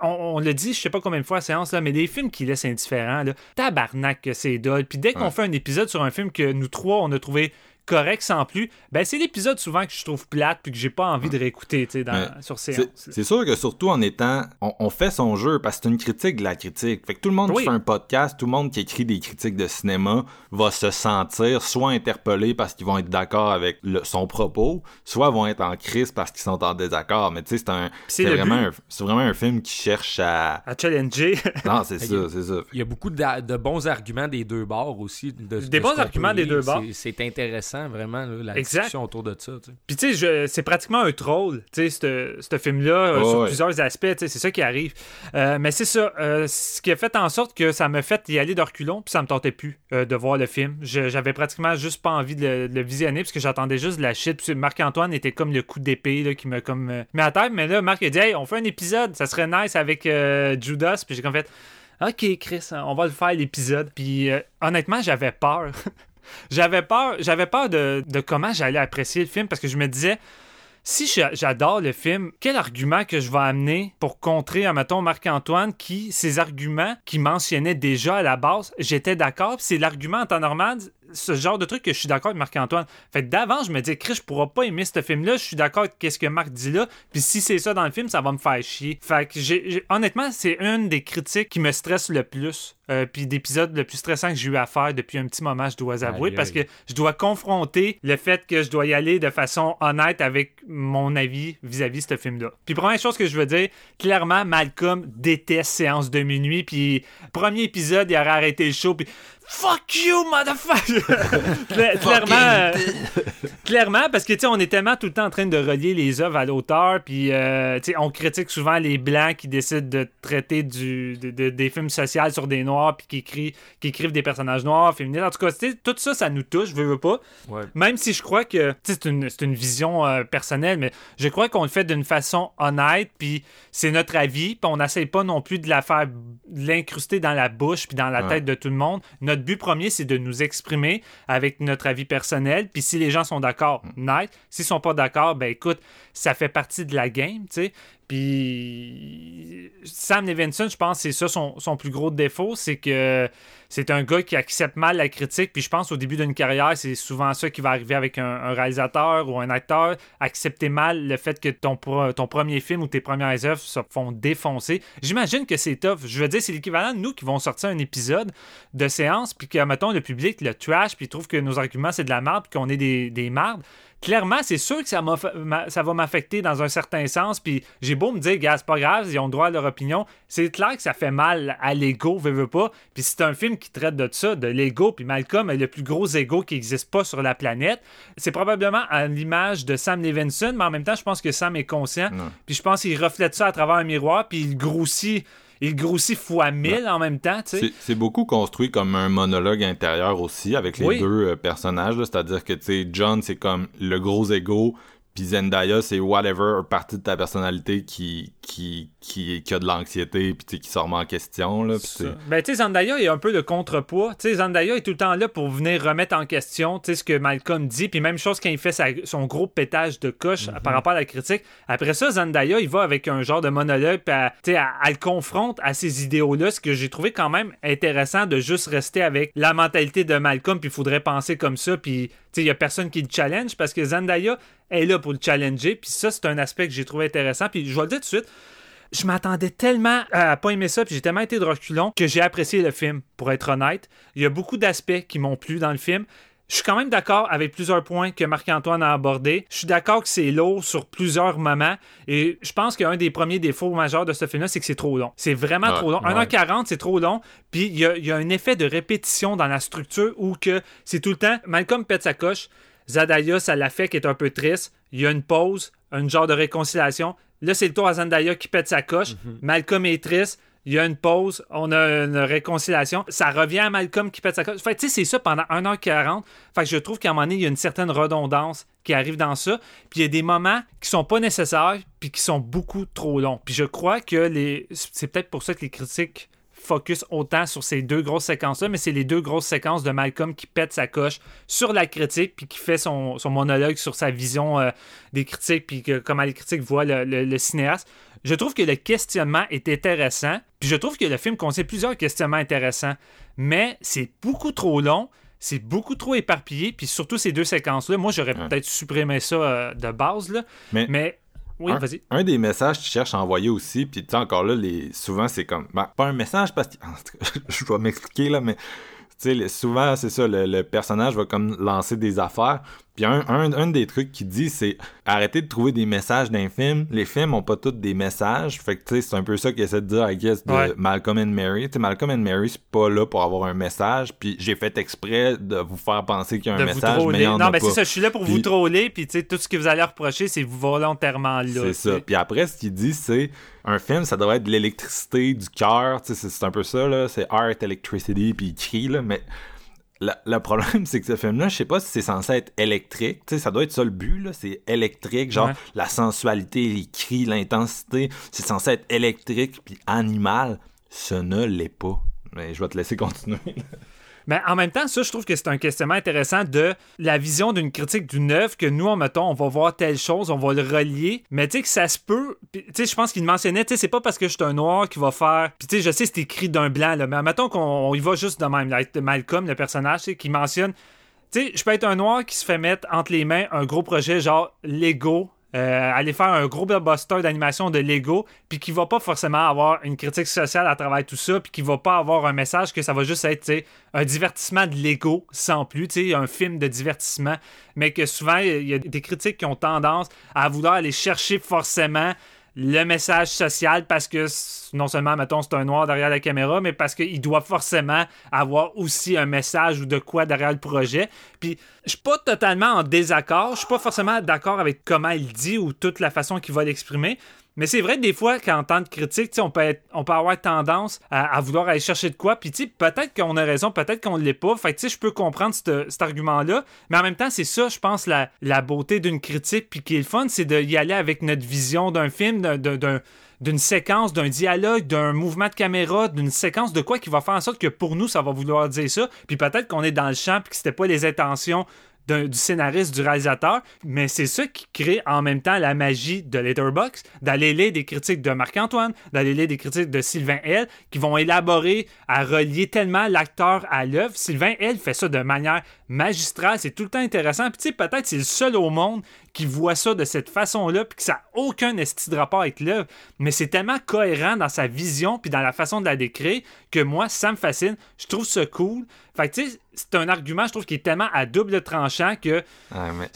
on, le dit, je sais pas combien de fois à séance, là, mais des films qui laissent indifférents, là, tabarnak que c'est dole. Puis dès qu'on fait un épisode sur un film que nous trois, on a trouvé correct sans plus, ben c'est l'épisode souvent que je trouve plate puis que j'ai pas envie de réécouter dans, sur séance. C'est sûr que surtout en étant. On, fait son jeu parce que c'est une critique de la critique. Fait que tout le monde qui fait un podcast, tout le monde qui écrit des critiques de cinéma va se sentir soit interpellé parce qu'ils vont être d'accord avec son propos, soit vont être en crise parce qu'ils sont en désaccord. Mais tu sais, c'est un. C'est vraiment, un, vraiment un film qui cherche à. À challenger. non, c'est ça, c'est ça. Il y a beaucoup de, bons arguments des deux bords aussi. des bons arguments des deux bords. C'est intéressant vraiment, la discussion autour de ça. Puis tu sais, c'est pratiquement un troll, tu sais, ce film-là, euh, sur plusieurs aspects, c'est ça qui arrive. Euh, mais c'est ça, euh, ce qui a fait en sorte que ça m'a fait y aller de reculons, puis ça me tentait plus de voir le film. J'avais pratiquement juste pas envie de le, visionner, parce que j'attendais juste de la shit. Puis Marc-Antoine était comme le coup d'épée qui me comme mis à terre. Mais là, Marc a dit, hey, on fait un épisode, ça serait nice avec Judas. Puis j'ai comme fait, ok, Chris, on va le faire l'épisode. Puis honnêtement, j'avais peur. J'avais peur, j'avais peur de, comment j'allais apprécier le film parce que je me disais, si j'adore le film, quel argument que je vais amener pour contrer, mettons, Marc-Antoine, qui, ces arguments qu'il mentionnait déjà à la base, j'étais d'accord, c'est l'argument en temps normal, ce genre de truc que je suis d'accord avec Marc-Antoine. Fait d'avant, je me dis, Chris, je pourrais pas aimer ce film-là, je suis d'accord avec ce que Marc dit là, puis si c'est ça dans le film, ça va me faire chier. Fait que, j'ai, honnêtement, c'est une des critiques qui me stresse le plus, euh, puis d'épisodes le plus stressant que j'ai eu à faire depuis un petit moment, je dois avouer, parce que je dois confronter le fait que je dois y aller de façon honnête avec mon avis vis-à-vis de ce film-là. Puis première chose que je veux dire, clairement, Malcolm déteste Séance de minuit, puis premier épisode, il aurait arrêté le show, puis Fuck you, motherfucker! clairement, euh, clairement, parce que, tu sais, on est tellement tout le temps en train de relier les œuvres à l'auteur, puis, euh, on critique souvent les Blancs qui décident de traiter du, des films sociaux sur des Noirs, puis qui, écrivent, qui écrivent des personnages noirs, féminins. En tout cas, tout ça, ça nous touche, veux, veux pas. Même si je crois que, c'est une, une vision euh, personnelle, mais je crois qu'on le fait d'une façon honnête, puis c'est notre avis, puis on n'essaye pas non plus de la faire, l'incruster dans la bouche, puis dans la tête de tout le monde. Notre but premier, c'est de nous exprimer avec notre avis personnel. Puis si les gens sont d'accord, nice. S'ils sont pas d'accord, ben écoute, ça fait partie de la game, tu sais. Puis Sam Levinson, je pense c'est ça son, son, plus gros défaut, c'est que c'est un gars qui accepte mal la critique. Puis je pense au début d'une carrière, c'est souvent ça qui va arriver avec un, réalisateur ou un acteur. Accepter mal le fait que ton, ton premier film ou tes premières œuvres se font défoncer. J'imagine que c'est tough. Je veux dire, c'est l'équivalent de nous qui vont sortir un épisode de séance, puis que, mettons, le public le trash, puis trouve que nos arguments, c'est de la merde, puis qu'on est des, des mardes. Clairement, c'est sûr que ça, va m'affecter dans un certain sens. Puis j'ai beau me dire, gars, c'est pas grave, ils ont droit à leur opinion. C'est clair que ça fait mal à l'ego, veux, veux pas. Puis c'est un film qui traite de ça, de l'ego. Puis Malcolm est le plus gros ego qui n'existe pas sur la planète. C'est probablement à l'image de Sam Levinson, mais en même temps, je pense que Sam est conscient. Puis je pense qu'il reflète ça à travers un miroir, puis il grossit. Il grossit fois mille en même temps, tu sais. C'est- beaucoup construit comme un monologue intérieur aussi avec les Oui. deux euh, personnages. C'est-à-dire que tu sais, John, c'est comme le gros ego, puis Zendaya, c'est whatever, une partie de ta personnalité qui, qui, qui, qui a de l'anxiété, puis qui se remet en question. Là, Ben, tu sais, Zendaya est un peu le contrepoids. Tu sais, Zendaya est tout le temps là pour venir remettre en question, tu sais, ce que Malcolm dit. Puis même chose quand il fait sa- son gros pétage de coche Mhm. par rapport à la critique. Après ça, Zendaya, il va avec un genre de monologue, puis à- tu sais, à- elle le confronte à ces idéaux-là, ce que j'ai trouvé quand même intéressant de juste rester avec la mentalité de Malcolm, puis il faudrait penser comme ça, puis il y a personne qui le challenge parce que Zendaya est là pour le challenger, puis ça, c'est un aspect que j'ai trouvé intéressant. Puis je vais le dire tout de suite, je m'attendais tellement à pas aimer ça, puis j'ai tellement été de reculons que j'ai apprécié le film, pour être honnête. Il y a beaucoup d'aspects qui m'ont plu dans le film. Je suis quand même d'accord avec plusieurs points que Marc-Antoine a abordés. Je suis d'accord que c'est lourd sur plusieurs moments. Et je pense qu'un des premiers défauts majeurs de ce film-là, c'est que c'est trop long. C'est vraiment Ouais, trop long. ouais. 1h40, c'est trop long. Puis il y a, il y a un effet de répétition dans la structure où que c'est tout le temps. Malcolm pète sa coche. Zendaya, ça l'a fait, qui est un peu triste. Il y a une pause, un genre de réconciliation. Là, c'est le tour à Zendaya qui pète sa coche. Malcolm est triste. Il y a une pause, on a une réconciliation. Ça revient à Malcolm qui pète sa coche. Fait tu sais, c'est ça pendant 1h40. Fait je trouve qu'à un moment donné, il y a une certaine redondance qui arrive dans ça. Puis il y a des moments qui sont pas nécessaires, puis qui sont beaucoup trop longs. Puis je crois que les. C'est peut-être pour ça que les critiques focus autant sur ces deux grosses séquences-là, mais c'est les deux grosses séquences de Malcolm qui pète sa coche sur la critique, puis qui fait son, monologue sur sa vision euh, des critiques, puis comment les critiques voient le cinéaste. Je trouve que le questionnement est intéressant, puis je trouve que le film contient plusieurs questionnements intéressants, mais c'est beaucoup trop long. C'est beaucoup trop éparpillé, puis surtout ces deux séquences-là. Moi, j'aurais Ouais. peut-être supprimé ça euh, de base, là. Mais- mais oui, un, un des messages qu'ils cherchent à envoyer aussi, puis tu sais, encore là, les, souvent c'est comme. ben, pas un message parce que. en tout cas, je dois m'expliquer là, mais. Tu sais, souvent, c'est ça, le, le personnage va comme lancer des affaires. Puis un, un, un des trucs qu'il dit, c'est arrêtez de trouver des messages dans les films. Les films ont pas tous des messages. Fait que tu sais, c'est un peu ça qu'il essaie de dire, I guess, de Ouais. Malcolm and Mary. Tu sais, Malcolm and Mary, c'est pas là pour avoir un message. Puis j'ai fait exprès de vous faire penser qu'il y a un de vous message, mais il y en non, a mais c'est ça, je suis là pour vous troller, puis tu sais, tout ce que vous allez reprocher, c'est volontairement là. C'est ça. Puis après, ce qu'il dit, c'est un film, ça devrait être de l'électricité, du cœur. Tu sais, C'est un peu ça, là. C'est art, electricity, puis il crie, là. Mais le problème, c'est que ce film-là, je sais pas si c'est censé être électrique. Tu sais, ça doit être ça le but, là. C'est électrique, genre Ouais. la sensualité, les cris, l'intensité. C'est censé être électrique, puis animal. Ce ne l'est pas. Mais je vais te laisser continuer. Mais en même temps, ça, je trouve que c'est un questionnement intéressant de la vision d'une critique d'une œuvre que nous, en mettons, on va voir telle chose, on va le relier. Mais tu sais que ça se peut. Tu sais, je pense qu'il mentionnait, tu sais, c'est pas parce que je suis un noir qui va faire. Puis tu sais, je sais, c'est écrit d'un blanc, là. Mais mettons qu'on on y va juste de même. Malcolm, le personnage, qui mentionne. Tu sais, je peux être un noir qui se fait mettre entre les mains un gros projet genre Lego. Euh, aller faire un gros blockbuster d'animation de Lego, puis qui va pas forcément avoir une critique sociale à travers tout ça, puis qui va pas avoir un message que ça va juste être un divertissement de Lego sans plus, un film de divertissement, mais que souvent il y a des critiques qui ont tendance à vouloir aller chercher forcément le message social parce que non seulement, mettons, c'est un noir derrière la caméra, mais parce qu'il doit forcément avoir aussi un message ou de quoi derrière le projet. Puis, je suis pas totalement en désaccord, je suis pas forcément d'accord avec comment il dit ou toute la façon qu'il va l'exprimer. Mais c'est vrai, des fois, qu'en tant que critique, on peut, être- on peut avoir tendance à, vouloir aller chercher de quoi. Puis, peut-être qu'on a raison, peut-être qu'on ne l'est pas. Fait que, je peux comprendre cet argument-là. Mais en même temps, c'est ça, je pense, la, la beauté d'une critique. Puis, qui est le fun, c'est d'y aller avec notre vision d'un film, d'un- d'un- d'un d'une séquence, d'un dialogue, d'un mouvement de caméra, d'une séquence de quoi qui va faire en sorte que pour nous, ça va vouloir dire ça. Puis peut-être qu'on est dans le champ puis que c'était pas les intentions du scénariste, du réalisateur, mais c'est ça qui crée en même temps la magie de Letterboxd, d'aller lire des critiques de Marc-Antoine, d'aller lire des critiques de Sylvain L, qui vont élaborer à relier tellement l'acteur à l'œuvre. Sylvain L fait ça de manière magistrale, c'est tout le temps intéressant. Puis tu sais, peut-être c'est le seul au monde qui voit ça de cette façon-là, puis que ça n'a aucun esti de rapport avec l'œuvre, mais c'est tellement cohérent dans sa vision, puis dans la façon de la décrire, que moi, ça me fascine. Je trouve ça cool. Fait que tu sais, c'est un argument, je trouve, qui est tellement à double tranchant que. Ouais, mais-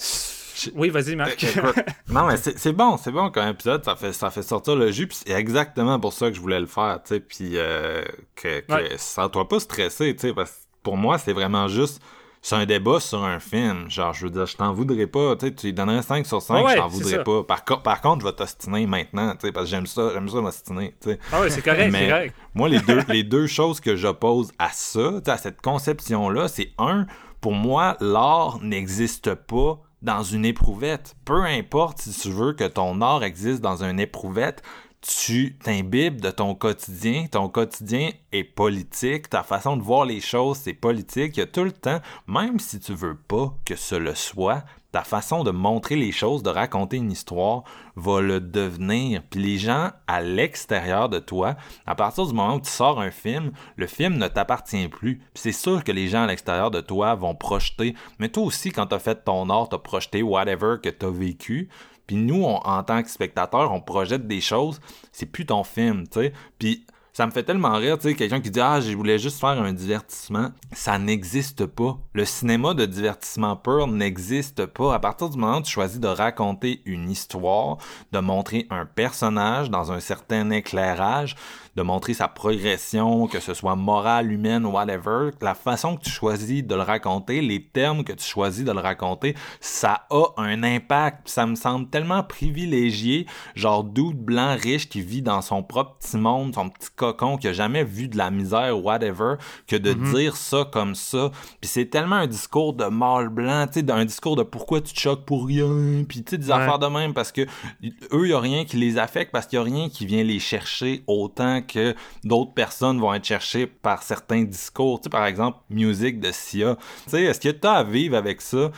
Oui, vas-y, Marc. Écoute, non, mais c'est bon, c'est bon comme épisode, ça fait, ça fait sortir le jus, puis c'est exactement pour ça que je voulais le faire, tu sais, puis euh, que, que Ouais. doit pas stresser, tu sais, parce que pour moi, c'est vraiment juste, c'est un débat sur un film, genre, je veux dire, je t'en voudrais pas, tu lui donnerais 5 sur 5, Ouais, je t'en voudrais pas. Par, co- par contre, je vais t'ostiner maintenant, tu sais, parce que j'aime ça, j'aime ça m'ostiner. Ah ouais, c'est correct, c'est correct. moi, les deux, les deux choses que j'oppose à ça, à cette conception-là, c'est un, pour moi, l'art n'existe pas dans une éprouvette. Peu importe si tu veux que ton art existe dans une éprouvette, tu t'imbibes de ton quotidien. Ton quotidien est politique. Ta façon de voir les choses, c'est politique. Il tout le temps, même si tu veux pas que ce le soit, ta façon de montrer les choses, de raconter une histoire, va le devenir. Puis les gens à l'extérieur de toi, à partir du moment où tu sors un film, le film ne t'appartient plus. Puis c'est sûr que les gens à l'extérieur de toi vont projeter. Mais toi aussi, quand t'as fait ton art, t'as projeté whatever que t'as vécu. Puis nous, on- en tant que spectateurs, on projette des choses. C'est plus ton film, tu sais. Puis ça me fait tellement rire, tu sais, quelqu'un qui dit Ah, je voulais juste faire un divertissement. Ça n'existe pas. Le cinéma de divertissement pur n'existe pas. À partir du moment où tu choisis de raconter une histoire, de montrer un personnage dans un certain éclairage, de montrer sa progression, que ce soit morale, humaine, whatever, la façon que tu choisis de le raconter, les termes que tu choisis de le raconter, ça a un impact. Ça me semble tellement privilégié, genre dude blanc riche qui vit dans son propre petit monde, son petit cocon, qui a jamais vu de la misère, whatever, que de dire ça comme ça. Puis c'est tellement un discours de mâle blanc, tu sais, un discours de pourquoi tu te choques pour rien, puis tu sais, des Ouais. affaires de même, parce que eux, il y a rien qui les affecte, parce qu'il y a rien qui vient les chercher autant que d'autres personnes vont être cherchées par certains discours. Tu sais, par exemple, musique de Sia. Tu sais, est-ce que tu as à vivre avec ça?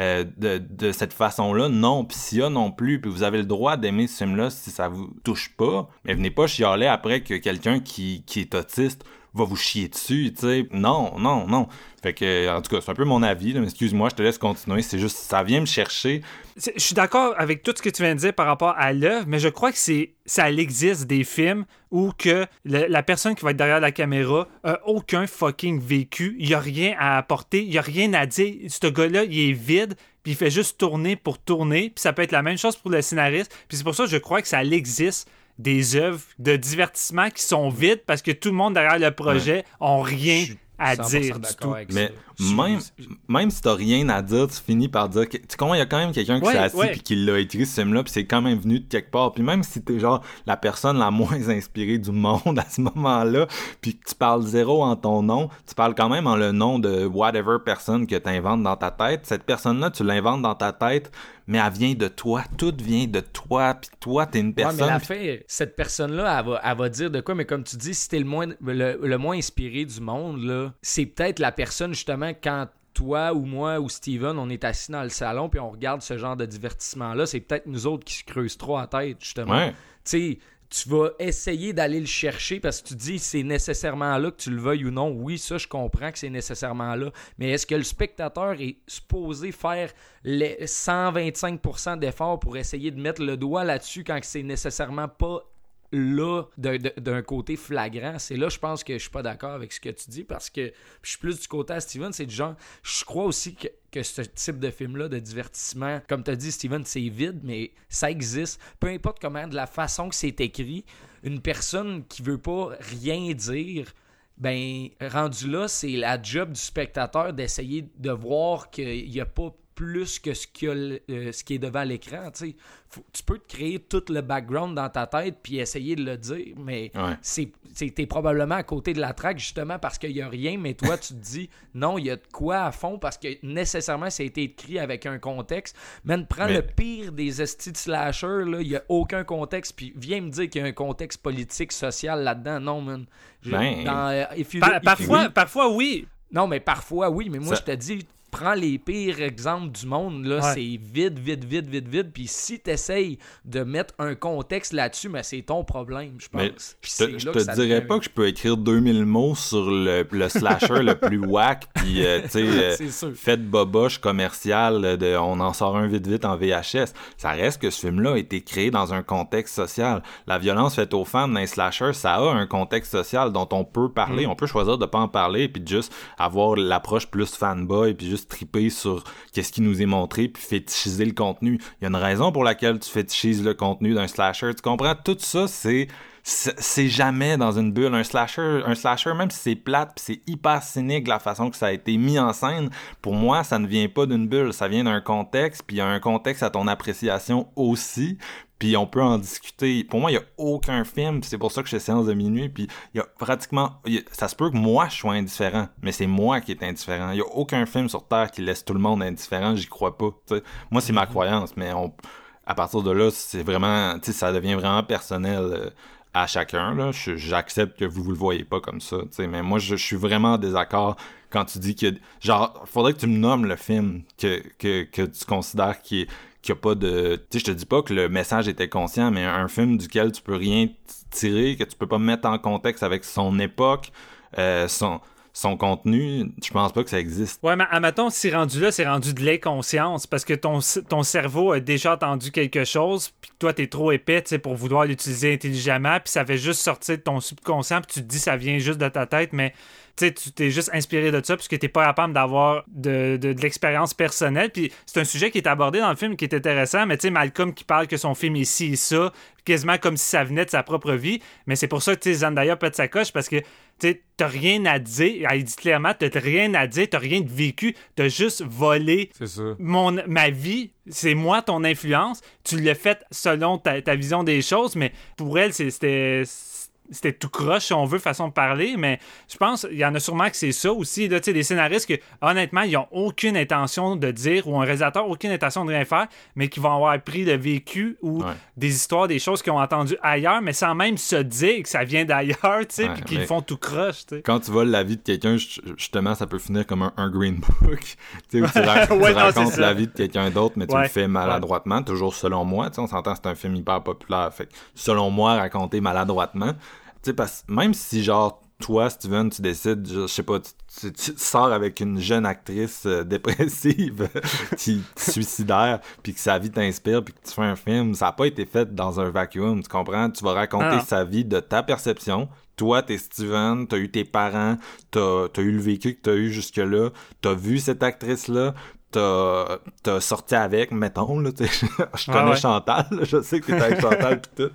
euh, de, cette façon-là, non. Puis Sia non plus. Puis vous avez le droit d'aimer ce film-là si ça vous touche pas. Mais venez pas chialer après que quelqu'un qui, qui est autiste va vous chier dessus, tu sais. Non, non, non. Fait que, en tout cas, c'est un peu mon avis, mais excuse-moi, je te laisse continuer. C'est juste, ça vient me chercher. Je suis d'accord avec tout ce que tu viens de dire par rapport à l'œuvre, mais je crois que c'est ça existe des films où que la personne qui va être derrière la caméra a aucun fucking vécu, il y a rien à apporter, il y a rien à dire. Ce gars-là, il est vide, puis il fait juste tourner pour tourner, puis ça peut être la même chose pour le scénariste. Puis c'est pour ça que je crois que ça existe des œuvres de divertissement qui sont vides parce que tout le monde derrière le projet ont rien à 100% dire du tout. avec Mais ça. Même, même si t'as rien à dire, tu finis par dire que, tu comprends, il y a quand même quelqu'un qui Ouais, s'est assis ouais. puis qui l'a écrit ce film-là puis c'est quand même venu de quelque part. Puis même si t'es genre la personne la moins inspirée du monde à ce moment-là, puis que tu parles zéro en ton nom, tu parles quand même en le nom de whatever personne que t'inventes dans ta tête. Cette personne-là, tu l'inventes dans ta tête, mais elle vient de toi. Tout vient de toi. Puis toi, t'es une Ouais, mais personne. la fin, cette personne-là, elle va, elle va dire de quoi, mais comme tu dis, si t'es le moins, le, le moins inspiré du monde, là, c'est peut-être la personne, justement, quand toi ou moi ou Steven, on est assis dans le salon puis on regarde ce genre de divertissement-là, c'est peut-être nous autres qui se creusent trop à tête, justement. Ouais. Tu sais, tu vas essayer d'aller le chercher parce que tu dis c'est nécessairement là que tu le veuilles ou non. Oui, ça, je comprends que c'est nécessairement là. Mais est-ce que le spectateur est supposé faire les 125% d'efforts pour essayer de mettre le doigt là-dessus quand c'est nécessairement pas là d'un- côté flagrant c'est là je pense que je suis pas d'accord avec ce que tu dis parce que je suis plus du côté à Steven c'est du genre je crois aussi que, que ce type de film là de divertissement comme tu as dit Steven c'est vide mais ça existe. Peu importe comment de la façon que c'est écrit une personne qui veut pas rien dire ben rendu là c'est la job du spectateur d'essayer de voir qu'il n'y a pas plus que ce, a euh, ce qui est devant l'écran. tu peux te créer tout le background dans ta tête puis essayer de le dire, mais Ouais. c'est t'es probablement à côté de la traque justement parce qu'il n'y a rien, mais toi tu te dis non, il y a de quoi à fond parce que nécessairement ça a été écrit avec un contexte. Man, prends Mais- le pire des estis de slasher, il n'y a aucun contexte, puis viens me dire qu'il y a un contexte politique, social là-dedans. Non, man. Je- Ben, dans, euh, If You Par- Do- If You parfois, parfois, oui. non, mais parfois, oui, mais moi, Ça- je te dis, prends les pires exemples du monde, là, Ouais. c'est vide, vide, vide, vide, vide. Puis si tu essayes de mettre un contexte là-dessus, mais c'est ton problème, je pense. Je te, je te dirais devient- pas que je peux écrire 2000 mots sur le, le slasher le plus whack, puis euh, tu sais, euh, C'est sûr. fait boboche commercial, de, on en sort un vite vite en VHS. Ça reste que ce film-là a été créé dans un contexte social. La violence faite aux femmes dans les slashers, ça a un contexte social dont on peut parler. On peut choisir de pas en parler, puis de juste avoir l'approche plus fanboy, puis juste triper sur qu'est-ce qui nous est montré, puis fétichiser le contenu. Il y a une raison pour laquelle tu fétichises le contenu d'un slasher. Tu comprends? Tout ça, c'est c'est jamais dans une bulle un slasher un slasher même si c'est plate puis c'est hyper cynique la façon que ça a été mis en scène pour moi ça ne vient pas d'une bulle ça vient d'un contexte puis il y a un contexte à ton appréciation aussi puis on peut en discuter pour moi il y a aucun film c'est pour ça que je fais séance de minuit puis il y a pratiquement il y a- ça se peut que moi je sois indifférent mais c'est moi qui est indifférent il y a aucun film sur terre qui laisse tout le monde indifférent j'y crois pas moi c'est ma croyance mais on à partir de là, c'est vraiment, ça devient vraiment personnel euh, à chacun. Là. J'accepte que vous vous le voyez pas comme ça, mais moi, je, je suis vraiment en désaccord quand tu dis que, genre, faudrait que tu me nommes le film que, que, que tu considères qui est qu'il a pas de... Tu sais, je te dis pas que le message était conscient, mais un film duquel tu peux rien tirer, que tu peux pas mettre en contexte avec son époque, euh, son, son contenu, je pense pas que ça existe. Ouais, mais admettons, si rendu là, c'est rendu de l'inconscience parce que ton, ton cerveau a déjà entendu quelque chose, puis toi, t'es trop épais pour vouloir l'utiliser intelligemment, puis ça fait juste sortir de ton subconscient, puis tu te dis ça vient juste de ta tête, mais tu sais, tu t'es juste inspiré de ça puisque t'es pas capable d'avoir de, de, de l'expérience personnelle. Puis c'est un sujet qui est abordé dans le film qui est intéressant, mais tu sais, Malcolm qui parle que son film est ci et ça, quasiment comme si ça venait de sa propre vie. Mais c'est pour ça que tu sais, Zendaya pète sa coche parce que tu t'as rien à dire. Elle dit clairement, t'as rien à dire, t'as rien de vécu, t'as juste volé mon, ma vie, c'est moi ton influence. Tu l'as fait selon ta, ta vision des choses, mais pour elle, c'est- c'était. C'était tout croche, si on veut, façon de parler, mais je pense il y en a sûrement que c'est ça aussi. Là, des scénaristes que, honnêtement, ils n'ont aucune intention de dire, ou un réalisateur, aucune intention de rien faire, mais qui vont avoir pris le vécu ou Ouais. des histoires, des choses qu'ils ont entendues ailleurs, mais sans même se dire que ça vient d'ailleurs, Ouais, puis qu'ils font tout croche. Quand tu voles la vie de quelqu'un, ju- justement, ça peut finir comme un, un green book. où tu, ra- tu non, racontes la vie de quelqu'un d'autre, mais tu le fais maladroitement, toujours selon moi. On s'entend, c'est un film hyper populaire. Fait selon moi, raconté maladroitement. Tu sais, parce que même si, genre, toi, Steven, tu décides, je, je sais pas, tu, tu- tu sors avec une jeune actrice euh, dépressive qui suicidaire, puis que sa vie t'inspire, puis que tu fais un film, ça a pas été fait dans un vacuum, tu comprends? Tu vas raconter sa vie de ta perception. Toi, t'es Steven, t'as eu tes parents, t'as as eu le vécu que t'as eu jusque-là, t'as vu cette actrice-là, t'as sorti avec, mettons, là, je connais Ah ouais. Chantal, là, je sais que t'es avec Chantal pis tout.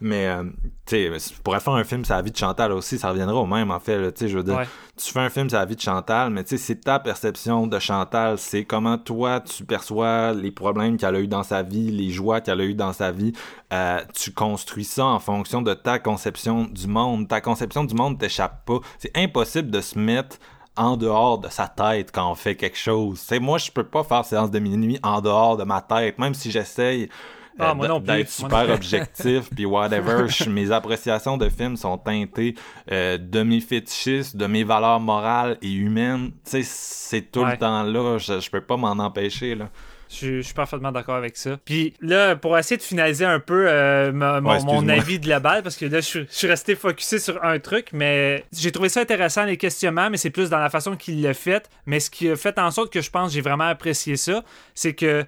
Mais, euh, tu sais, pourrais faire un film sur la vie de Chantal aussi, ça reviendra au même, en fait, tu sais, je veux dire. Ouais. Tu fais un film sur la vie de Chantal, mais tu sais, c'est ta perception de Chantal, c'est comment toi tu perçois les problèmes qu'elle a eu dans sa vie, les joies qu'elle a eu dans sa vie. Euh, tu construis ça en fonction de ta conception du monde. Ta conception du monde t'échappe pas. C'est impossible de se mettre en dehors de sa tête quand on fait quelque chose. Sais, moi, je peux pas faire séance de minuit en dehors de ma tête, même si j'essaye. Ah, euh, plus. d'être super objectif puis whatever je- mes appréciations de films sont teintées euh, de mes fétichistes de mes valeurs morales et humaines tu sais c'est tout Ouais. le temps là je, je peux pas m'en empêcher là Je, suis- je suis parfaitement d'accord avec ça. Puis là, pour essayer de finaliser un peu euh, ma- mon, Ouais, mon excuse-moi. avis global, parce que là, je, suis- je suis resté focusé sur un truc, mais j'ai trouvé ça intéressant, les questionnements, mais c'est plus dans la façon qu'il l'a fait. Mais ce qui a fait en sorte que je pense que j'ai vraiment apprécié ça, c'est que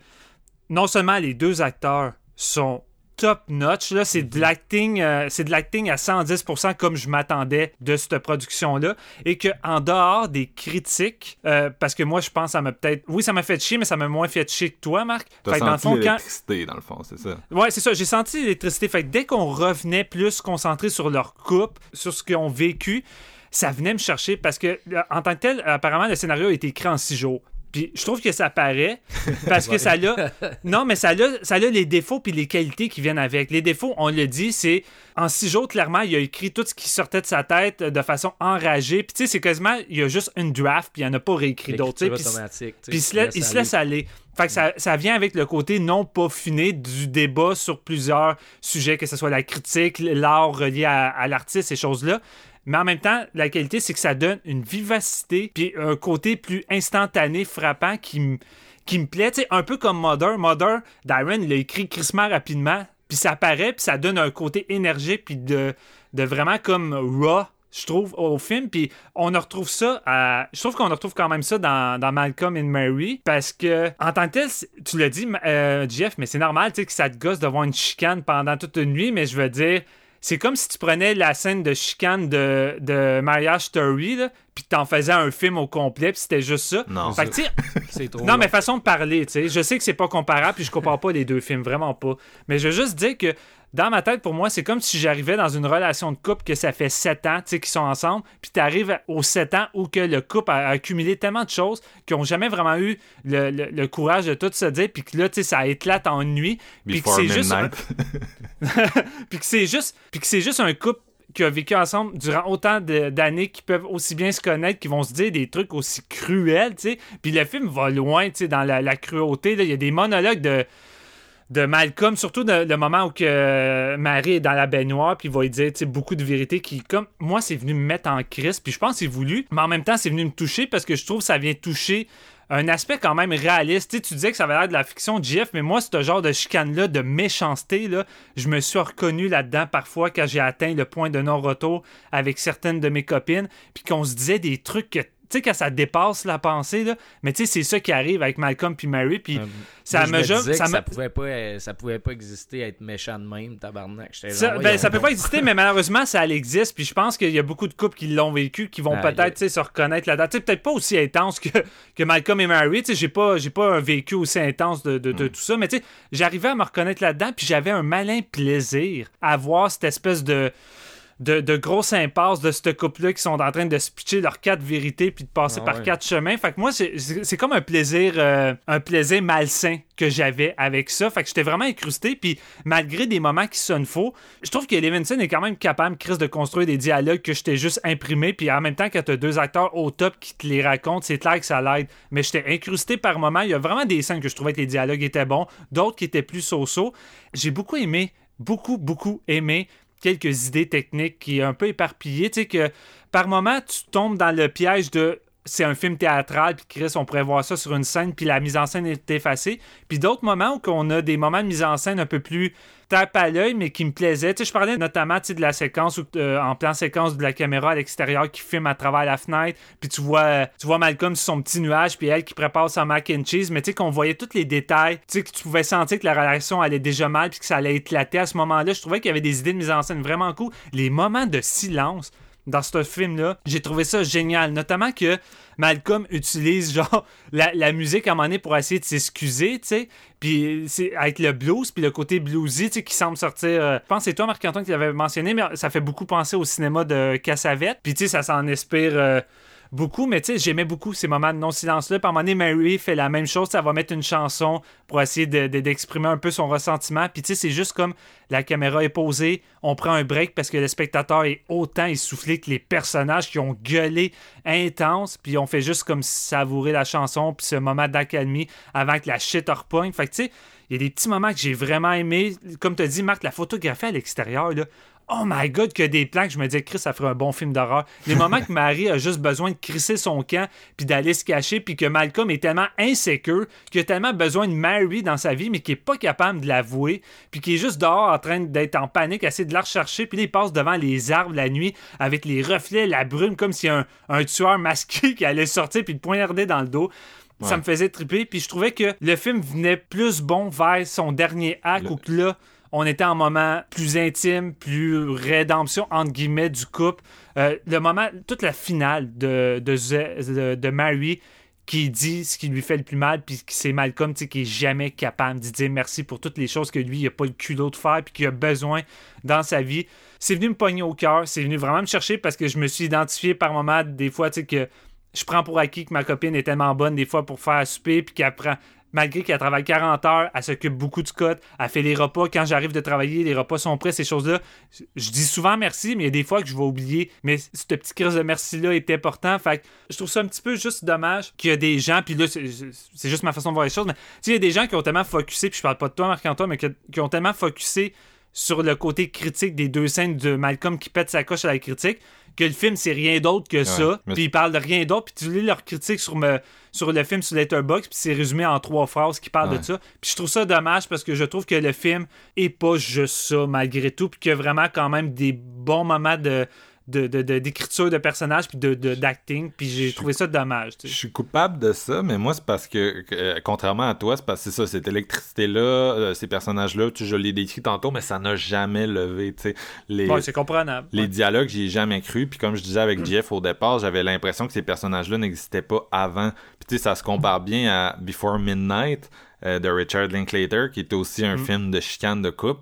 non seulement les deux acteurs sont top notch là c'est de l'acting euh, c'est de l'acting à 110% comme je m'attendais de cette production là et que en dehors des critiques euh, parce que moi je pense que ça m'a peut-être oui ça m'a fait chier mais ça m'a moins fait chier que toi Marc t'as Fait que dans le senti fond quand l'électricité dans le fond c'est ça Ouais, c'est ça. J'ai senti l'électricité. Fait que dès qu'on revenait plus concentré sur leur couple, sur ce qu'ils ont vécu, ça venait me chercher parce que, euh, en tant que tel, apparemment, le scénario a été écrit en six jours. Puis je trouve que ça paraît parce que ça a. Non, mais ça a, ça a les défauts puis les qualités qui viennent avec. Les défauts, on le dit, c'est en six jours, clairement, il a écrit tout ce qui sortait de sa tête de façon enragée. Puis tu sais, c'est quasiment, il y a juste une draft puis il n'y en a pas réécrit d'autres. Puis puis il se, il laisse aller. Fait que ça, ça vient avec le côté non peaufiné du débat sur plusieurs sujets, que ce soit la critique, l'art relié à, à l'artiste, ces choses-là. Mais en même temps, la qualité, c'est que ça donne une vivacité, puis un côté plus instantané, frappant, qui me qui me plaît, un peu comme Mother. Mother, Darren, il a écrit crissement rapidement, puis ça paraît, puis ça donne un côté énergique, puis de, de vraiment comme raw, je trouve, au film. Puis on retrouve ça à... Je trouve qu'on retrouve quand même ça dans, dans, Malcolm and Mary, parce que, en tant que tel, tu l'as dit, euh, Jeff, mais c'est normal, tu sais, que ça te gosse de voir une chicane pendant toute une nuit, mais je veux dire c'est comme si tu prenais la scène de chicane de, de Marriage Story, là, puis t'en faisais un film au complet, puis c'était juste ça. Non, fait c'est trop. Non, mais façon de parler, tu sais. Je sais que c'est pas comparable, puis je compare pas les deux films, vraiment pas. Mais je veux juste dire que dans ma tête, pour moi, c'est comme si j'arrivais dans une relation de couple que ça fait 7 ans, tu sais, qu'ils sont ensemble, puis tu arrives aux 7 ans où que le couple a accumulé tellement de choses qu'ils n'ont jamais vraiment eu le, courage de tout se dire, puis que là, tu sais, ça éclate en nuit, puis que c'est juste... puis que c'est juste... Puis que c'est juste un couple qui a vécu ensemble durant autant d'années qui peuvent aussi bien se connaître, qui vont se dire des trucs aussi cruels, tu sais. Puis le film va loin, tu sais, dans la, cruauté. Il y a des monologues de de Malcolm, surtout le moment où que Marie est dans la baignoire, puis il va lui dire beaucoup de vérités qui, comme moi, c'est venu me mettre en crise, puis je pense que c'est voulu, mais en même temps, c'est venu me toucher parce que je trouve que ça vient toucher un aspect quand même réaliste. tu disais que ça avait l'air de la fiction Jeff, mais moi, ce genre de chicane-là, de méchanceté, là, je me suis reconnu là-dedans parfois quand j'ai atteint le point de non-retour avec certaines de mes copines, puis qu'on se disait des trucs que tu sais, quand ça dépasse la pensée, là, mais tu sais, c'est ça qui arrive avec Malcolm puis Mary, puis euh, ça me... ça, ça, pouvait pas, euh, ça pouvait pas exister, être méchant de même, tabarnak. Ça, ben, ça peut pas exister, mais malheureusement, ça existe, puis je pense qu'il y a beaucoup de couples qui l'ont vécu, qui vont ah, peut-être se reconnaître là-dedans. Peut-être pas aussi intense que, que Malcolm et Mary, tu sais, j'ai pas, pas un vécu aussi intense de, de, mm. tout ça, mais tu sais, j'arrivais à me reconnaître là-dedans, puis j'avais un malin plaisir à voir cette espèce de de, de grosses impasses de ce couple-là qui sont en train de se pitcher leurs quatre vérités puis de passer ah par quatre chemins. Fait que moi, c'est comme un plaisir, euh, un plaisir malsain que j'avais avec ça. Fait que j'étais vraiment incrusté. Puis malgré des moments qui sonnent faux, je trouve que Levinson est quand même capable, Chris, de construire des dialogues que j'étais juste imprimé. Puis en même temps, quand t'as deux acteurs au top qui te les racontent, c'est clair que ça l'aide. Mais j'étais incrusté par moments. Il y a vraiment des scènes que je trouvais que les dialogues étaient bons, d'autres qui étaient plus so-so. J'ai beaucoup aimé beaucoup, beaucoup aimé quelques idées techniques qui est un peu éparpillées. Tu sais, que par moment, tu tombes dans le piège de c'est un film théâtral, puis Chris, on pourrait voir ça sur une scène, puis la mise en scène est effacée. Puis d'autres moments où on a des moments de mise en scène un peu plus tape à l'œil, mais qui me plaisaient. Tu sais, je parlais notamment de la séquence où, euh, en plan séquence de la caméra à l'extérieur qui filme à travers la fenêtre, puis tu vois, tu vois Malcolm sur son petit nuage, puis elle qui prépare sa mac and cheese, mais tu sais, qu'on voyait tous les détails, tu sais, que tu pouvais sentir que la relation allait déjà mal, puis que ça allait éclater à ce moment-là. Je trouvais qu'il y avait des idées de mise en scène vraiment cool. Les moments de silence dans ce film-là. J'ai trouvé ça génial. Notamment que Malcolm utilise genre la, musique à un moment donné pour essayer de s'excuser, tu sais. Puis c'est avec le blues, puis le côté bluesy, tu sais, qui semble sortir. Euh, je pense c'est toi, Marc-Antoine, qui l'avait mentionné, mais ça fait beaucoup penser au cinéma de Cassavette. Puis tu sais, ça s'en inspire. Euh, beaucoup, mais tu sais, j'aimais beaucoup ces moments de non-silence-là. Par un moment donné, Mary fait la même chose, ça va mettre une chanson pour essayer d'exprimer un peu son ressentiment. Puis tu sais, c'est juste comme la caméra est posée, on prend un break parce que le spectateur est autant essoufflé que les personnages qui ont gueulé intense, puis on fait juste comme savourer la chanson, puis ce moment d'accalmie avant que la shit repogne. Fait que tu sais, il y a des petits moments que j'ai vraiment aimé. Comme tu as dit, Marc, la photographie à l'extérieur, là, oh my god, que des plans que je me disais, Chris, ça ferait un bon film d'horreur. Les moments que Marie a juste besoin de crisser son camp, puis d'aller se cacher, puis que Malcolm est tellement insécure, qu'il a tellement besoin de Mary dans sa vie, mais qui est pas capable de l'avouer, puis qui est juste dehors en train d'être en panique, essayer de la rechercher, puis il passe devant les arbres la nuit, avec les reflets, la brume, comme si un, un tueur masqué qui allait sortir, puis le poignarder dans le dos. Ça me faisait triper, puis je trouvais que le film venait plus bon vers son dernier acte, ou que là, on était en moment plus intime, plus rédemption, entre guillemets, du couple. Euh, le moment, toute la finale de, de, de, Mary qui dit ce qui lui fait le plus mal, puis c'est Malcolm qui est jamais capable de dire merci pour toutes les choses que lui, il a pas le culot de faire, puis qu'il a besoin dans sa vie. C'est venu me pogner au cœur, c'est venu vraiment me chercher parce que je me suis identifié par moment des fois, tu que je prends pour acquis que ma copine est tellement bonne des fois pour faire souper, puis qu'elle prend malgré qu'elle travaille 40 heures, elle s'occupe beaucoup du code, elle fait les repas. Quand j'arrive de travailler, les repas sont prêts, ces choses-là. Je dis souvent merci, mais il y a des fois que je vais oublier. Mais ce petit crise de merci-là est important. Fait je trouve ça un petit peu juste dommage qu'il y a des gens, puis là, c'est juste ma façon de voir les choses, mais il y a des gens qui ont tellement focusé, puis je parle pas de toi, Marc-Antoine, mais qui, ont tellement focusé sur le côté critique des deux scènes de Malcolm qui pète sa coche à la critique que le film c'est rien d'autre que ça, mais- puis ils parlent de rien d'autre, puis tu lis leurs critiques sur, me, sur le film sur Letterboxd, puis c'est résumé en trois phrases qui parlent Ouais. de ça. Puis je trouve ça dommage parce que je trouve que le film est pas juste ça malgré tout, puis qu'il y a vraiment quand même des bons moments de de- de- de- d'écriture de, personnages puis de de- d'acting puis j'ai trouvé ça dommage tu Je suis coupable de ça, mais moi, c'est parce que, euh, contrairement à toi, c'est parce que c'est ça, cette électricité-là, euh, ces personnages-là, tu je l'ai décrit tantôt, mais ça n'a jamais levé, tu sais. Les, c'est comprenable les Ouais. dialogues, j'y ai jamais cru. Puis comme je disais avec Jeff au départ, j'avais l'impression que ces personnages-là n'existaient pas avant. Puis tu sais, ça se compare bien à Before Midnight euh, de Richard Linklater, qui était aussi un film de chicane de couple.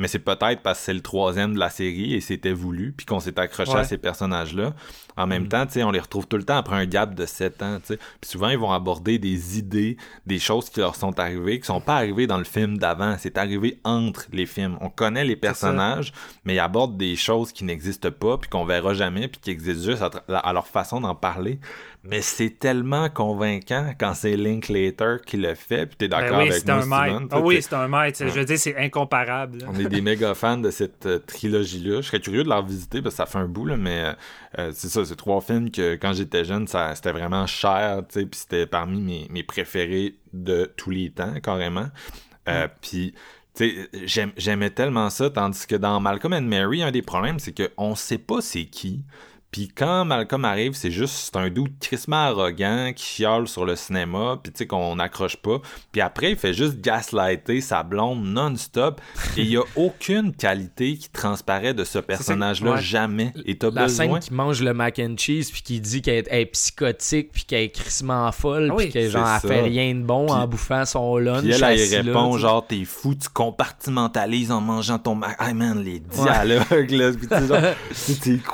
Mais c'est peut-être parce que c'est le troisième de la série et c'était voulu, puis qu'on s'est accroché à ces personnages-là. En même temps, tu sais, on les retrouve tout le temps après un gap de 7 ans. tu sais. Puis souvent, ils vont aborder des idées, des choses qui leur sont arrivées, qui sont pas arrivées dans le film d'avant. C'est arrivé entre les films. On connaît les personnages, mais ils abordent des choses qui n'existent pas, puis qu'on verra jamais, puis qui existent juste à leur façon d'en parler. Mais c'est tellement convaincant quand c'est Linklater qui le fait, puis t'es Ben d'accord oui, avec c'est moi. Steven, Ah oui, c'est un maître. Je veux dire, c'est incomparable. là. on est des méga fans de cette euh, trilogie-là. Je serais curieux de la revisiter parce que ça fait un bout, là, mais euh, euh, c'est ça, c'est trois films que quand j'étais jeune, ça c'était vraiment cher, tu sais, puis c'était parmi mes, mes préférés de tous les temps, carrément. Euh, Puis, j'aimais tellement ça, tandis que dans Malcolm and Mary, un des problèmes, c'est qu'on sait pas c'est qui. Puis quand Malcolm arrive, c'est juste c'est un doute crissement arrogant qui chiale sur le cinéma, puis tu sais qu'on n'accroche pas. Puis après, il fait juste gaslighter sa blonde non-stop. Et il y a aucune qualité qui transparaît de ce personnage-là, ouais. jamais. Et t'as La besoin... scène qui mange le mac and cheese puis qui dit qu'elle est, psychotique puis qu'elle est crissement folle Ah puis oui, que genre c'est elle fait rien de bon Puis- en bouffant son lunch. Puis elle, elle là, répond genre t'es fou, tu compartimentalises en mangeant ton mac. Ah man, les dialogues là, puis tu sais,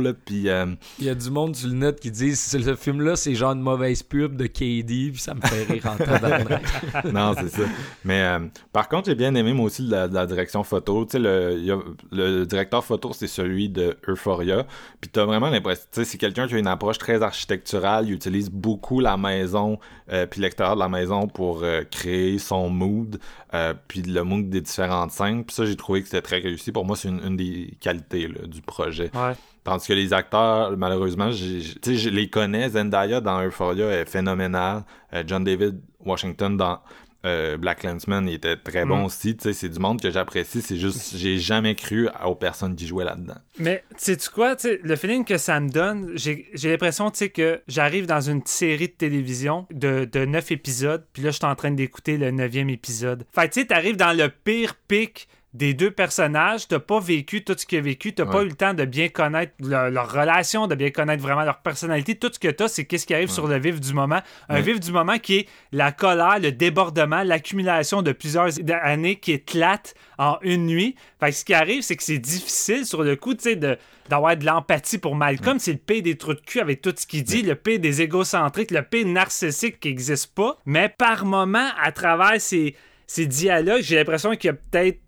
là, puis euh, Il y a du monde sur le net qui dit ce film là c'est genre une mauvaise pub de KD puis ça me fait rire en tabarnak. non, c'est ça. Mais euh, par contre, j'ai bien aimé moi aussi de la, la direction photo. Tu sais, le, a- le directeur photo, c'est celui de Euphoria. Puis t'as vraiment l'impression, tu sais, c'est quelqu'un qui a une approche très architecturale. Il utilise beaucoup la maison, euh, puis l'extérieur de la maison pour euh, créer son mood, euh, puis le mood des différentes scènes. Puis ça, j'ai trouvé que c'était très réussi. Pour moi, c'est une, une des qualités là, du projet. Ouais. Tandis que les acteurs, malheureusement, je les connais. Zendaya dans Euphoria est phénoménal. Euh, John David Washington dans euh, Black Landsman il était très bon Mm. aussi. C'est du monde que j'apprécie. C'est juste, j'ai jamais cru aux personnes qui jouaient là-dedans. Mais sais-tu quoi, tu sais, le feeling que ça me donne, j'ai l'impression, que j'arrive dans une série de télévision de, de 9 épisodes, puis là, je suis en train d'écouter le neuvième épisode. Fait tu sais, t'arrives dans le pire pic des deux personnages, t'as pas vécu tout ce qu'ils ont vécu, t'as pas eu le temps de bien connaître leur, leur relation, de bien connaître vraiment leur personnalité. Tout ce que t'as, c'est qu'est-ce qui arrive sur le vif du moment. Un Ouais. vif du moment qui est la colère, le débordement, l'accumulation de plusieurs années qui éclate en une nuit. Fait que ce qui arrive, c'est que c'est difficile sur le coup, tu sais, de d'avoir de l'empathie pour Malcolm, c'est le P des trous de cul avec tout ce qu'il dit, le P des égocentriques, le P narcissique qui n'existe pas. Mais par moment, à travers ces, ces dialogues, j'ai l'impression qu'il y a peut-être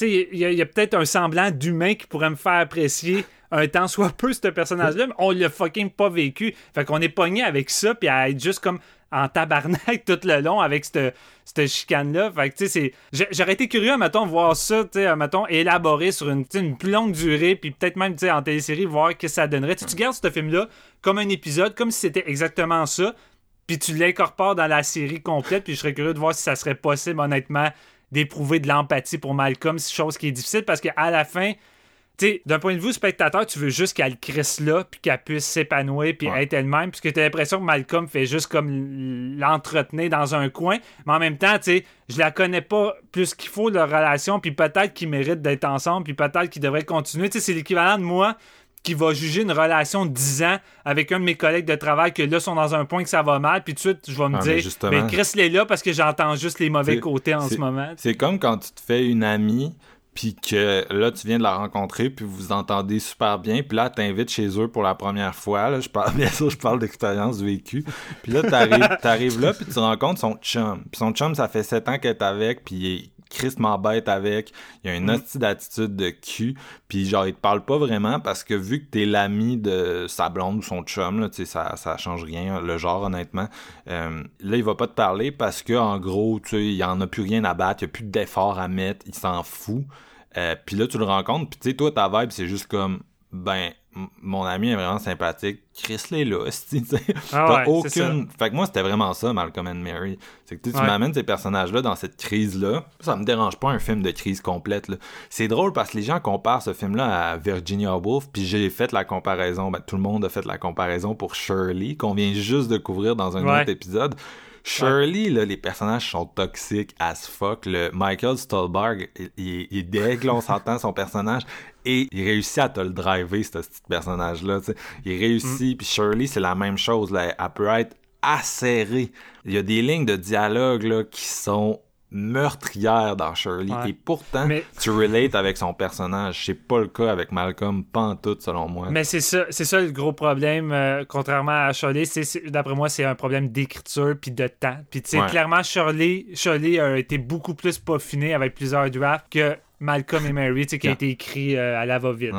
il y a, il y a peut-être un semblant d'humain qui pourrait me faire apprécier un temps soit peu ce personnage-là, mais on l'a fucking pas vécu. Fait qu'on est pogné avec ça, puis à être juste comme en tabarnak tout le long avec cette, cette chicane-là. Fait que, tu sais, J'aurais été curieux, mettons, voir ça, tu sais, mettons, élaboré sur une, plus longue durée, puis peut-être même, tu sais, en télésérie, voir ce que ça donnerait. Tu gardes ce film-là comme un épisode, comme si c'était exactement ça, puis tu l'incorpores dans la série complète, puis je serais curieux de voir si ça serait possible, honnêtement, d'éprouver de l'empathie pour Malcolm, c'est chose qui est difficile, parce qu'à la fin, tu sais, d'un point de vue spectateur, tu veux juste qu'elle crisse là, puis qu'elle puisse s'épanouir, puis Ouais. être elle-même, puisque t'as l'impression que Malcolm fait juste comme l'entretenir dans un coin, mais en même temps, tu sais, je la connais pas plus qu'il faut, leur relation, puis peut-être qu'ils méritent d'être ensemble, puis peut-être qu'ils devraient continuer. Tu sais, c'est l'équivalent de moi qui va juger une relation de 10 ans avec un de mes collègues de travail que là sont dans un point que ça va mal, puis tout de suite, je vais me Ah, mais dire, justement. ben Chris les là parce que j'entends juste les mauvais côtés en ce moment. C'est comme quand tu te fais une amie, puis que là, tu viens de la rencontrer, puis vous vous entendez super bien, puis là, t'invites chez eux pour la première fois. Là, je parle, bien sûr, je parle d'expérience vécue. Puis là, t'arrives, t'arrives là, puis tu rencontres son chum. Puis son chum, ça fait sept ans qu'elle est avec, puis il est crissement bête avec. Il a une hostie d'attitude de cul. Puis genre, il te parle pas vraiment parce que vu que t'es l'ami de sa blonde ou son chum, là, tu sais, ça, ça change rien, le genre, honnêtement. Euh, là, il va pas te parler parce que en gros, tu sais, il en a plus rien à battre, il y a plus d'efforts à mettre, il s'en fout. Euh, puis là, tu le rencontres, puis tu sais, toi, ta vibe, c'est juste comme, ben, mon ami est vraiment sympathique. Chris l'est là, tu sais. Ah T'as ouais, c'est aucune. Fait que moi, c'était vraiment ça, Malcolm and Mary. C'est que tu Ouais. m'amènes ces personnages-là dans cette crise-là. Ça me dérange pas un film de crise complète. C'est drôle parce que les gens comparent ce film-là à Virginia Woolf, puis j'ai fait la comparaison. Ben, tout le monde a fait la comparaison pour Shirley, qu'on vient juste de couvrir dans un Ouais. autre épisode. Shirley, là, les personnages sont toxiques as fuck. Le Michael Stolberg, il, il, il est deg, là, on s'entend son personnage. Et il réussit à te le driver, ce petit personnage-là. Il réussit. Puis Shirley, c'est la même chose. Là. Elle peut être acérée. Il y a des lignes de dialogue là, qui sont meurtrières dans Shirley. Ouais. Et pourtant, Mais- tu relates avec son personnage. C'est pas le cas avec Malcolm, pas en tout, selon moi. Mais c'est ça, c'est ça le gros problème, euh, contrairement à Shirley, c'est- d'après moi, c'est un problème d'écriture puis de temps. Puis tu sais, Ouais. clairement, Shirley, Shirley a été beaucoup plus peaufiné avec plusieurs drafts que Malcolm et Mary, tu sais, qui a été écrit euh, à la va-vite.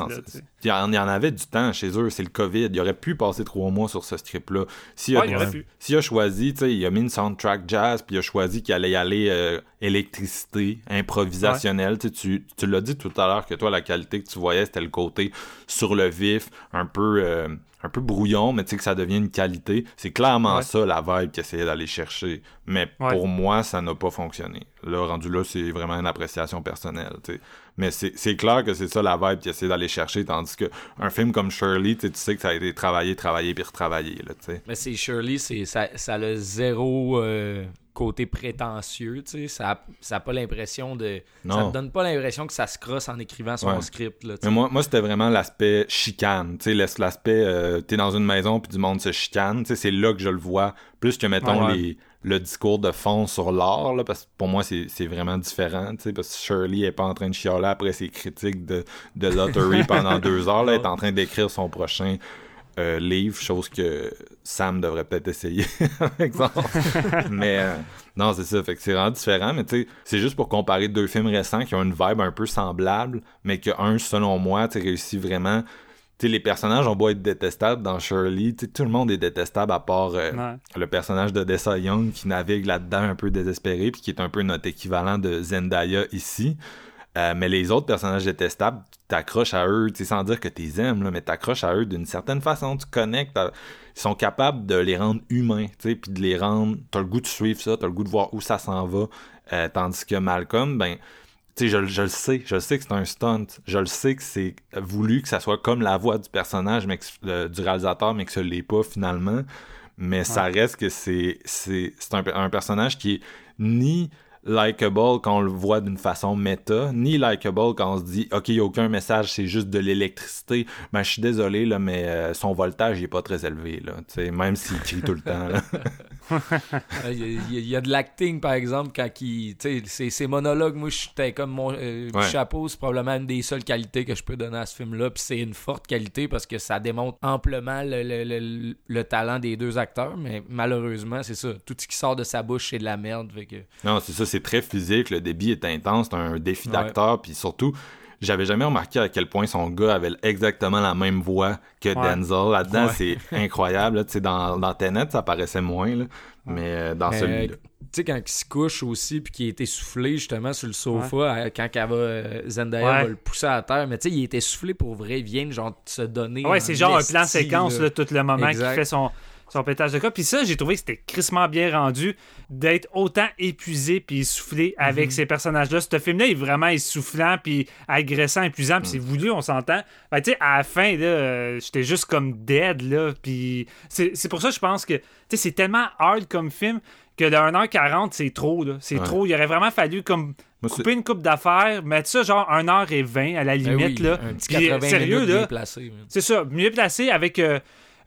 Il, y en, avait du temps chez eux, c'est le COVID. Il aurait pu passer trois mois sur ce script-là. S'il a, il a choisi, tu sais, il a mis une soundtrack jazz, puis il a choisi qu'il allait y aller euh, électricité, improvisationnel. Tu Tu, tu l'as dit tout à l'heure que toi, la qualité que tu voyais, c'était le côté sur le vif, un peu, euh, un peu brouillon, mais tu sais que ça devient une qualité. C'est clairement Ouais. ça la vibe qu'il essayait d'aller chercher. Mais pour moi, ça n'a pas fonctionné. Là, rendu là, c'est vraiment une appréciation personnelle. tu sais. Mais c'est clair que c'est ça la vibe qu'il essaie d'aller chercher, tandis que un film comme Shirley, tu sais, que ça a été travaillé, travaillé, puis retravaillé. Là. Mais c'est Shirley, ça, ça a zéro euh, côté prétentieux, tu sais. Ça, ça a pas l'impression de. Ça Non. te donne pas l'impression que ça se crosse en écrivant son Ouais. script, là. Mais moi, moi c'était vraiment l'aspect chicane. Tu sais, l'as- l'aspect, euh, t'es dans une maison puis du monde se chicane. Tu sais, c'est là que je le vois. Plus que, mettons, Ouais, ouais. les, le discours de fond sur l'art, là, parce que pour moi, c'est c'est vraiment différent. Tu sais, parce que Shirley est pas en train de chialer après ses critiques de, de Lottery pendant deux heures. Là, elle est en train d'écrire son prochain euh, livre, chose que Sam devrait peut-être essayer, par exemple. mais euh, non, c'est ça. Fait que c'est vraiment différent. Mais tu sais, c'est juste pour comparer deux films récents qui ont une vibe un peu semblable, mais que un, selon moi, tu réussit vraiment. Tu les personnages ont beau être détestables dans Shirley, tout le monde est détestable à part euh, Ouais. le personnage de Dessa Young qui navigue là-dedans un peu désespéré, puis qui est un peu notre équivalent de Zendaya ici. Euh, mais les autres personnages détestables, tu t'accroches à eux, tu sais, sans dire que tu les aimes, là, mais t'accroches à eux d'une certaine façon, tu connectes, à- ils sont capables de les rendre humains, tu sais, puis de les rendre, t'as le goût de suivre ça, t'as le goût de voir où ça s'en va, Euh, tandis que Malcolm, ben, tu sais, je, je le sais, je le sais que c'est un stunt, je le sais que c'est voulu que ça soit comme la voix du personnage, mais que- euh, du réalisateur, mais que ce l'est pas finalement, mais ça reste que c'est c'est c'est un, un personnage qui est ni likable quand on le voit d'une façon méta, ni likable quand on se dit OK, il n'y a aucun message, c'est juste de l'électricité. Ben je suis désolé là, mais euh, son voltage il est pas très élevé là, même s'il crie tout le temps. Il y, a- il y a de l'acting, par exemple, quand il. Ces monologues, moi, j'étais comme mon euh, Ouais. chapeau, c'est probablement une des seules qualités que je peux donner à ce film-là. Puis c'est une forte qualité parce que ça démontre amplement le, le- le- le talent des deux acteurs. Mais malheureusement, c'est ça. Tout ce qui sort de sa bouche, c'est de la merde. Fait que... Non, c'est ça, c'est très physique, le débit est intense, c'est un défi Ouais. d'acteur, puis surtout, j'avais jamais remarqué à quel point son gars avait exactement la même voix que Ouais. Denzel. Là-dedans, Ouais. c'est incroyable. là. Dans, dans Tenet, ça paraissait moins, là. mais euh, dans Mais, celui-là. Tu sais, quand il se couche aussi, puis qu'il est essoufflé justement sur le sofa, quand elle va, euh, Zendaya Ouais. va le pousser à terre. Mais tu sais, il est essoufflé pour vrai. Il vient genre de se donner. Ouais, c'est genre un plan séquence là. là, tout le moment Exact. qui fait son, son pétage de cas. Puis ça, j'ai trouvé que c'était crissement bien rendu d'être autant épuisé puis essoufflé avec Mhm. ces personnages-là. Ce film-là est vraiment essoufflant puis agressant, épuisant, puis c'est voulu, on s'entend. Ben, tu sais, à la fin, là, euh, j'étais juste comme dead, là. Puis c'est pour ça que je pense que, tu sais, c'est tellement hard comme film que de 1h40, c'est trop, là. C'est Ouais. trop. Il aurait vraiment fallu comme Moi, couper une coupe d'affaires, mettre ça genre 1h20 à la Ben limite, oui, là. Un petit Puis, 80 sérieux, minutes là. C'est ça, mieux placé avec euh,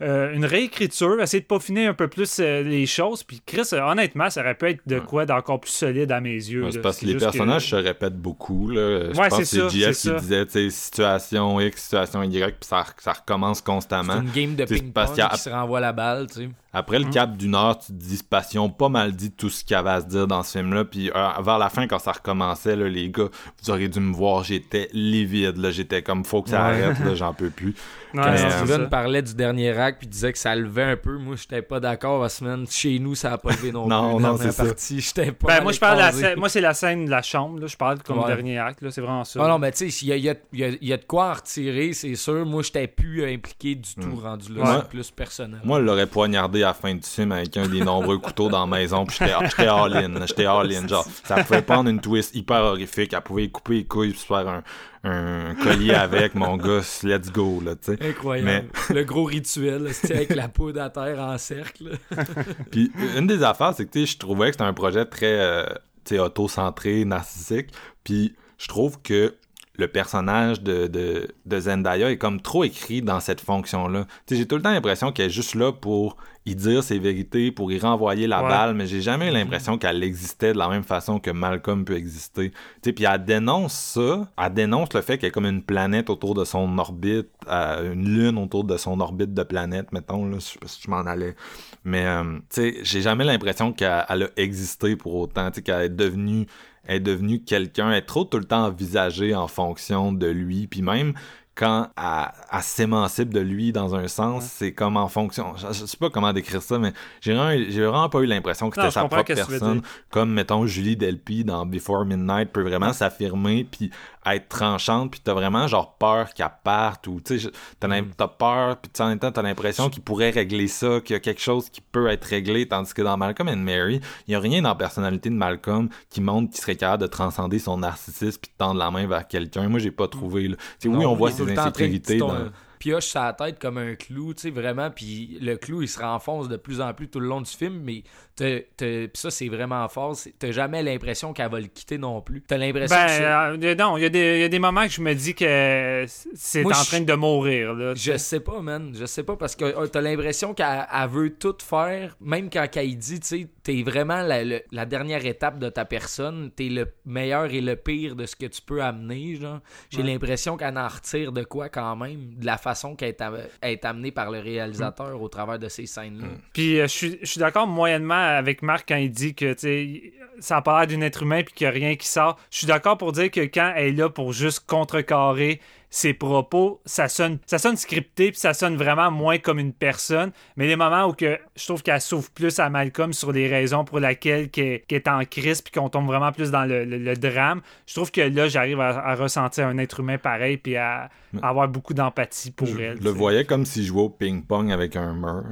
euh, une réécriture, essayer de peaufiner un peu plus euh, les choses. Puis Chris, euh, honnêtement, ça aurait pu être de quoi d'encore plus solide à mes yeux. Ouais, c'est parce que C'est les personnages se répètent beaucoup. Là. Je Ouais, pense que c'est c'est JF c'est qui ça. disait tu sais, situation X, situation Y, puis ça, ça recommence C'est constamment. une game de C'est ping-pong parce qu'il y a- qui se renvoie la balle, tu sais. Après le cap d'une heure, tu te dis, passion pas mal dit tout ce qu'il y avait à se dire dans ce film-là. Puis euh, vers la fin, quand ça recommençait, là, les gars, vous auriez dû me voir, j'étais livide. Là, j'étais comme, faut que ça Ouais. arrête, là, j'en peux plus. Ouais, Quand c'est Steven ça. parlait du dernier acte puis disait que ça levait un peu, moi j'étais pas d'accord la semaine. Chez nous, ça a pas levé non, Non, plus. non, dans c'est partie. J'étais pas. Ben, moi, je parle de la Moi, c'est la scène de la chambre. Là. Je parle comme Ouais. dernier acte. là. C'est vraiment ça. Ah non, mais tu sais, il y a, il y a- il y a- il y a de quoi en retirer, c'est sûr. Moi, j'étais plus euh, impliqué du tout rendu là. Ouais. C'est plus personnel. Moi, elle l'aurait poignardé à la fin du film avec un des nombreux couteaux dans la maison, puis j'étais all-in. J'étais all-in. Genre, ça pouvait prendre une twist hyper horrifique. Elle pouvait couper les couilles puis se faire un, un collier avec, mon gars. Let's go, là, tu sais. Incroyable. Le gros rituel, c'était avec la poudre à terre en cercle. Puis une des affaires, c'est que tu sais, je trouvais que c'était un projet très euh, tu sais, auto-centré, narcissique. Puis je trouve que le personnage de, de, de Zendaya est comme trop écrit dans cette fonction-là. Tu sais, j'ai tout le temps l'impression qu'elle est juste là pour y dire ses vérités, pour y renvoyer la Ouais. balle, mais j'ai jamais eu l'impression qu'elle existait de la même façon que Malcolm peut exister. Tu sais, puis elle dénonce ça, elle dénonce le fait qu'elle est comme une planète autour de son orbite, euh, une lune autour de son orbite de planète, mettons, là, je sais pas si je m'en allais. Mais, euh, tu sais, j'ai jamais l'impression qu'elle elle a existé pour autant, tu sais, qu'elle est devenue est devenue quelqu'un, est trop tout le temps envisagée en fonction de lui, puis même quand elle, elle s'émancipe de lui dans un sens, c'est comme en fonction. Je, je sais pas comment décrire ça, mais j'ai vraiment, vraiment pas eu l'impression que c'était sa propre personne. Comme mettons Julie Delpy dans Before Midnight peut vraiment s'affirmer puis être tranchante, puis t'as vraiment genre peur qu'elle parte ou tu sais, t'as Mm. t'as peur, puis en même temps t'as l'impression qu'il pourrait régler ça, qu'il y a quelque chose qui peut être réglé, tandis que dans Malcolm and Mary, il y a rien dans la personnalité de Malcolm qui montre qu'il serait capable de transcender son narcissisme puis de tendre la main vers quelqu'un. Moi j'ai pas trouvé. Là. Oui, on voit ses insécurités pioche sa tête comme un clou, tu sais, vraiment, puis le clou, il se renfonce de plus en plus tout le long du film, mais pis ça, c'est vraiment fort, t'as jamais l'impression qu'elle va le quitter non plus. T'as l'impression Ben, que c'est- euh, non, il y, a des- il y a des moments que je me dis que c'est Moi, en train de mourir. Là, Je sais. pas, man. Je sais pas parce que euh, t'as l'impression qu'elle elle veut tout faire, même quand elle dit, tu sais, t'es vraiment la, dernière étape de ta personne, t'es le meilleur et le pire de ce que tu peux amener, genre. J'ai l'impression qu'elle en retire de quoi quand même, de la façon qu'elle est, am- est amenée par le réalisateur au travers de ces scènes-là. Puis euh, je suis, je suis d'accord moyennement avec Marc quand il dit que ça a pas d'un être humain puis qu'il n'y a rien qui sort. Je suis d'accord pour dire que quand elle est là pour juste contrecarrer ses propos, ça sonne, ça sonne scripté puis ça sonne vraiment moins comme une personne. Mais les moments où que je trouve qu'elle souffre plus à Malcolm sur les raisons pour lesquelles qu'elle qu'elle est en crise puis qu'on tombe vraiment plus dans le, le- le drame, je trouve que là j'arrive à, à ressentir un être humain pareil puis à, à avoir beaucoup d'empathie pour Je elle. le tu sais. voyais comme s'il jouait au ping-pong avec un mur.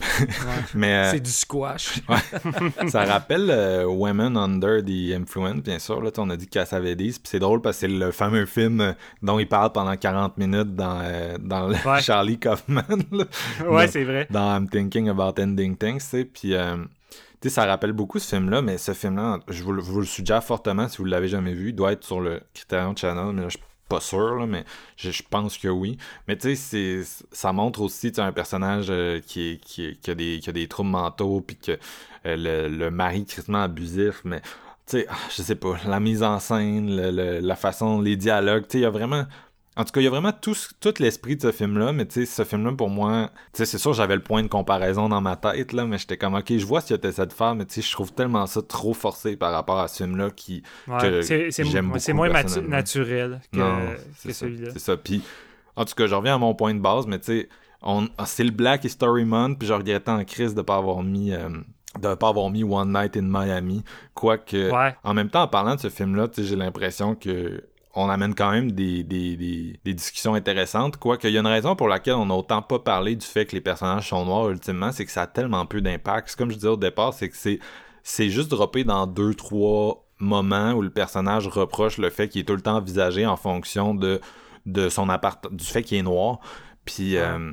Mais euh, C'est du squash. ça rappelle euh, Women Under the Influence, bien sûr. Là, on a dit Cassavetes, puis c'est drôle parce que c'est le fameux film euh, dont il parle pendant 40 minutes dans, euh, dans le Ouais. Charlie Kaufman. là. Ouais, c'est vrai. Dans I'm Thinking About Ending Things, tu sais. Puis, euh, tu sais, ça rappelle beaucoup ce film-là, mais ce film-là, je vous, le- vous le suggère fortement si vous l'avez jamais vu. Il doit être sur le Criterion Channel, mais là, je suis pas sûr, là, mais je, je pense que oui. Mais tu sais, ça montre aussi un personnage euh, qui, est- qui, est- qui a des, qui a des troubles mentaux, puis que le, le mari crissement abusif, mais tu sais, ah, je sais pas, la mise en scène, le- le- la façon, les dialogues, tu sais, il y a vraiment... En tout cas, il y a vraiment tout, tout l'esprit de ce film-là, mais tu sais, ce film-là, pour moi, tu sais, c'est sûr, j'avais le point de comparaison dans ma tête, là, mais j'étais comme, ok, je vois ce qu'il essaie de faire, mais tu sais, je trouve tellement ça trop forcé par rapport à ce film-là qui, Ouais, que c'est moins naturel que, que celui-là. C'est ça. Puis, en tout cas, je reviens à mon point de base, mais tu sais, on- c'est le Black History Month, puis je regrettais en crise de pas avoir mis. euh, de pas avoir mis One Night in Miami. Quoique, Ouais. en même temps, en parlant de ce film-là, tu sais, j'ai l'impression que on amène quand même des, des, des, des discussions intéressantes. Quoique, il y a une raison pour laquelle on n'a autant pas parlé du fait que les personnages sont noirs, ultimement, c'est que ça a tellement peu d'impact. Comme je disais au départ, c'est que c'est c'est juste droppé dans deux, trois moments où le personnage reproche le fait qu'il est tout le temps envisagé en fonction de, de son appart du fait qu'il est noir. Puis, euh,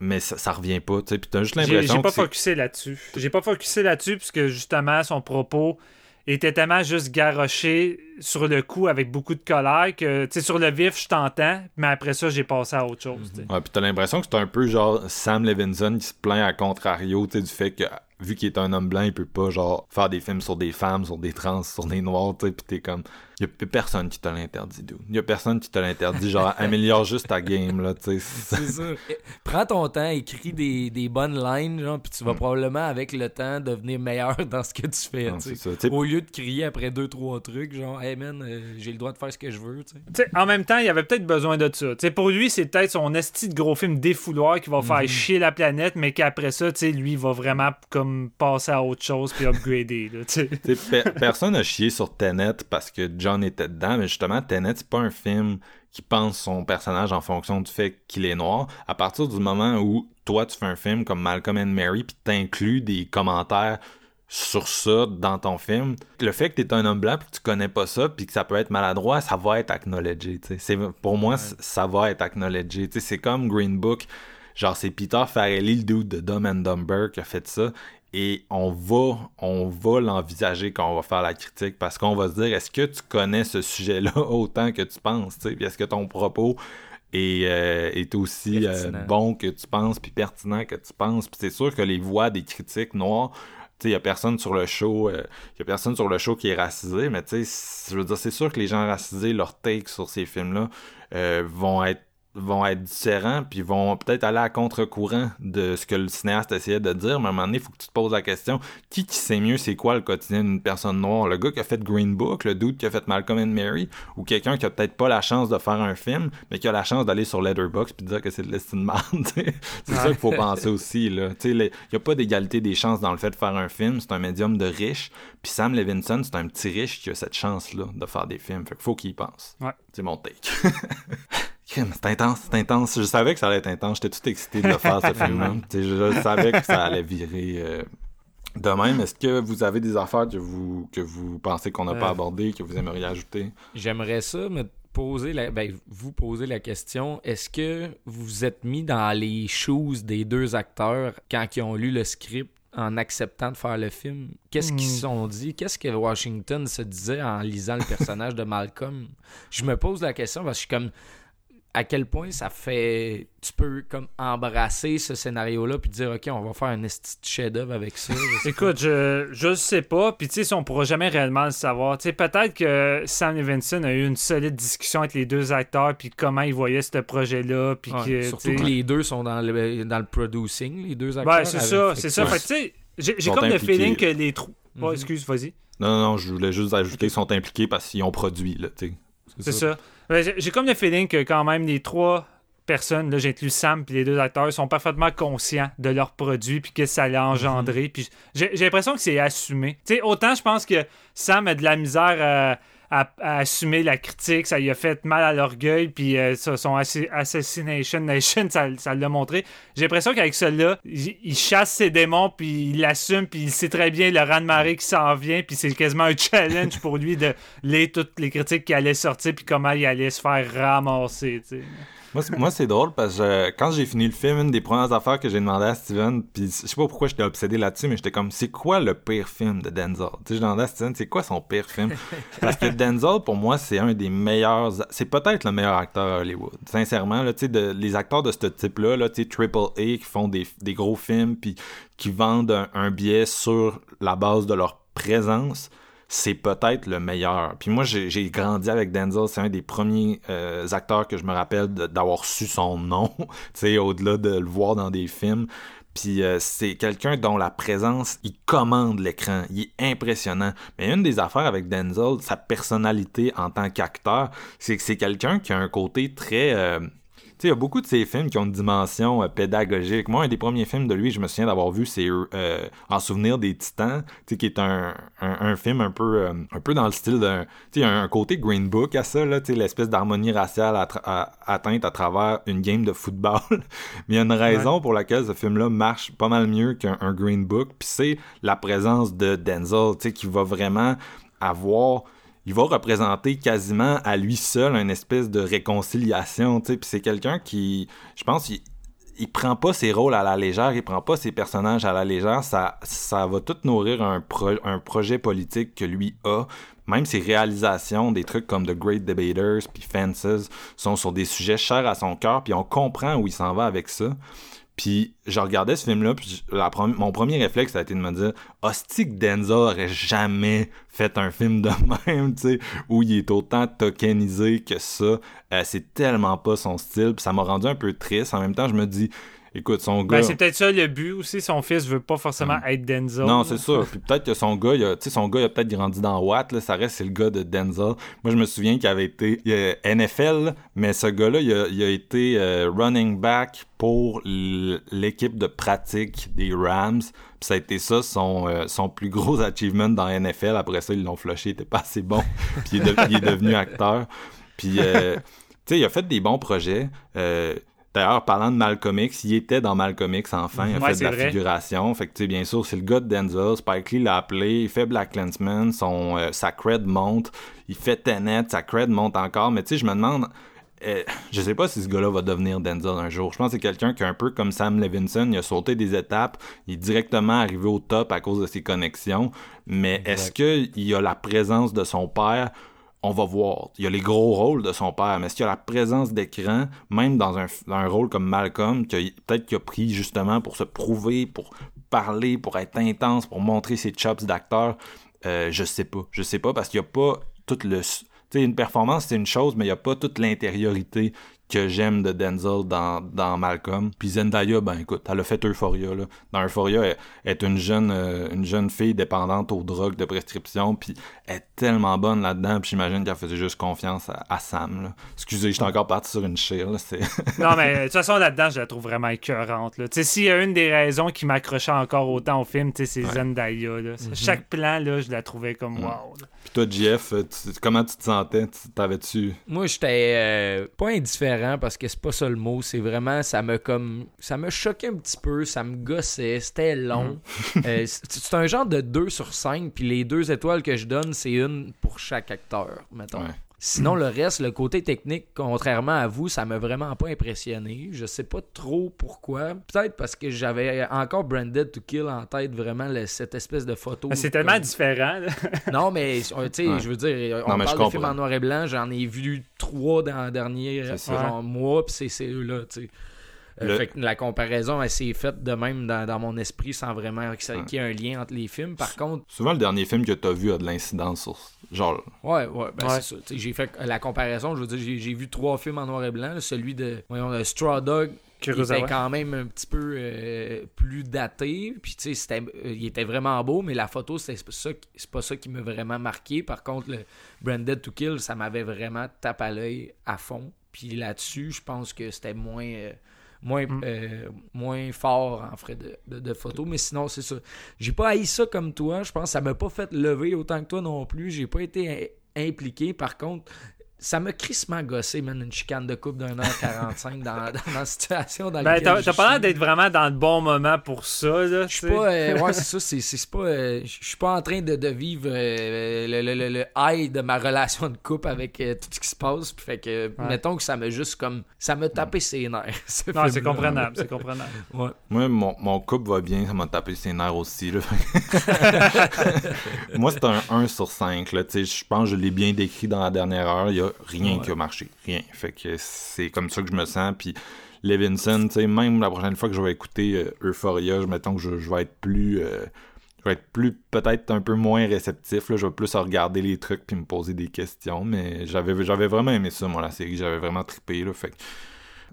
mais ça, ça revient pas, tu sais. Puis t'as juste J'ai l'impression j'ai pas focusé là-dessus. J'ai pas focusé là-dessus puisque justement son propos était tellement juste garoché sur le coup avec beaucoup de colère que tu sais sur le vif je t'entends mais après ça j'ai passé à autre chose. sais. Ouais, puis t'as l'impression que c'est un peu genre Sam Levinson qui se plaint à contrario, tu sais, du fait que vu qu'il est un homme blanc, il peut pas genre faire des films sur des femmes, sur des trans, sur des noirs, tu sais, puis t'es comme y a personne qui te l'interdit, dude. Il y a personne qui te l'interdit. Genre, améliore juste ta game, là, tu sais. C'est ça. Prends ton temps, écris des, des bonnes lines, genre, puis tu vas probablement, avec le temps, devenir meilleur dans ce que tu fais, tu sais. Au lieu de crier après deux, trois trucs, genre, hey man, euh, j'ai le droit de faire ce que je veux, tu sais. En même temps, il avait peut-être besoin de ça. Sais, pour lui, c'est peut-être son esti de gros film défouloir qui va faire chier la planète, mais qu'après ça, tu sais, lui, il va vraiment comme passer à autre chose puis upgrader. Là, tu sais. Tu sais, pe- personne n'a chié sur Tenet parce que John était dedans, mais justement, Tenet, c'est pas un film qui pense son personnage en fonction du fait qu'il est noir. À partir du moment où toi, tu fais un film comme Malcolm and Mary, puis t'inclus des commentaires sur ça dans ton film, le fait que t'es un homme blanc puis que tu connais pas ça puis que ça peut être maladroit, ça va être acknowledgé, tu. C'est pour moi ça va être acknowledgé, tu c'est comme Green Book, genre c'est Peter Farrelly le dude de Dumb and Dumber qui a fait ça et on va on va l'envisager quand on va faire la critique parce qu'on va se dire est-ce que tu connais ce sujet-là autant que tu penses, puis est-ce que ton propos est, euh, est aussi euh, bon que tu penses puis pertinent que tu penses, puis c'est sûr que les voix des critiques sais, il y a personne sur le show, euh, y a personne sur le show qui est racisé, mais je veux dire, c'est sûr que les gens racisés, leur take sur ces films-là euh, vont être vont être différents, puis vont peut-être aller à contre-courant de ce que le cinéaste essayait de dire, mais à un moment donné, il faut que tu te poses la question, qui qui sait mieux c'est quoi le quotidien d'une personne noire? Le gars qui a fait Green Book, le dude qui a fait Malcolm and Mary, ou quelqu'un qui a peut-être pas la chance de faire un film, mais qui a la chance d'aller sur Letterboxd puis de dire que c'est de l'estime. C'est ça qu'il faut penser aussi, là. Tu sais, les- il y a pas d'égalité des chances dans le fait de faire un film, c'est un médium de riche, puis Sam Levinson, c'est un petit riche qui a cette chance-là de faire des films, fait qu'il faut qu'il y pense. Ouais. C'est mon take. C'est intense, c'est intense. Je savais que ça allait être intense. J'étais tout excité de le faire, ce sais, Je, je savais que ça allait virer euh, de même. Est-ce que vous avez des affaires que vous, que vous pensez qu'on n'a pas Euh. abordées, que vous aimeriez ajouter? J'aimerais ça me poser la, ben, vous poser la question est-ce que vous vous êtes mis dans les shoes des deux acteurs quand ils ont lu le script en acceptant de faire le film? Qu'est-ce qu'ils se sont dit? Qu'est-ce que Washington se disait en lisant le personnage de Malcolm? Je me pose la question parce que je suis comme à quel point ça fait tu peux comme embrasser ce scénario là puis dire ok on va faire un de chef-d'œuvre avec ça Écoute, je, je sais pas, puis tu sais, si on pourra jamais réellement le savoir. Tu sais, peut-être que Sam Levinson a eu une solide discussion avec les deux acteurs, puis comment ils voyaient ce projet-là, puis Ouais, que. surtout que les deux sont dans le, dans le producing, les deux acteurs. Ouais, c'est ça, c'est ça. Fait que, tu sais, j'ai comme le feeling que les trous. Mhm. excuse, vas-y. Non, non, non, je voulais juste ajouter qu'ils sont impliqués parce qu'ils ont produit, là, tu sais. C'est ça. J'ai- comme le feeling que quand même les trois personnes, là, j'ai inclus Sam puis les deux acteurs, sont parfaitement conscients de leur produit puis que ça allait engendrer. Puis j'ai j'ai l'impression que c'est assumé. Tu sais, autant je pense que Sam a de la misère à, à- assumer la critique, ça lui a fait mal à l'orgueil, puis euh, son Assi- Assassination Nation, ça l'a montré. J'ai l'impression qu'avec cela, il, il chasse ses démons, puis il l'assume, puis il sait très bien le raz de marée qui s'en vient, puis c'est quasiment un challenge pour lui de lire toutes les critiques qui allaient sortir, puis comment il allait se faire ramasser, tu sais. Moi, c'est- moi, c'est drôle parce que euh, quand j'ai fini le film, une des premières affaires que j'ai demandé à Steven, puis je sais pas pourquoi j'étais obsédé là-dessus, mais j'étais comme, c'est quoi le pire film de Denzel? Tu sais, je demandais à Steven, c'est quoi son pire film? Parce que Denzel, pour moi, c'est un des meilleurs, c'est peut-être le meilleur acteur à Hollywood. Sincèrement, là, tu sais, de- les acteurs de ce type-là, là, Triple A, qui font des, des gros films, puis qui vendent un, un billet sur la base de leur présence, c'est peut-être le meilleur. Puis moi, j'ai grandi avec Denzel. C'est un des premiers euh, acteurs que je me rappelle d'avoir su son nom, au-delà de le voir dans des films. Puis euh, c'est quelqu'un dont la présence, il commande l'écran. Il est impressionnant. Mais une des affaires avec Denzel, sa personnalité en tant qu'acteur, c'est que c'est quelqu'un qui a un côté très... euh, sais, il y a beaucoup de ces films qui ont une dimension euh, pédagogique. Moi, un des premiers films de lui, je me souviens d'avoir vu, c'est euh, En souvenir des Titans, tu sais, qui est un, un, un film un peu, euh, un peu dans le style d'un... Tu sais, un côté Green Book à ça, là, tu sais, l'espèce d'harmonie raciale à tra- à- atteinte à travers une game de football. Mais il y a une raison pour laquelle ce film-là marche pas mal mieux qu'un un Green Book, puis c'est la présence de Denzel, tu sais, qui va vraiment avoir il va représenter quasiment à lui seul une espèce de réconciliation, puis c'est quelqu'un qui, je pense, il, il prend pas ses rôles à la légère, il prend pas ses personnages à la légère, ça, ça va tout nourrir un, un projet politique que lui a, même ses réalisations, des trucs comme The Great Debaters puis Fences, sont sur des sujets chers à son cœur, puis on comprend où il s'en va avec ça. Puis je regardais ce film-là, puis la mon premier réflexe, a été de me dire Hostie que Denzel aurait jamais fait un film de même, tu sais, où il est autant tokenisé que ça. Euh, c'est tellement pas son style, puis ça m'a rendu un peu triste. En même temps, je me dis Écoute, son gars. Ben, c'est peut-être ça le but aussi. Son fils veut pas forcément être Denzel. Non, c'est ça. Puis peut-être que son gars, il a, tu sais, son gars, il a peut-être grandi dans Watt, là. Ça reste, c'est le gars de Denzel. Moi, je me souviens qu'il avait été NFL, mais ce gars-là, il a, il a été euh, running back pour l'équipe de pratique des Rams. Puis ça a été ça, son, euh, son plus gros achievement dans NFL. Après ça, ils l'ont flushé, il était pas assez bon. Puis il est, de- il est devenu acteur. Puis, euh, tu sais, il a fait des bons projets. Euh, D'ailleurs, parlant de Malcolm X, il était dans Malcolm X enfin. Il a Ouais, fait de la vrai. figuration. Fait que, tu sais, bien sûr, c'est le gars de Denzel. Spike Lee l'a appelé. Il fait Black Clansman. Son, euh, sa cred monte. Il fait Tenet. Sa cred monte encore. Mais tu sais, je me demande... euh, je sais pas si ce gars-là va devenir Denzel un jour. Je pense que c'est quelqu'un qui est un peu comme Sam Levinson. Il a sauté des étapes. Il est directement arrivé au top à cause de ses connexions. Mais est-ce qu'il a la présence de son père on va voir. Il y a les gros rôles de son père, mais est-ce y a la présence d'écran, même dans un, dans un rôle comme Malcolm, que peut-être qu'il a pris justement pour se prouver, pour parler, pour être intense, pour montrer ses chops d'acteur, euh, je sais pas. Je sais pas parce qu'il n'y a pas tout le... Tu sais, une performance, c'est une chose, mais il n'y a pas toute l'intériorité que j'aime de Denzel dans, dans Malcolm. Puis Zendaya, ben écoute, elle a fait Euphoria. Là. Dans Euphoria, elle, elle est une jeune, euh, une jeune fille dépendante aux drogues de prescription, puis elle est tellement bonne là-dedans, puis j'imagine qu'elle faisait juste confiance à, à Sam. Là. Excusez, j'étais encore parti sur une chire. Là, c'est... Non, mais de toute façon, là-dedans, je la trouve vraiment écœurante. là. Tu sais, s'il y a une des raisons qui m'accrochait encore autant au film, tu sais, c'est Zendaya. là. Chaque plan, là, je la trouvais comme wow. là. Puis toi, Jeff, euh, tu- comment tu te sentais? Tu- T'avais-tu... Moi, j'étais euh, pas indifférent parce que c'est pas ça le mot. C'est vraiment, ça me comme, ça me choquait un petit peu, ça me gossait, c'était long. Euh, c'est c'est un genre de 2 sur 5, puis les deux étoiles que je donne, c'est une pour chaque acteur, mettons. Ouais. Sinon, le reste, le côté technique, contrairement à vous, ça m'a vraiment pas impressionné. Je sais pas trop pourquoi. Peut-être parce que j'avais encore Branded to Kill en tête, vraiment, le- cette espèce de photo. Mais C'est tellement comme- différent. non, mais tu sais, Ouais. je veux dire, on Non, parle de films en noir et blanc, j'en ai vu trois dans le dernier genre, mois, puis c'est c'est eux-là, tu sais. Euh, Le- Fait que la comparaison, elle s'est faite de même dans, dans mon esprit sans vraiment qu'il y ait un lien entre les films. Par contre, Souvent, le dernier film que t'as vu a de l'incidence sur... Genre... ouais, ouais, ben Ouais. c'est ça. Tu J'ai fait la comparaison, je veux dire, j'ai- vu trois films en noir et blanc. là, celui de voyons, le Straw Dog, était quand même un petit peu euh, plus daté. Puis, tu sais, c'était- euh, il était vraiment beau, mais la photo, c'est pas ça, qui- c'est pas ça qui m'a vraiment marqué. Par contre, le Branded to Kill, ça m'avait vraiment tapé à l'œil à fond. Puis là-dessus, je pense que c'était moins. euh, Moins, euh, moins fort en frais de, de, mais sinon, c'est ça. J'ai pas haï ça comme toi. Je pense que ça m'a pas fait lever autant que toi non plus. J'ai pas été im- impliqué. Par contre, ça m'a crissement gossé, man, une chicane de coupe d'un heure 45 dans, dans la situation dans Ben, t'as je t'as pas l'air d'être vraiment dans le bon moment pour ça. Là, Je suis pas. euh, ouais, c'est ça. C'est, pas. euh, je suis pas en train de, de vivre euh, le, le, le, le high de ma relation de couple avec euh, tout ce qui se passe. Puis fait que, mettons que ça m'a juste comme. Ça m'a tapé ses nerfs. ce Non, c'est comprenable, c'est comprenable. Ouais. Moi, mon, mon couple va bien, ça m'a tapé ses nerfs aussi. Là. Moi, c'est un 1 sur 5. Là. Tu sais, Je pense que je l'ai bien décrit dans la dernière heure. Il n'y a rien qui a marché. Rien. Fait que c'est comme ça que je me sens. Puis Levinson, tu sais, même la prochaine fois que je vais écouter euh, Euphoria, je mettons que je, je vais être plus. euh, je vais être plus, peut-être un peu moins réceptif. Là. Je vais plus regarder les trucs puis me poser des questions. Mais j'avais, j'avais vraiment aimé ça, moi, la série. J'avais vraiment trippé. Là. Fait que,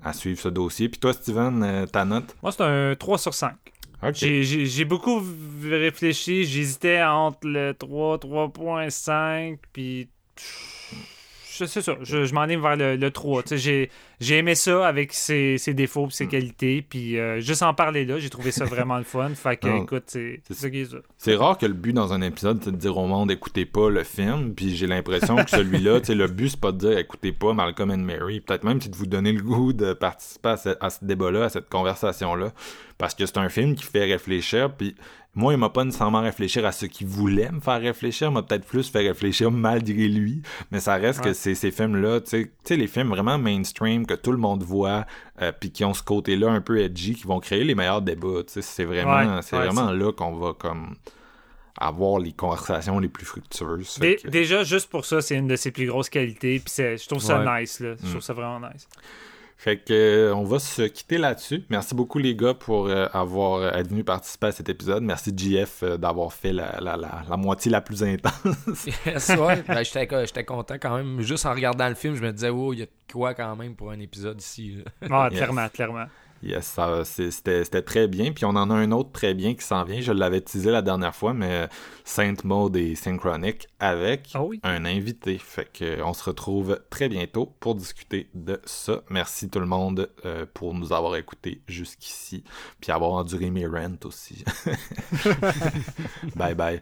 à suivre ce dossier. Puis toi, Steven, euh, ta note? Moi, c'est un 3 sur 5. Ok. J'ai- beaucoup réfléchi. J'hésitais entre le 3, 3.5, puis. Je sais ça. Je, je m'en ai vers le, le 3. Tu sais, J'ai aimé ça avec ses, ses défauts et Mm. ses qualités. Puis euh, juste en parler là, j'ai trouvé ça vraiment le fun. Fait que, Non. écoute, c'est c'est ça qui est ça. C'est rare que le but dans un épisode, c'est de dire au monde écoutez pas le film. Puis j'ai l'impression que celui-là, le but, c'est pas de dire écoutez pas Malcolm and Mary. Peut-être même c'est de vous donner le goût de participer à ce, à ce débat-là, à cette conversation-là. Parce que c'est un film qui fait réfléchir. Puis moi, il m'a pas nécessairement réfléchir à ce qu'il voulait me faire réfléchir, il m'a peut-être plus fait réfléchir malgré lui. Mais ça reste que c'est ces films-là, tu sais- les films vraiment mainstream que tout le monde voit, euh, puis qui ont ce côté-là un peu edgy, qui vont créer les meilleurs débats. C'est vraiment, Ouais, c'est ouais, vraiment là qu'on va comme avoir les conversations les plus fructueuses. Dé- Fait que- Déjà, juste pour ça, c'est une de ses plus grosses qualités. Puis c'est- je trouve ça nice. Là. Je Mm. trouve ça vraiment nice. Fait que euh, on va se quitter là-dessus. Merci beaucoup les gars pour euh, avoir euh, être venus participer à cet épisode. Merci JF euh, d'avoir fait la, la, la, la moitié la plus intense. Yes, ouais. Ben, j'étais, content quand même. Juste en regardant le film, je me disais, oh, il y a de quoi quand même pour un épisode ici. Ah, Yes. clairement, clairement. Yes, c'était très bien. Puis on en a un autre très bien qui s'en vient. Je l'avais teasé la dernière fois, mais Saint Maud et Synchronic avec Ah oui. un invité. Fait que on se retrouve très bientôt pour discuter de ça. Merci tout le monde euh, pour nous avoir écoutés jusqu'ici. Puis avoir enduré mes rants aussi. bye bye.